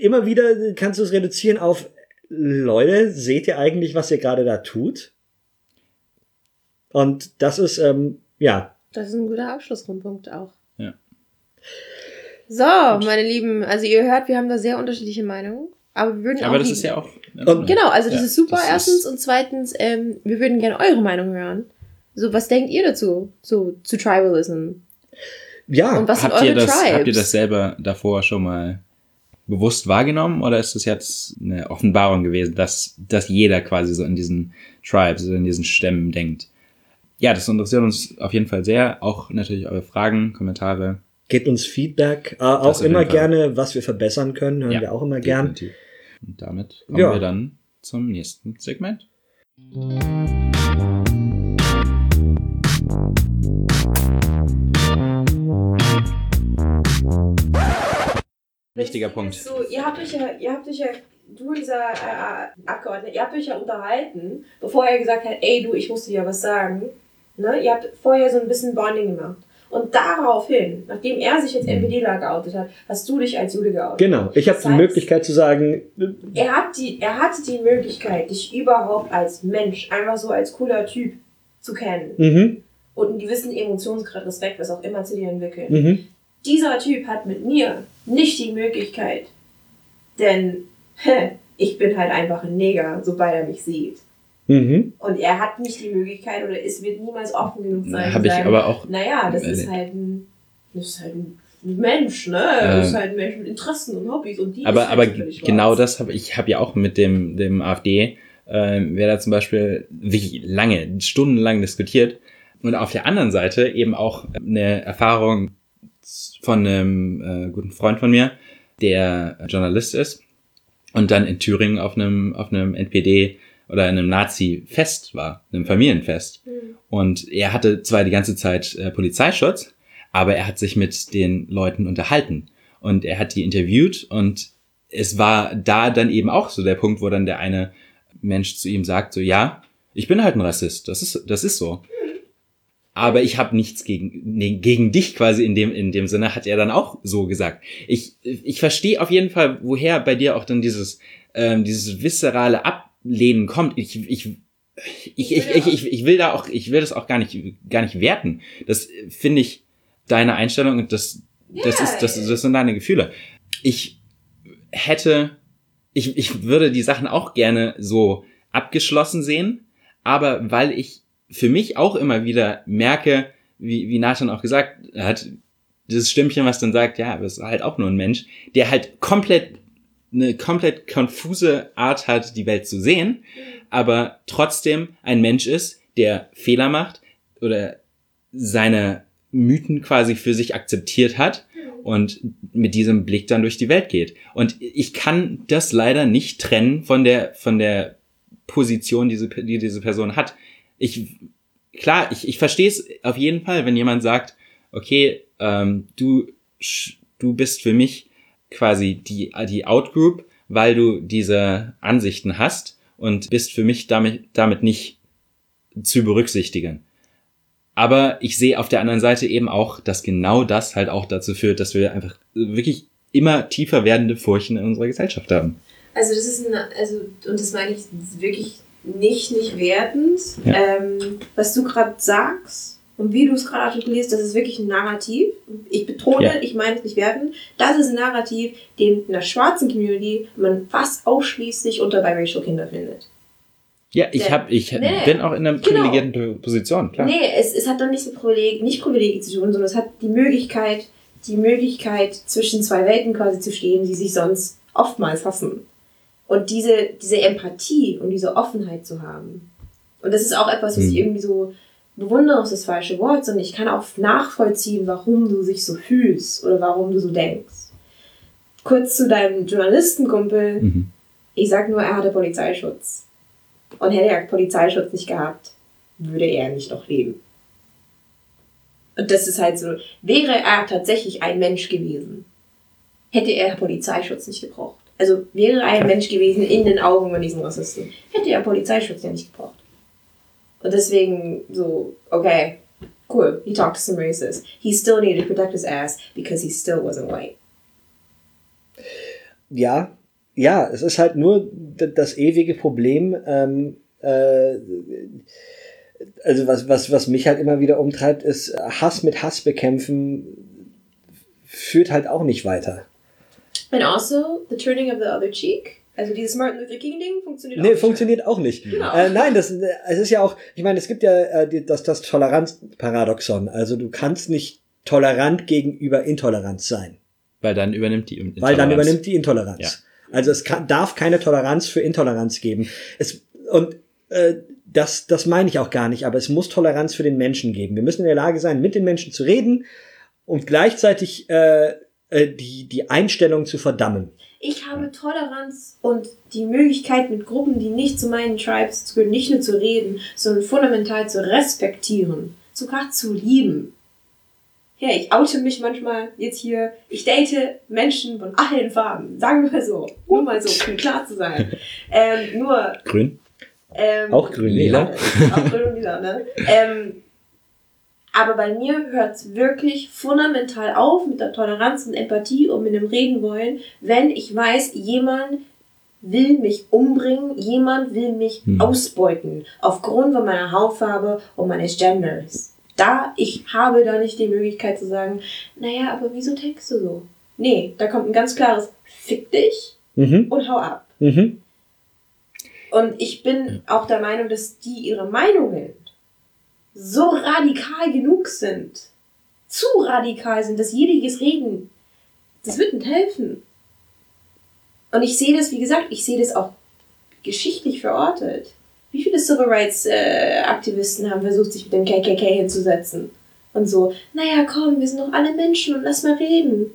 immer wieder kannst du es reduzieren auf Leute, seht ihr eigentlich, was ihr gerade da tut? Und das ist ähm, ja Das ist ein guter Abschlussrundpunkt auch. Ja. So, meine Lieben, also ihr hört, wir haben da sehr unterschiedliche Meinungen. Aber wir würden auch Aber das die- ist ja auch. Und- Genau, also das Ja, ist super, das erstens. ist- und zweitens, ähm, wir würden gerne eure Meinung hören. So, was denkt ihr dazu? So, zu Tribalism? ja Und was sind habt, ihr eure das, Tribes? habt ihr das selber davor schon mal bewusst wahrgenommen oder ist das jetzt eine Offenbarung gewesen, dass, dass jeder quasi so in diesen Tribes, also in diesen Stämmen denkt? Ja, das interessiert uns auf jeden Fall sehr. Auch natürlich eure Fragen, Kommentare. Gebt uns Feedback, äh, auch immer gerne, was wir verbessern können, hören Ja, wir auch immer gern. definitiv. Und damit kommen Ja. wir dann zum nächsten Segment. Wichtiger Punkt. So, ihr habt euch ja, ihr habt euch ja, du dieser äh, Abgeordnete, ihr habt euch ja unterhalten, bevor er gesagt hat, ey du, ich muss dir ja was sagen. Ne? Ihr habt vorher so ein bisschen Bonding gemacht. Und daraufhin, nachdem er sich als NPDler geoutet hat, hast du dich als Jude geoutet. Genau, ich habe die heißt- Möglichkeit zu sagen, Er, hat die, er hatte die Möglichkeit, dich überhaupt als Mensch, einfach so als cooler Typ zu kennen mhm, und einen gewissen Emotionsgrad, Respekt, was auch immer zu dir entwickeln. mhm, Dieser Typ hat mit mir nicht die Möglichkeit, denn ich bin halt einfach ein Neger, sobald er mich sieht. Mhm, Und er hat nicht die Möglichkeit oder es wird niemals offen genug sein. Habe ich sagen, aber auch. Naja, das ist halt ein, das ist halt ein Mensch, ne? Ähm, das ist halt ein Mensch mit Interessen und Hobbys und die Aber, halt aber genau schwarz. das habe ich habe ja auch mit dem dem AfD äh, wer da zum Beispiel wirklich lange stundenlang diskutiert und auf der anderen Seite eben auch eine Erfahrung von einem äh, guten Freund von mir, der Journalist ist und dann in Thüringen auf einem, auf einem NPD oder einem Nazi-Fest war, einem Familienfest. Und er hatte zwar die ganze Zeit äh, Polizeischutz, aber er hat sich mit den Leuten unterhalten und er hat die interviewt und es war da dann eben auch so der Punkt, wo dann der eine Mensch zu ihm sagt, so ja, ich bin halt ein Rassist, das ist, das ist so. Aber ich habe nichts gegen, nee, gegen dich quasi in dem, in dem Sinne, hat er dann auch so gesagt. Ich, ich verstehe auf jeden Fall, woher bei dir auch dann dieses, ähm, dieses viszerale Ablehnen kommt. Ich, ich, ich, ich, ich, ich, ich will da auch, ich will das auch gar nicht, gar nicht werten. Das finde ich deine Einstellung und das, das ist, das, das sind deine Gefühle. Ich hätte, ich, ich würde die Sachen auch gerne so abgeschlossen sehen, aber weil ich für mich auch immer wieder merke, wie, wie Nathan auch gesagt hat, dieses Stimmchen, was dann sagt, ja, aber es ist halt auch nur ein Mensch, der halt komplett eine komplett konfuse Art hat, die Welt zu sehen, aber trotzdem ein Mensch ist, der Fehler macht oder seine Mythen quasi für sich akzeptiert hat und mit diesem Blick dann durch die Welt geht. Und ich kann das leider nicht trennen von der, von der Position, die diese, die diese Person hat. Ich, klar, ich, ich verstehe es auf jeden Fall, wenn jemand sagt, okay, ähm, du, du bist für mich quasi die, die Outgroup, weil du diese Ansichten hast und bist für mich damit, damit nicht zu berücksichtigen. Aber ich sehe auf der anderen Seite eben auch, dass genau das halt auch dazu führt, dass wir einfach wirklich immer tiefer werdende Furchen in unserer Gesellschaft haben. Also das ist ein, also, und das meine ich wirklich nicht, nicht wertend. Ja. Ähm, was du gerade sagst und wie du es gerade artikulierst, das ist wirklich ein Narrativ. Ich betone, Ja. ich meine es nicht wertend. Das ist ein Narrativ, den in der schwarzen Community man fast ausschließlich unter biracial Kinder findet. Ja, ich Der- hab, ich Nee. bin auch in einer Genau. privilegierten Position, klar. Nee, es, es hat dann nicht mit Privileg, nicht Privileg zu tun, sondern es hat die Möglichkeit, die Möglichkeit zwischen zwei Welten quasi zu stehen, die sich sonst oftmals hassen. Und diese, diese Empathie und diese Offenheit zu haben. Und das ist auch etwas, was ich Mhm. irgendwie so bewundere, ist das falsche Wort, sondern ich kann auch nachvollziehen, warum du dich so fühlst oder warum du so denkst. Kurz zu deinem Journalistenkumpel. Mhm. Ich sag nur, er hatte Polizeischutz. Und hätte er Polizeischutz nicht gehabt, würde er nicht noch leben. Und das ist halt so, wäre er tatsächlich ein Mensch gewesen, hätte er Polizeischutz nicht gebraucht. Also wäre er ein Mensch gewesen in den Augen von diesen Rassisten, hätte er Polizeischutz ja nicht gebraucht. Und deswegen so, okay, cool, he talked to some racists. He still needed to protect his ass because he still wasn't white. ja, ja, es ist halt nur das ewige Problem, ähm, äh, also was, was, was mich halt immer wieder umtreibt, ist Hass mit Hass bekämpfen führt halt auch nicht weiter. And also, the turning of the other cheek. Also dieses Martin Luther King Ding funktioniert auch Nee, nicht. funktioniert auch nicht. Genau. Äh, nein, das, äh, es ist ja auch, ich meine, es gibt ja äh, die, das, das Toleranzparadoxon. Also du kannst nicht tolerant gegenüber Intoleranz sein. Weil dann übernimmt die Intoleranz. Weil dann übernimmt die Intoleranz. Ja. Also es kann, darf keine Toleranz für Intoleranz geben. Es, und äh, das, das meine ich auch gar nicht, aber es muss Toleranz für den Menschen geben. Wir müssen in der Lage sein, mit den Menschen zu reden und gleichzeitig äh, äh, die, die Einstellung zu verdammen. Ich habe Toleranz und die Möglichkeit, mit Gruppen, die nicht zu meinen Tribes gehören, nicht nur zu reden, sondern fundamental zu respektieren, sogar zu lieben. Ja, ich oute mich manchmal jetzt hier. Ich date Menschen von allen Farben. Sagen wir mal so. Nur mal so, um klar zu sein. Ähm, nur Grün. Ähm, Auch grün, Lila. lila. Auch grün und lila, ne? Ähm, aber bei mir hört es wirklich fundamental auf mit der Toleranz und Empathie und mit dem Reden wollen, wenn ich weiß, jemand will mich umbringen, jemand will mich Hm. ausbeuten aufgrund von meiner Hautfarbe und meines Genders. Da, ich habe da nicht die Möglichkeit zu sagen, naja, aber wieso denkst du so? Nee, da kommt ein ganz klares Fick dich Mhm. und hau ab. Mhm. Und ich bin auch der Meinung, dass die ihre Meinungen so radikal genug sind, zu radikal sind, dass jediges Reden, das wird nicht helfen. Und ich sehe das, wie gesagt, ich sehe das auch geschichtlich verortet. Wie viele Civil Rights äh, Aktivisten haben versucht, sich mit dem KKK hinzusetzen? Und so, naja, komm, wir sind doch alle Menschen und lass mal reden.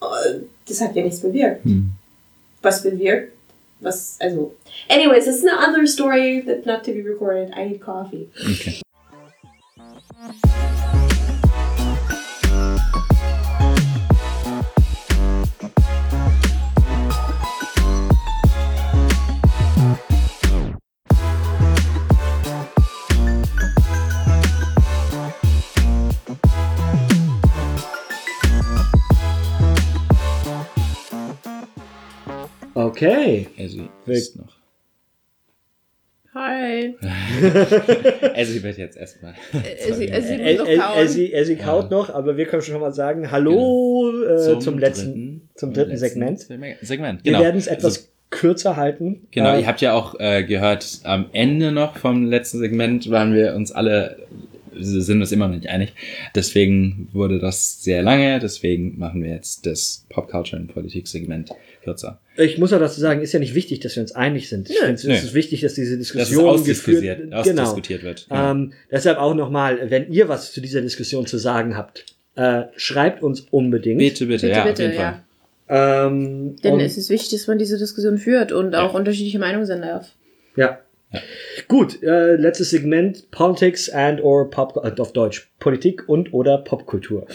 Und Das hat ja nichts bewirkt. Hm. was bewirkt. Was, also. Anyways, it's another story that's not to be recorded. I need coffee. Okay. Okay. Elsie Weg. ist noch. Hi. Elsie wird jetzt erstmal. Sie, El- sie muss El- noch El- kauen. Elsie, Elsie kaut noch, aber wir können schon mal sagen, hallo äh, zum, letzten, dritten- zum dritten Segment. Segment, Wir genau. werden es etwas Also, kürzer halten. genau, Äh, ihr habt ja auch äh, gehört, am Ende noch vom letzten Segment waren wir uns alle, sind uns immer noch nicht einig. Deswegen wurde das sehr lange, deswegen machen wir jetzt das Pop Culture und Politik Segment kürzer. ich muss auch dazu sagen, ist ja nicht wichtig, dass wir uns einig sind. Ich finde, es ist wichtig, dass diese Dass es Diskussion ausdiskutiert, geführt ausdiskutiert Genau. wird. Genau. Ähm, deshalb auch nochmal, wenn ihr was zu dieser Diskussion zu sagen habt, äh, schreibt uns unbedingt. bitte, bitte, Bitte, ja, bitte, auf jeden ja. Fall. Ähm, Denn es ist wichtig, dass man diese Diskussion führt und auch Ja. unterschiedliche Meinungen sein darf. Ja. Ja. Gut, äh, letztes Segment, Politics and or Pop, äh, auf Deutsch, Politik und oder Popkultur.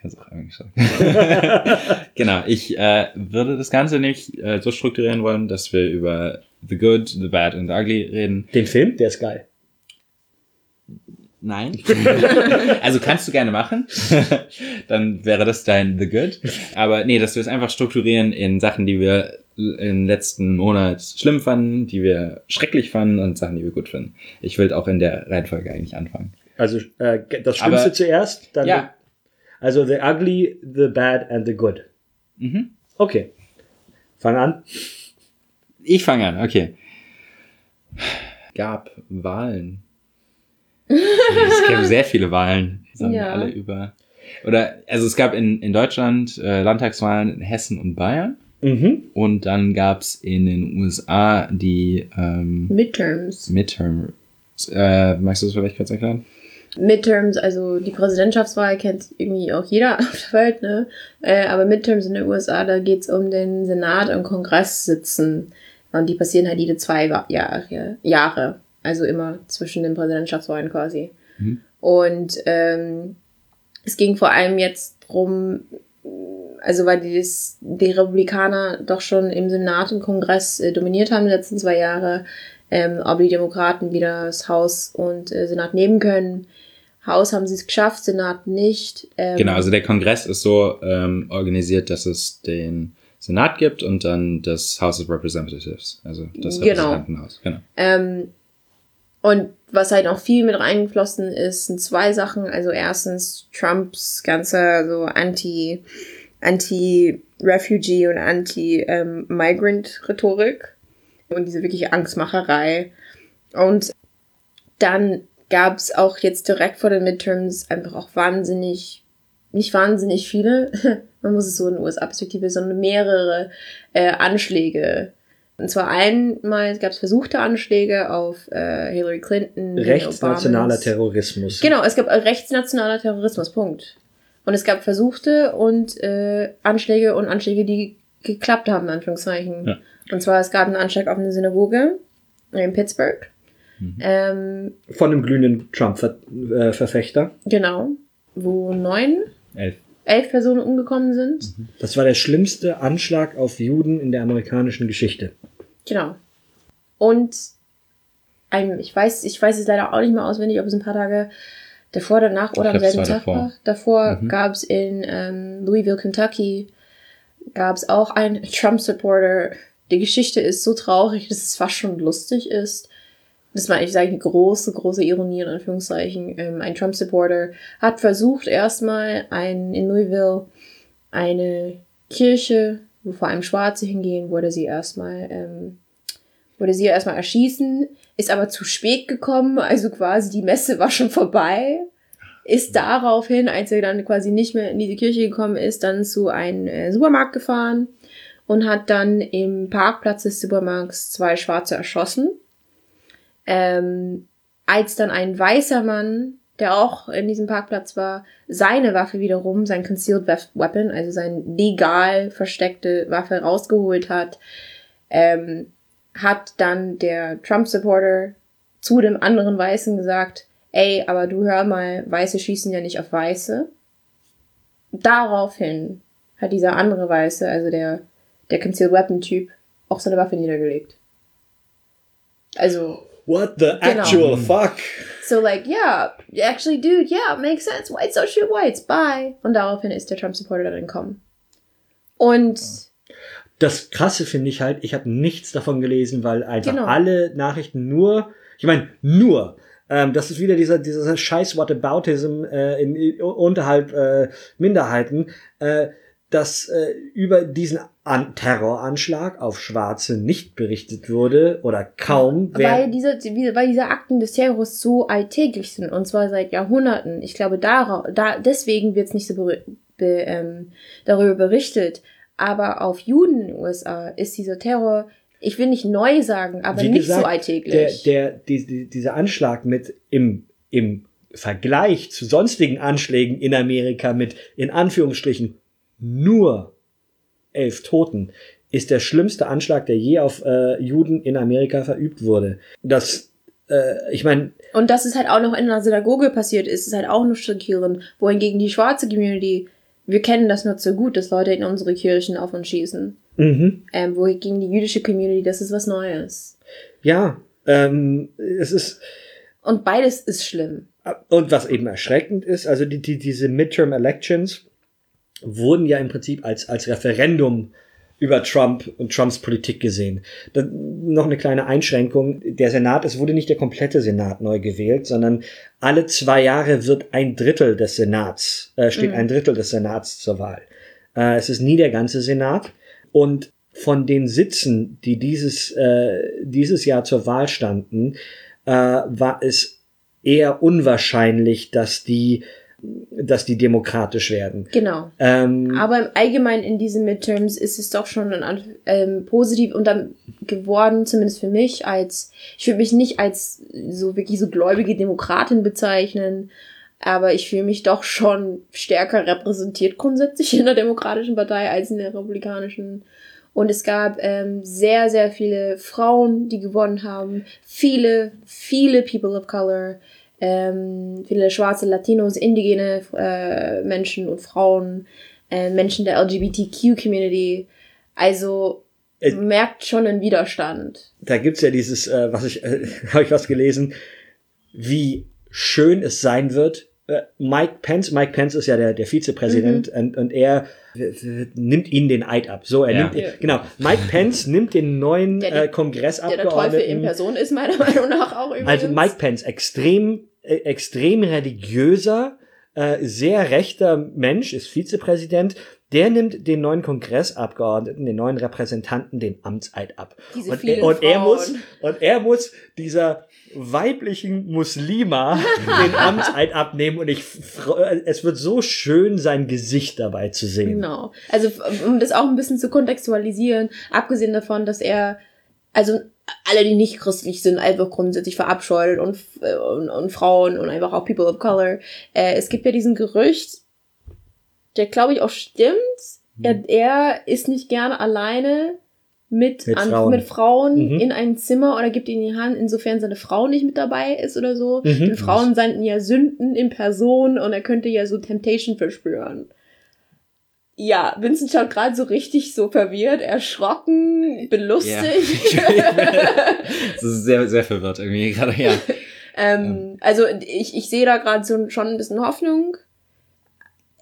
Kannst auch eigentlich sagen. genau, ich äh, würde das Ganze nämlich äh, so strukturieren wollen, dass wir über The Good, The Bad und The Ugly reden. Den Film, der ist geil. Nein. also kannst du gerne machen. Dann wäre das dein The Good. Aber nee, dass wir es einfach strukturieren in Sachen, die wir im letzten Monat schlimm fanden, die wir schrecklich fanden und Sachen, die wir gut finden. Ich will auch in der Reihenfolge eigentlich anfangen. Also äh, das Schlimmste Aber- zuerst, dann Ja. also the ugly, the bad and the good. Mhm. Okay. Fang an. Ich fange an, okay. Gab Wahlen. es gab sehr viele Wahlen. Sagen wir Ja. alle über. Oder, also es gab in, in Deutschland äh, Landtagswahlen in Hessen und Bayern. Mhm. Und dann gab's in den USA die ähm, Midterms. Midterms. Äh, magst du das vielleicht kurz erklären? Midterms, also die Präsidentschaftswahl kennt irgendwie auch jeder auf der Welt, ne? Äh, aber Midterms in den USA, da geht's um den Senat und Kongress sitzen. Und die passieren halt jede zwei Jahre. Jahre. Also immer zwischen den Präsidentschaftswahlen quasi. Mhm. Und ähm, es ging vor allem jetzt drum, also weil die, das, die Republikaner doch schon im Senat und Kongress äh, dominiert haben die letzten zwei Jahre, ähm, ob die Demokraten wieder das Haus und äh, Senat nehmen können. Haus haben sie es geschafft, Senat nicht. Ähm, Genau, also der Kongress ist so ähm, organisiert, dass es den Senat gibt und dann das House of Representatives, also das Genau. Repräsentantenhaus. Genau. Ähm, und was halt auch viel mit reingeflossen ist, sind zwei Sachen. Also erstens Trumps ganze so anti, anti-Refugee und anti-Migrant-Rhetorik und diese wirkliche Angstmacherei. Und dann gab es auch jetzt direkt vor den Midterms einfach auch wahnsinnig, nicht wahnsinnig viele, man muss es so in USA-Perspektive, sondern mehrere äh, Anschläge und zwar einmal gab es versuchte Anschläge auf äh, Hillary Clinton. Rechtsnationaler. Terrorismus. Genau, es gab äh, rechtsnationaler Terrorismus, Punkt. Und es gab versuchte und äh, Anschläge und Anschläge, die geklappt haben, in Anführungszeichen. Ja. Und zwar, es gab einen Anschlag auf eine Synagoge in Pittsburgh. Mhm. Ähm, Von einem glühenden Trump-Verfechter. genau. Wo neun, Elf. elf Personen umgekommen sind. Das war der schlimmste Anschlag auf Juden in der amerikanischen Geschichte. Genau. Und ein, ich weiß, ich weiß es leider auch nicht mehr auswendig, ob es ein paar Tage davor, danach oder am selben Tag davor. war. Davor Mhm. gab es in ähm, Louisville, Kentucky, gab es auch einen Trump-Supporter. Die Geschichte ist so traurig, dass es fast schon lustig ist. Das war, ich sage, eine große, große Ironie in Anführungszeichen. Ähm, ein Trump-Supporter hat versucht, erstmal ein, in Louisville eine Kirche, wo vor allem Schwarze hingehen, wurde sie erstmal, ähm, wurde sie erstmal erschießen, ist aber zu spät gekommen, also quasi die Messe war schon vorbei, ist daraufhin, als er dann quasi nicht mehr in diese Kirche gekommen ist, dann zu einem äh, Supermarkt gefahren und hat dann im Parkplatz des Supermarkts zwei Schwarze erschossen. Ähm, als dann ein weißer Mann der auch in diesem Parkplatz war, seine Waffe wiederum, sein Concealed Weapon, also seine legal versteckte Waffe rausgeholt hat, ähm, hat dann der Trump-Supporter zu dem anderen Weißen gesagt, ey, aber du hör mal, Weiße schießen ja nicht auf Weiße. Daraufhin hat dieser andere Weiße, also der, der Concealed Weapon Typ, auch seine Waffe niedergelegt. Also. What the genau. actual fuck? So like, yeah, actually, dude, yeah, makes sense. Whites don't shoot whites. Bye. Und daraufhin ist der Trump-Supporter dann entkommen. Und das Krasse finde ich halt, ich habe nichts davon gelesen, weil einfach genau. alle Nachrichten nur, ich meine, nur, ähm, das ist wieder dieser, dieser scheiß Whataboutism äh, in, unterhalb äh, Minderheiten, äh, dass äh, über diesen An Terroranschlag auf Schwarze nicht berichtet wurde oder kaum. Weil diese, weil diese Akten des Terrors so alltäglich sind und zwar seit Jahrhunderten. Ich glaube, darauf, da, deswegen wird es nicht so be, be, ähm, darüber berichtet. Aber auf Juden in den USA ist dieser Terror, ich will nicht neu sagen, aber Wie nicht gesagt, so alltäglich. Der, der, die, dieser Anschlag mit im, im Vergleich zu sonstigen Anschlägen in Amerika mit in Anführungsstrichen nur elf Toten, ist der schlimmste Anschlag, der je auf äh, Juden in Amerika verübt wurde. Das, äh, ich meine. Und dass es halt auch noch in einer Synagoge passiert ist, ist halt auch noch schockierend. Wohingegen die schwarze Community, wir kennen das nur zu gut, dass Leute in unsere Kirchen auf uns schießen. Mhm. Ähm, wohingegen die jüdische Community, das ist was Neues. Ja, ähm, es ist. Und beides ist schlimm. Und was eben erschreckend ist, also die, die, diese Midterm Elections, wurden ja im Prinzip als, als Referendum über Trump und Trumps Politik gesehen. Dann noch eine kleine Einschränkung. Der Senat, es wurde nicht der komplette Senat neu gewählt, sondern alle zwei Jahre wird ein Drittel des Senats, äh, steht mhm. ein Drittel des Senats zur Wahl. Äh, es ist nie der ganze Senat. Und von den Sitzen, die dieses, äh, dieses Jahr zur Wahl standen, äh, war es eher unwahrscheinlich, dass die dass die demokratisch werden. Genau. Ähm, Aber im Allgemeinen in diesen Midterms ist es doch schon ein, ähm, positiv und dann geworden, zumindest für mich, als ich würde mich nicht als so wirklich so gläubige Demokratin bezeichnen, aber ich fühle mich doch schon stärker repräsentiert grundsätzlich in der Demokratischen Partei als in der Republikanischen. Und es gab ähm, sehr, sehr viele Frauen, die gewonnen haben. Viele, viele People of Color ähm, viele schwarze Latinos, indigene äh, Menschen und Frauen, äh, Menschen der LGBTQ-Community. Also äh, merkt schon einen Widerstand. Da gibt's ja dieses, äh, was ich, äh, habe ich was gelesen, wie schön es sein wird. Äh, Mike Pence, Mike Pence ist ja der, der Vizepräsident mhm. und, und er nimmt ihnen den Eid ab. So, er ja. nimmt, ja. genau. Mike Pence nimmt den neuen der, äh, Kongressabgeordneten. Der der Teufel in Person ist meiner Meinung nach auch übrigens. Also Mike Pence, extrem, äh, extrem religiöser, äh, sehr rechter Mensch, ist Vizepräsident. Der nimmt den neuen Kongressabgeordneten, den neuen Repräsentanten den Amtseid ab. Diese und, er, und er muss, und er muss dieser weiblichen Muslima den Amtseid abnehmen und ich es wird so schön sein Gesicht dabei zu sehen. Genau. Also um das auch ein bisschen zu kontextualisieren, abgesehen davon, dass er also alle, die nicht christlich sind, einfach grundsätzlich verabscheut und, und, und Frauen und einfach auch People of Color. Äh, es gibt ja diesen Gerücht, der glaube ich auch stimmt. Er, hm. er ist nicht gerne alleine mit, mit an, Frauen, mit Frauen mhm. in einem Zimmer oder gibt ihn die Hand, insofern seine Frau nicht mit dabei ist oder so. Mhm. Denn Frauen senden ja Sünden in Person und er könnte ja so Temptation verspüren. Ja, Vincent schaut gerade so richtig so verwirrt, erschrocken, belustigt. Ja. das ist sehr, sehr verwirrt irgendwie gerade, ja. ähm, also ich, ich sehe da gerade so schon ein bisschen Hoffnung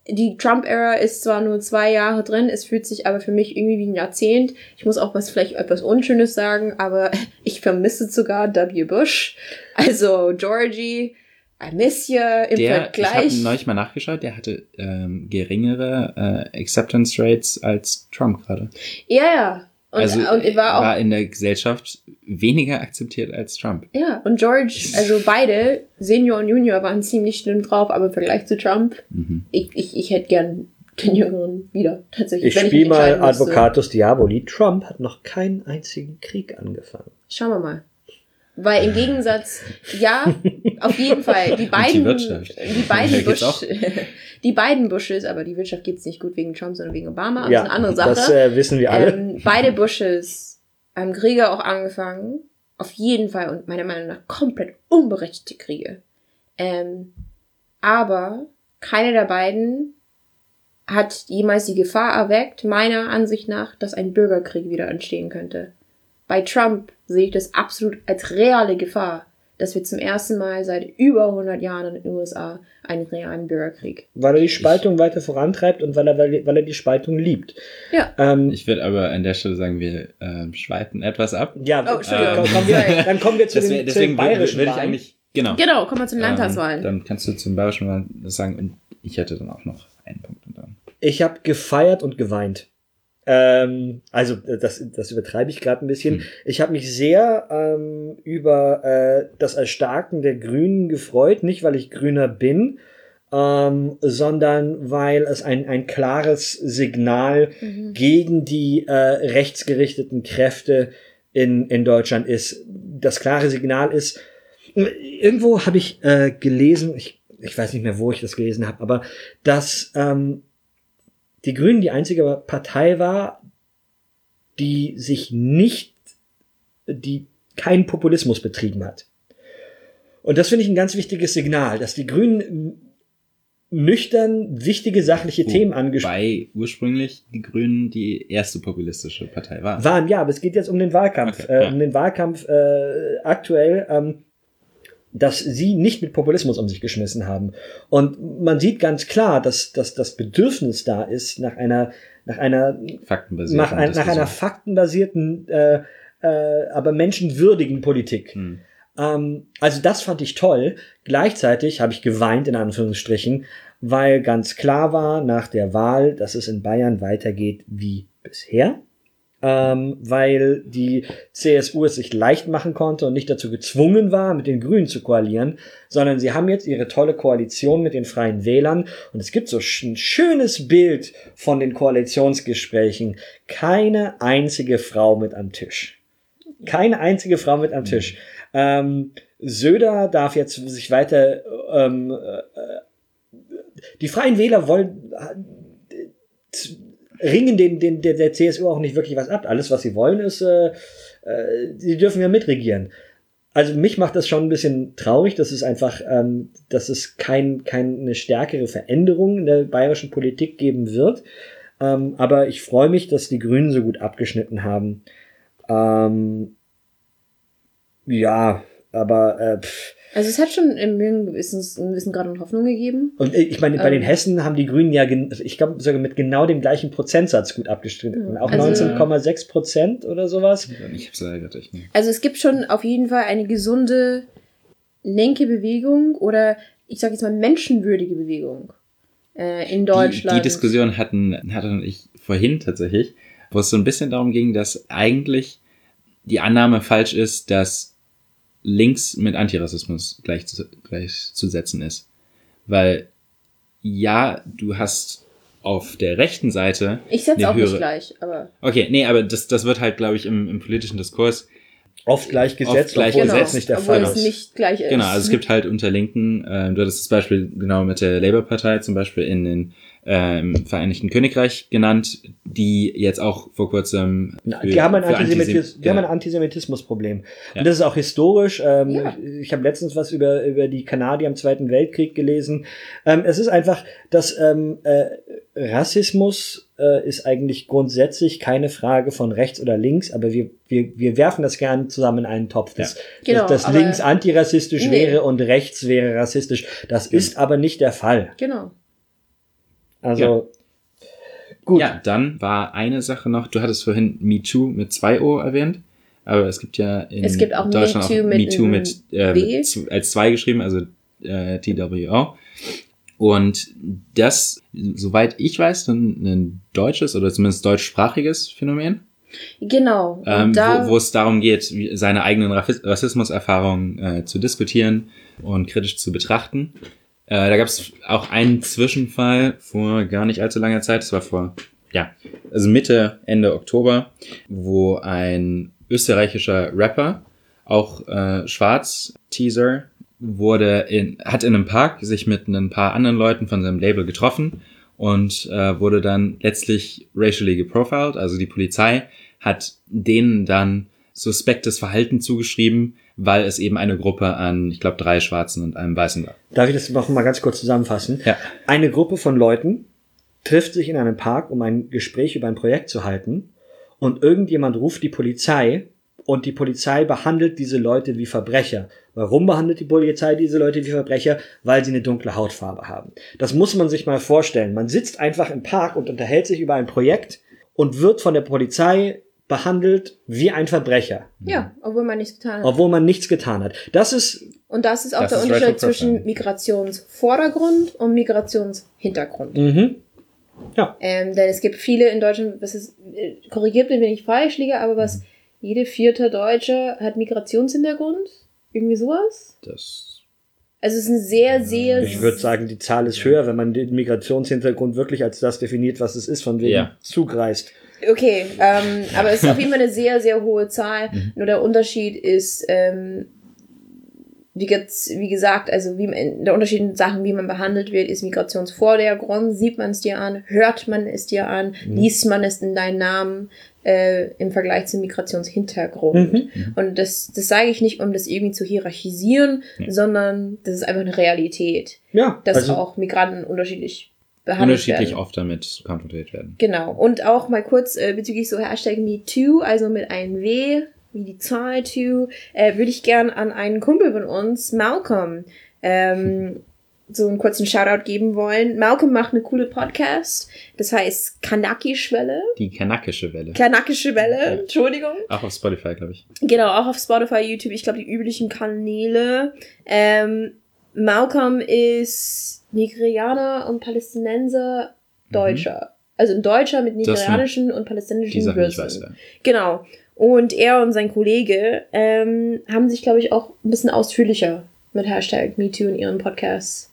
die Trump-Ära ist zwar nur zwei Jahre drin, es fühlt sich aber für mich irgendwie wie ein Jahrzehnt. Ich muss auch was vielleicht etwas Unschönes sagen, aber ich vermisse sogar W. Bush. Also Georgie, I miss you im der, Vergleich. Ich habe neulich mal nachgeschaut, der hatte ähm, geringere äh, Acceptance Rates als Trump gerade. Ja, ja. Und, also und er war, auch, war in der Gesellschaft weniger akzeptiert als Trump. Ja, und George, also beide, Senior und Junior, waren ziemlich schlimm drauf, aber im Vergleich zu Trump, mhm. ich, ich, ich hätte gern den Jüngeren wieder, tatsächlich. Ich spiele mal Advocatus Diaboli. Trump hat noch keinen einzigen Krieg angefangen. Schauen wir mal. Weil im Gegensatz, ja, Auf jeden Fall. Die die beiden, Wirtschaft. die beiden Bush, die beiden Bushes, aber die Wirtschaft geht's nicht gut wegen Trump, sondern wegen Obama. Ja, das ist eine andere Sache. das äh, wissen wir alle. Ähm, beide Bushes haben Kriege auch angefangen. Auf jeden Fall und meiner Meinung nach komplett unberechtigte Kriege. Ähm, aber keiner der beiden hat jemals die Gefahr erweckt, meiner Ansicht nach, dass ein Bürgerkrieg wieder entstehen könnte. Bei Trump sehe ich das absolut als reale Gefahr, dass wir zum ersten Mal seit über 100 Jahren in den USA einen realen Bürgerkrieg. weil er die Spaltung weiter vorantreibt und weil er, weil er die Spaltung liebt. Ja. Ähm, Ich würde aber an der Stelle sagen, wir ähm, schweifen etwas ab. ja, Oh, Entschuldigung. komm, kommen wir, dann kommen wir zu den, deswegen den würde bayerischen würd ich Wahlen. eigentlich, genau. Genau, kommen wir zu den Landtagswahlen. Ähm, dann kannst du zum Bayerischen Wahl das sagen und ich hätte dann auch noch einen Punkt. Und dann. Ich habe gefeiert und geweint. Ähm, also äh, das, das übertreibe ich gerade ein bisschen. Hm. Ich habe mich sehr ähm, über äh, das Erstarken der Grünen gefreut, nicht weil ich Grüner bin, ähm, sondern weil es ein, ein klares Signal gegen die äh, rechtsgerichteten Kräfte in, in Deutschland ist. Das klare Signal ist, irgendwo habe ich äh, gelesen, ich, ich weiß nicht mehr, wo ich das gelesen habe, aber dass ähm, die Grünen die einzige Partei war, die sich nicht, die keinen Populismus betrieben hat. Und das finde ich ein ganz wichtiges Signal, dass die Grünen nüchtern wichtige sachliche Themen angesprochen Wobei ursprünglich die Grünen die erste populistische Partei waren. waren. Ja, aber es geht jetzt um den Wahlkampf, Okay, äh, ja. um den Wahlkampf äh, aktuell, ähm, dass sie nicht mit Populismus um sich geschmissen haben. Und man sieht ganz klar, dass, dass das Bedürfnis da ist nach einer nach einer Faktenbasiert. nach, ein, nach einer faktenbasierten, äh, äh, aber menschenwürdigen Politik. Hm. Ähm, also das fand ich toll. Gleichzeitig habe ich geweint in Anführungsstrichen, weil ganz klar war nach der Wahl, dass es in Bayern weitergeht wie bisher. Ähm, weil die CSU es sich leicht machen konnte und nicht dazu gezwungen war, mit den Grünen zu koalieren, sondern sie haben jetzt ihre tolle Koalition mit den Freien Wählern und es gibt so ein schönes Bild von den Koalitionsgesprächen. Keine einzige Frau mit am Tisch. Keine einzige Frau mit am Tisch. Ähm, Söder darf jetzt sich weiter. Ähm, äh, die Freien Wähler wollen äh, ringen den, den der, der CSU auch nicht wirklich was ab. Alles, was sie wollen, ist, äh, äh, sie dürfen ja mitregieren. Also mich macht das schon ein bisschen traurig, dass es einfach, ähm, dass es kein, keine stärkere Veränderung in der bayerischen Politik geben wird. Ähm, aber ich freue mich, dass die Grünen so gut abgeschnitten haben. Ähm, ja, aber äh, pff. Also es hat schon im einen gewissen, einen gewissen Grad an Hoffnung gegeben. und ich meine, bei Ähm. den Hessen haben die Grünen ja, gen- ich glaube sogar mit genau dem gleichen Prozentsatz gut abgestritten. Ja, Auch also- 19,6 Prozent oder sowas. Ich hab's leider nicht. Also es gibt schon auf jeden Fall eine gesunde linke Bewegung oder ich sage jetzt mal menschenwürdige Bewegung äh, in Die, Deutschland. die Diskussion hatten, hatten ich vorhin tatsächlich, wo es so ein bisschen darum ging, dass eigentlich die Annahme falsch ist, dass links mit Antirassismus gleich zu, gleichzusetzen ist. Weil ja, du hast auf der rechten Seite ich setze auch nicht höhere- gleich, aber Okay, nee, aber das, das wird halt, glaube ich, im, im politischen Diskurs Oft gleichgesetzt, Oft gleich obwohl gesetzt, das nicht der obwohl Fall es ist. nicht gleich ist. Genau, also es gibt halt unter Linken, äh, du hattest das Beispiel genau mit der Labour-Partei zum Beispiel in den ähm, Vereinigten Königreich genannt, die jetzt auch vor kurzem für- Die haben ein, Antisemitis haben ein ja. Antisemitismusproblem. Ja. Und das ist auch historisch. Ähm, Ja. Ich habe letztens was über, über die Kanadier im Zweiten Weltkrieg gelesen. Ähm, es ist einfach, dass ähm, äh, Rassismus äh, ist eigentlich grundsätzlich keine Frage von rechts oder links, aber wir, wir, wir werfen das gerne zusammen in einen Topf. Das, Genau, dass, dass links antirassistisch Nee. wäre und rechts wäre rassistisch. Das ist aber nicht der Fall. Genau. Also gut. Ja, dann war eine Sache noch, du hattest vorhin MeToo mit zwei O erwähnt, aber es gibt ja in gibt auch Deutschland MeToo auch mit MeToo einem mit, äh, mit als zwei geschrieben, also äh, TWO. Und das, soweit ich weiß, ein, ein deutsches oder zumindest deutschsprachiges Phänomen. Genau. Ähm, da, wo, wo es darum geht, seine eigenen Rassismuserfahrungen äh, zu diskutieren und kritisch zu betrachten. Äh, da gab es auch einen Zwischenfall vor gar nicht allzu langer Zeit, das war vor, ja, also Mitte, Ende Oktober, wo ein österreichischer Rapper, auch äh, schwarz, Teaser, wurde in, hat in einem Park sich mit ein paar anderen Leuten von seinem Label getroffen und äh, wurde dann letztlich racially geprofiled. Also die Polizei hat denen dann suspektes Verhalten zugeschrieben, weil es eben eine Gruppe an, ich glaube, drei Schwarzen und einem Weißen war. Darf ich das noch mal ganz kurz zusammenfassen? Ja. Eine Gruppe von Leuten trifft sich in einem Park, um ein Gespräch über ein Projekt zu halten und irgendjemand ruft die Polizei und die Polizei behandelt diese Leute wie Verbrecher. Warum behandelt die Polizei diese Leute wie Verbrecher? Weil sie eine dunkle Hautfarbe haben. Das muss man sich mal vorstellen. Man sitzt einfach im Park und unterhält sich über ein Projekt und wird von der Polizei behandelt wie ein Verbrecher, Ja, obwohl man nichts getan hat. obwohl man nichts getan hat. Das ist Und das ist auch Das der ist Unterschied zwischen. Migrationsvordergrund und Migrationshintergrund. mhm. Ähm, denn es gibt viele in Deutschland, was ist, äh, korrigiert mich, wenn ich falsch liege, aber was, jede vierte Deutsche hat Migrationshintergrund? Irgendwie sowas? Das Also es ist ein sehr, sehr... Ich würde sagen, die Zahl ist höher, wenn man den Migrationshintergrund wirklich als das definiert, was es ist, von wegen Ja. zugreist. Okay, ähm, aber es ist auf jeden Fall eine sehr, sehr hohe Zahl. Nur der Unterschied ist, ähm, wie, wie gesagt, also wie man, der Unterschied in Sachen, wie man behandelt wird, ist Migrationsvordergrund. Sieht man es dir an, hört man es dir an, liest man es in deinen Namen äh, im Vergleich zum Migrationshintergrund. Und das, das sage ich nicht, um das irgendwie zu hierarchisieren, sondern das ist einfach eine Realität, Ja, dass also auch Migranten unterschiedlich behandelt unterschiedlich werden. oft damit konfrontiert werden. Genau. Und auch mal kurz äh, bezüglich so Hashtag MeToo, also mit einem W, wie die Zahl 2, äh, würde ich gern an einen Kumpel von uns, Malcolm, ähm, so einen kurzen Shoutout geben wollen. Malcolm macht eine coole Podcast, das heißt Kanaki-Schwelle. Die kanakische Welle. Kanakische Welle, Entschuldigung. Auch auf Spotify, glaube ich. Genau, auch auf Spotify, YouTube, ich glaube die üblichen Kanäle. Ähm, Malcolm ist Nigerianer und Palästinenser Deutscher. Also ein Deutscher mit nigerianischen und palästinensischen Wurzeln. Genau. Und er und sein Kollege ähm, haben sich, glaube ich, auch ein bisschen ausführlicher mit Hashtag MeToo in ihren Podcasts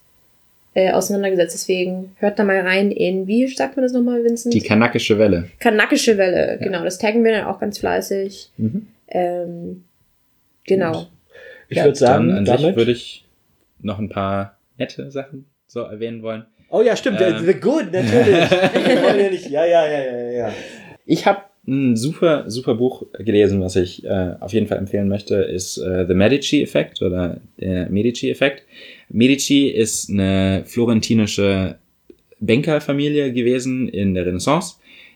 äh, auseinandergesetzt. Deswegen hört da mal rein in, wie sagt man das nochmal, Vincent? Die kanakische Welle. Kanakische Welle, genau. Das taggen wir dann auch ganz fleißig. Mhm. Ähm, genau. ich Ja, würde sagen, dann an sich damit. würde ich noch ein paar nette Sachen so erwähnen wollen. oh ja, stimmt, Ähm. The Good, natürlich. Ja, nicht, ja, ja, ja, ja, ja. Ich habe ein super, super Buch gelesen, was ich äh, auf jeden Fall empfehlen möchte, ist äh, The Medici-Effekt oder der Medici-Effekt. Medici ist eine florentinische Bankerfamilie gewesen in der Renaissance,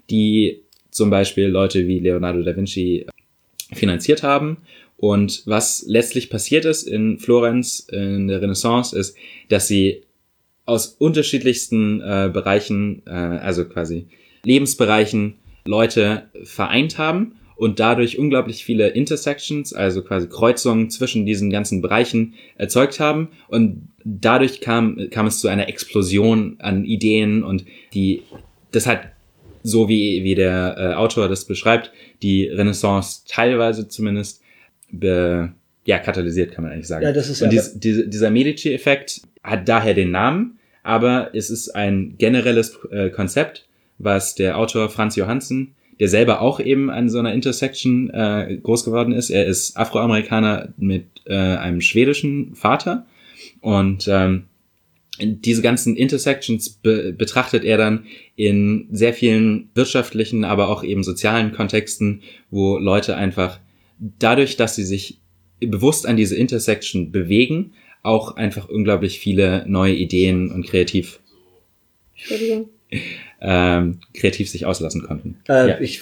die zum Beispiel Leute wie Leonardo da Vinci finanziert haben. Und was letztlich passiert ist in Florenz in der Renaissance ist, dass sie aus unterschiedlichsten äh, Bereichen, äh, also quasi Lebensbereichen, Leute vereint haben und dadurch unglaublich viele Intersections, also quasi Kreuzungen zwischen diesen ganzen Bereichen erzeugt haben. Und dadurch kam, kam es zu einer Explosion an Ideen und die, das hat, so wie, wie der äh, Autor das beschreibt, die Renaissance teilweise zumindest be, ja, katalysiert, kann man eigentlich sagen. Ja, das ist und ja- dies, diese, dieser Medici-Effekt hat daher den Namen, aber es ist ein generelles äh, Konzept, was der Autor Franz Johansen, der selber auch eben an so einer Intersection äh, groß geworden ist. Er ist Afroamerikaner mit äh, einem schwedischen Vater und ähm, diese ganzen Intersections be betrachtet er dann in sehr vielen wirtschaftlichen, aber auch eben sozialen Kontexten, wo Leute einfach dadurch, dass sie sich bewusst an diese Intersection bewegen, auch einfach unglaublich viele neue Ideen und kreativ, Entschuldigung. ähm, kreativ sich auslassen konnten. Äh, ja. Ich,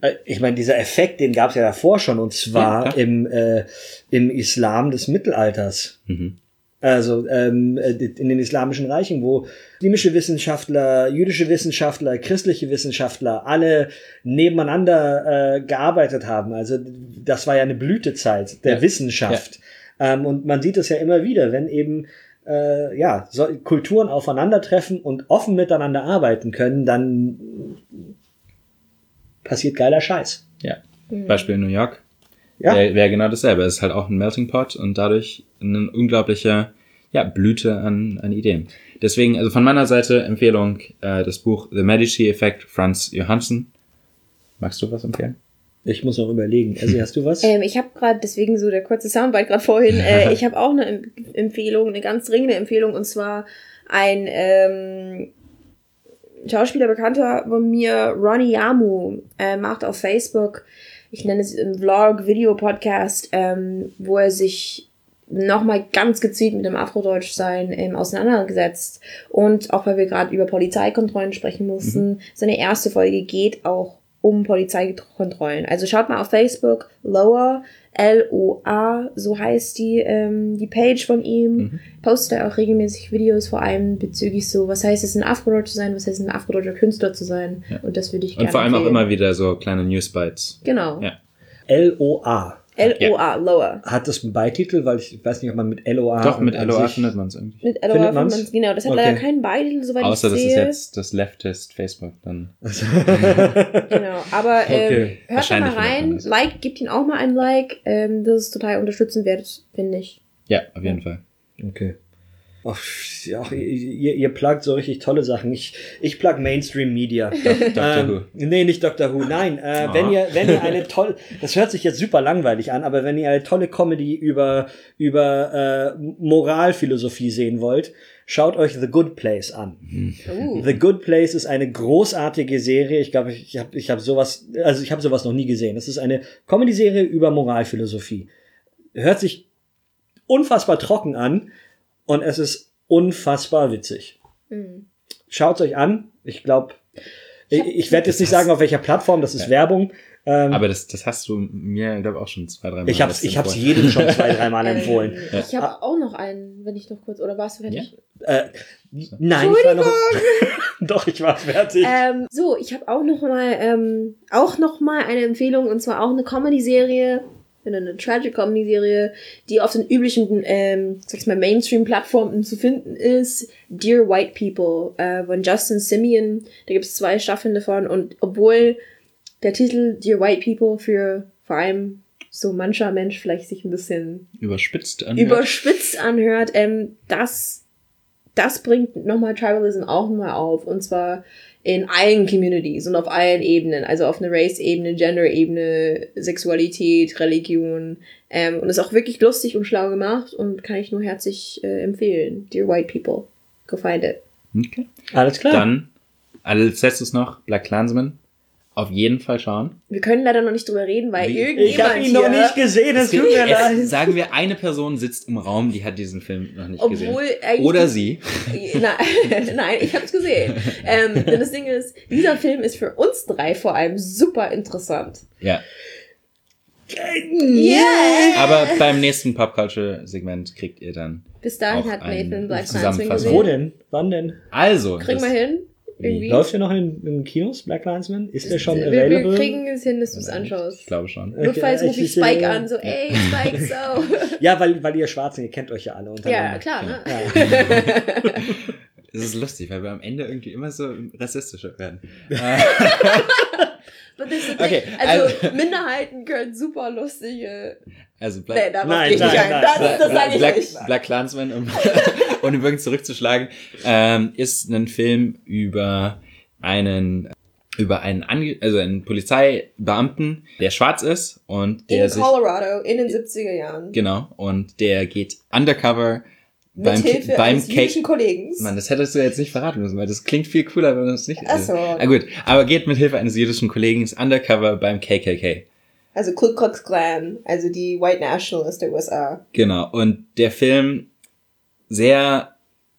äh, ich meine, dieser Effekt, den gab es ja davor schon, und zwar Ja, im, äh, im Islam des Mittelalters. Mhm. Also ähm, äh, in den islamischen Reichen, wo muslimische Wissenschaftler, jüdische Wissenschaftler, christliche Wissenschaftler alle nebeneinander äh, gearbeitet haben. Also das war ja eine Blütezeit der Ja. Wissenschaft. Ähm, und man sieht es ja immer wieder, wenn eben äh, ja, so, Kulturen aufeinandertreffen und offen miteinander arbeiten können, dann passiert geiler Scheiß. ja. Beispiel New York. Ja. Wäre wär genau dasselbe. Es ist halt auch ein Melting Pot und dadurch eine unglaubliche ja, Blüte an, an Ideen. Deswegen, also von meiner Seite Empfehlung, äh, das Buch The Medici Effect, Franz Johansen. Magst du was empfehlen? Ich muss noch überlegen. Also hast du was? Ähm, ich habe gerade, deswegen so der kurze Soundbite gerade vorhin, äh, ich habe auch eine Em- Empfehlung, eine ganz dringende Empfehlung, und zwar ein ähm, Schauspieler bekannter von mir, Ronnie Yamu, äh, macht auf Facebook, ich nenne es im Vlog, Video Podcast, ähm, wo er sich nochmal ganz gezielt mit dem Afrodeutschsein ähm, auseinandergesetzt. Und auch weil wir gerade über Polizeikontrollen sprechen mussten, seine erste Folge geht auch um Polizeikontrollen. Also schaut mal auf Facebook, Lower, L-O-A, so heißt die, ähm, die Page von ihm. Postet er auch regelmäßig Videos, vor allem bezüglich so, was heißt es, ein Afrodeutscher zu sein, was heißt es, ein afrodeutscher Künstler zu sein. Ja. Und das würde ich Und gerne vor allem auch empfehlen. immer wieder so kleine Newsbites. Genau. Ja. L-O-A. L-O-A, Lower. Hat das einen Beititel? Weil ich weiß nicht, ob man mit L-O-A. Doch, mit LOA findet man es irgendwie. Mit L-O-A Findet man's? man's, genau. Das hat Okay. leider keinen Beititel, soweit Außer ich das sehe. ist jetzt das Leftist Facebook dann. Genau, aber ähm, Okay. hört da mal man rein, das. like, gebt ihn auch mal ein Like. Ähm, das ist total unterstützenswert, finde ich. Ja, auf jeden Fall. Okay. Ach, ja, ihr, ihr plagt so richtig tolle Sachen. Ich, ich plag Mainstream Media. Doctor ähm, Nee, nicht Dr. Who. Nein, äh, Ah. wenn ihr, wenn ihr eine tolle, das hört sich jetzt super langweilig an, aber wenn ihr eine tolle Comedy über, über äh, Moralphilosophie sehen wollt, schaut euch The Good Place an. Uh. The Good Place ist eine großartige Serie. Ich glaube, ich habe ich hab sowas, also ich habe sowas noch nie gesehen. Es ist eine Comedy-Serie über Moralphilosophie. Hört sich unfassbar trocken an und es ist unfassbar witzig. Mhm. Schaut euch an. Ich glaube, ich, ich werde jetzt nicht sagen, auf welcher Plattform, das ist Ja. Werbung. Ähm, Aber das, das hast du mir, glaube ich, auch schon zwei, drei Mal ich habe jetzt ich hab's empfohlen. jedem schon zwei, dreimal empfohlen. Ähm, Ja. Ich habe auch noch einen, wenn ich noch kurz, oder warst du fertig? Äh, nein, ich war noch, doch, ich war fertig. Ähm, so, ich habe auch noch mal, ähm, auch noch mal eine Empfehlung und zwar auch eine Comedy-Serie, eine Tragic Comedy-Serie, die auf den üblichen, ähm, sag ich mal, Mainstream-Plattformen zu finden ist. Dear White People äh, von Justin Simeon. Da gibt es zwei Staffeln davon und obwohl der Titel Dear White People für vor allem so mancher Mensch vielleicht sich ein bisschen Überspitzt an. überspitzt anhört, ähm, das, das bringt nochmal Tribalism auch nochmal auf. Und zwar in allen Communities und auf allen Ebenen. Also auf einer Race-Ebene, Gender-Ebene, Sexualität, Religion. Ähm, und ist auch wirklich lustig und schlau gemacht und kann ich nur herzlich äh, empfehlen. Dear White People. Go find it. Okay. Alles klar. Dann, als letztes noch, Black Klansman. Auf jeden Fall schauen. Wir können leider noch nicht drüber reden, weil Wie? irgendjemand ich habe ihn hier, noch nicht gesehen, es tut mir leid. Es, sagen wir, eine Person sitzt im Raum, die hat diesen Film noch nicht obwohl gesehen. eigentlich Oder sie. Nein, nein, ich hab's gesehen. Ähm, denn das Ding ist, dieser Film ist für uns drei vor allem super interessant. Ja. Yeah! Aber beim nächsten Popculture-Segment kriegt ihr dann. Bis dahin Auch hat ein Nathan Black Zusammenfassung. Klansman Wo gesehen. denn? Wann denn? Also. Kriegen das- wir hin? Irgendwie. Läuft der noch in, in Kinos, Black Linesman? Ist der schon wir, wir available? kriegen es hin, dass du es anschaust. Ich glaube schon. Notfalls rufe ich ich- Spike an, so, ey, Spike, so. Ja, weil, weil ihr Schwarzen, ihr kennt euch ja alle ja, klar, ne? Es ist lustig, weil wir am Ende irgendwie immer so rassistischer werden. But this is the Okay, thing. Also, also- Minderheiten können super lustige. Also Nee, Black, darauf Nein, gehe ich nicht nein, ein. nein, Das, nein, das sage ich Black, nicht. Black Clansman, um, um den Bogen zurückzuschlagen, ähm, ist ein Film über einen über einen Ange also einen Polizeibeamten, der schwarz ist und der In sich Colorado in den 70er Jahren. genau und der geht undercover Mit beim Hilfe beim jüdischen Kollegen. Mann, das hättest du jetzt nicht verraten müssen, weil das klingt viel cooler, wenn man das nicht. Ach so. Ah, gut, aber geht mit Hilfe eines jüdischen Kollegen undercover beim KKK. Also Ku Klux Klan, also die White Nationalists der USA. Genau. Und der Film sehr,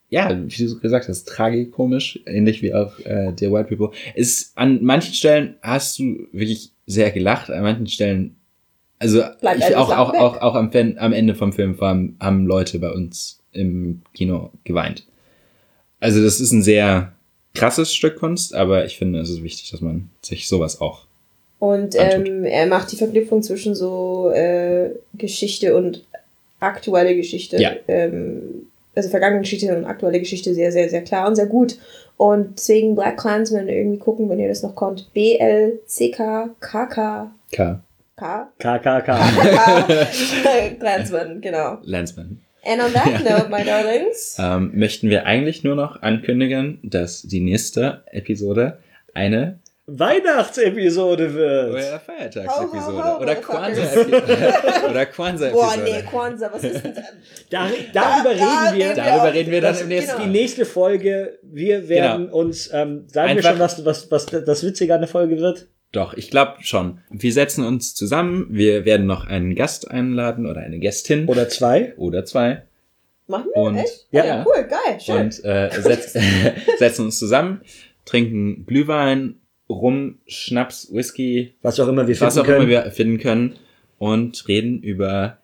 ja, wie du gesagt hast, tragikomisch, ähnlich wie auch äh, der White People. Ist an manchen Stellen hast du wirklich sehr gelacht, an manchen Stellen, also ich, alles auch, auch, weg. auch, auch am, Fan, am Ende vom Film haben, haben Leute bei uns im Kino geweint. Also das ist ein sehr krasses Stück Kunst, aber ich finde, es ist wichtig, dass man sich sowas auch Und ähm, er macht die Verknüpfung zwischen so äh, Geschichte und aktuelle Geschichte. Ja. Ähm, also vergangene Geschichte und aktuelle Geschichte sehr, sehr, sehr klar und sehr gut. Und deswegen Black Clansman irgendwie gucken, wenn ihr das noch konnt. B-L-C-K-K-K. K. K. KKK. Clansman, genau. Landsman. And on that note, my darlings. ähm, möchten wir eigentlich nur noch ankündigen, dass die nächste Episode eine Weihnachtsepisode wird. Oder Feiertagsepisode. Oder. Kwanzaa-Episode. Oder Boah, Kwanzaa-Episode. nee, Kwanzaa, was ist denn das? Da, darüber Da- reden wir. da- Darüber reden wir dann Das im ist nächsten die Genau. nächste Folge. Wir werden Genau. uns, ähm, sagen wir Einfach- schon, was, was, was das Witzige an der Folge wird? Doch, ich glaube schon. Wir setzen uns zusammen. Wir werden noch einen Gast einladen oder eine Gästin. Oder zwei? oder zwei. Machen wir? Und, Echt? Ja. ja. Cool, geil, schön. und äh, setz, setzen uns zusammen, trinken Glühwein, Rum, Schnaps, Whisky, Was auch immer wir was finden auch können. immer wir finden können und reden über.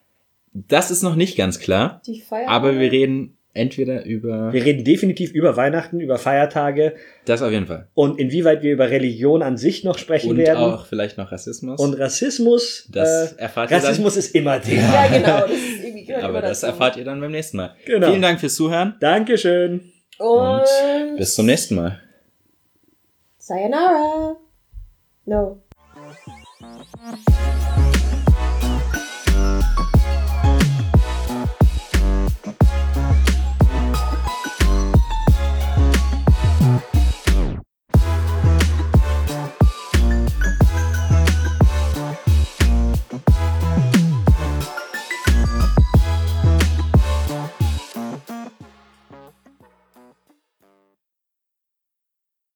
Das ist noch nicht ganz klar, Die Feier. aber wir reden entweder über wir reden definitiv über Weihnachten, über Feiertage das auf jeden Fall und inwieweit wir über Religion an sich noch sprechen und werden. auch vielleicht noch Rassismus. Und Rassismus. das äh, erfahrt ihr dann. Rassismus ist immer Thema. Ja, genau. Das ist irgendwie Aber immer das dazu. erfahrt ihr dann beim nächsten Mal. Genau. Vielen Dank fürs Zuhören Dankeschön. Und bis zum nächsten Mal. Sayonara. No.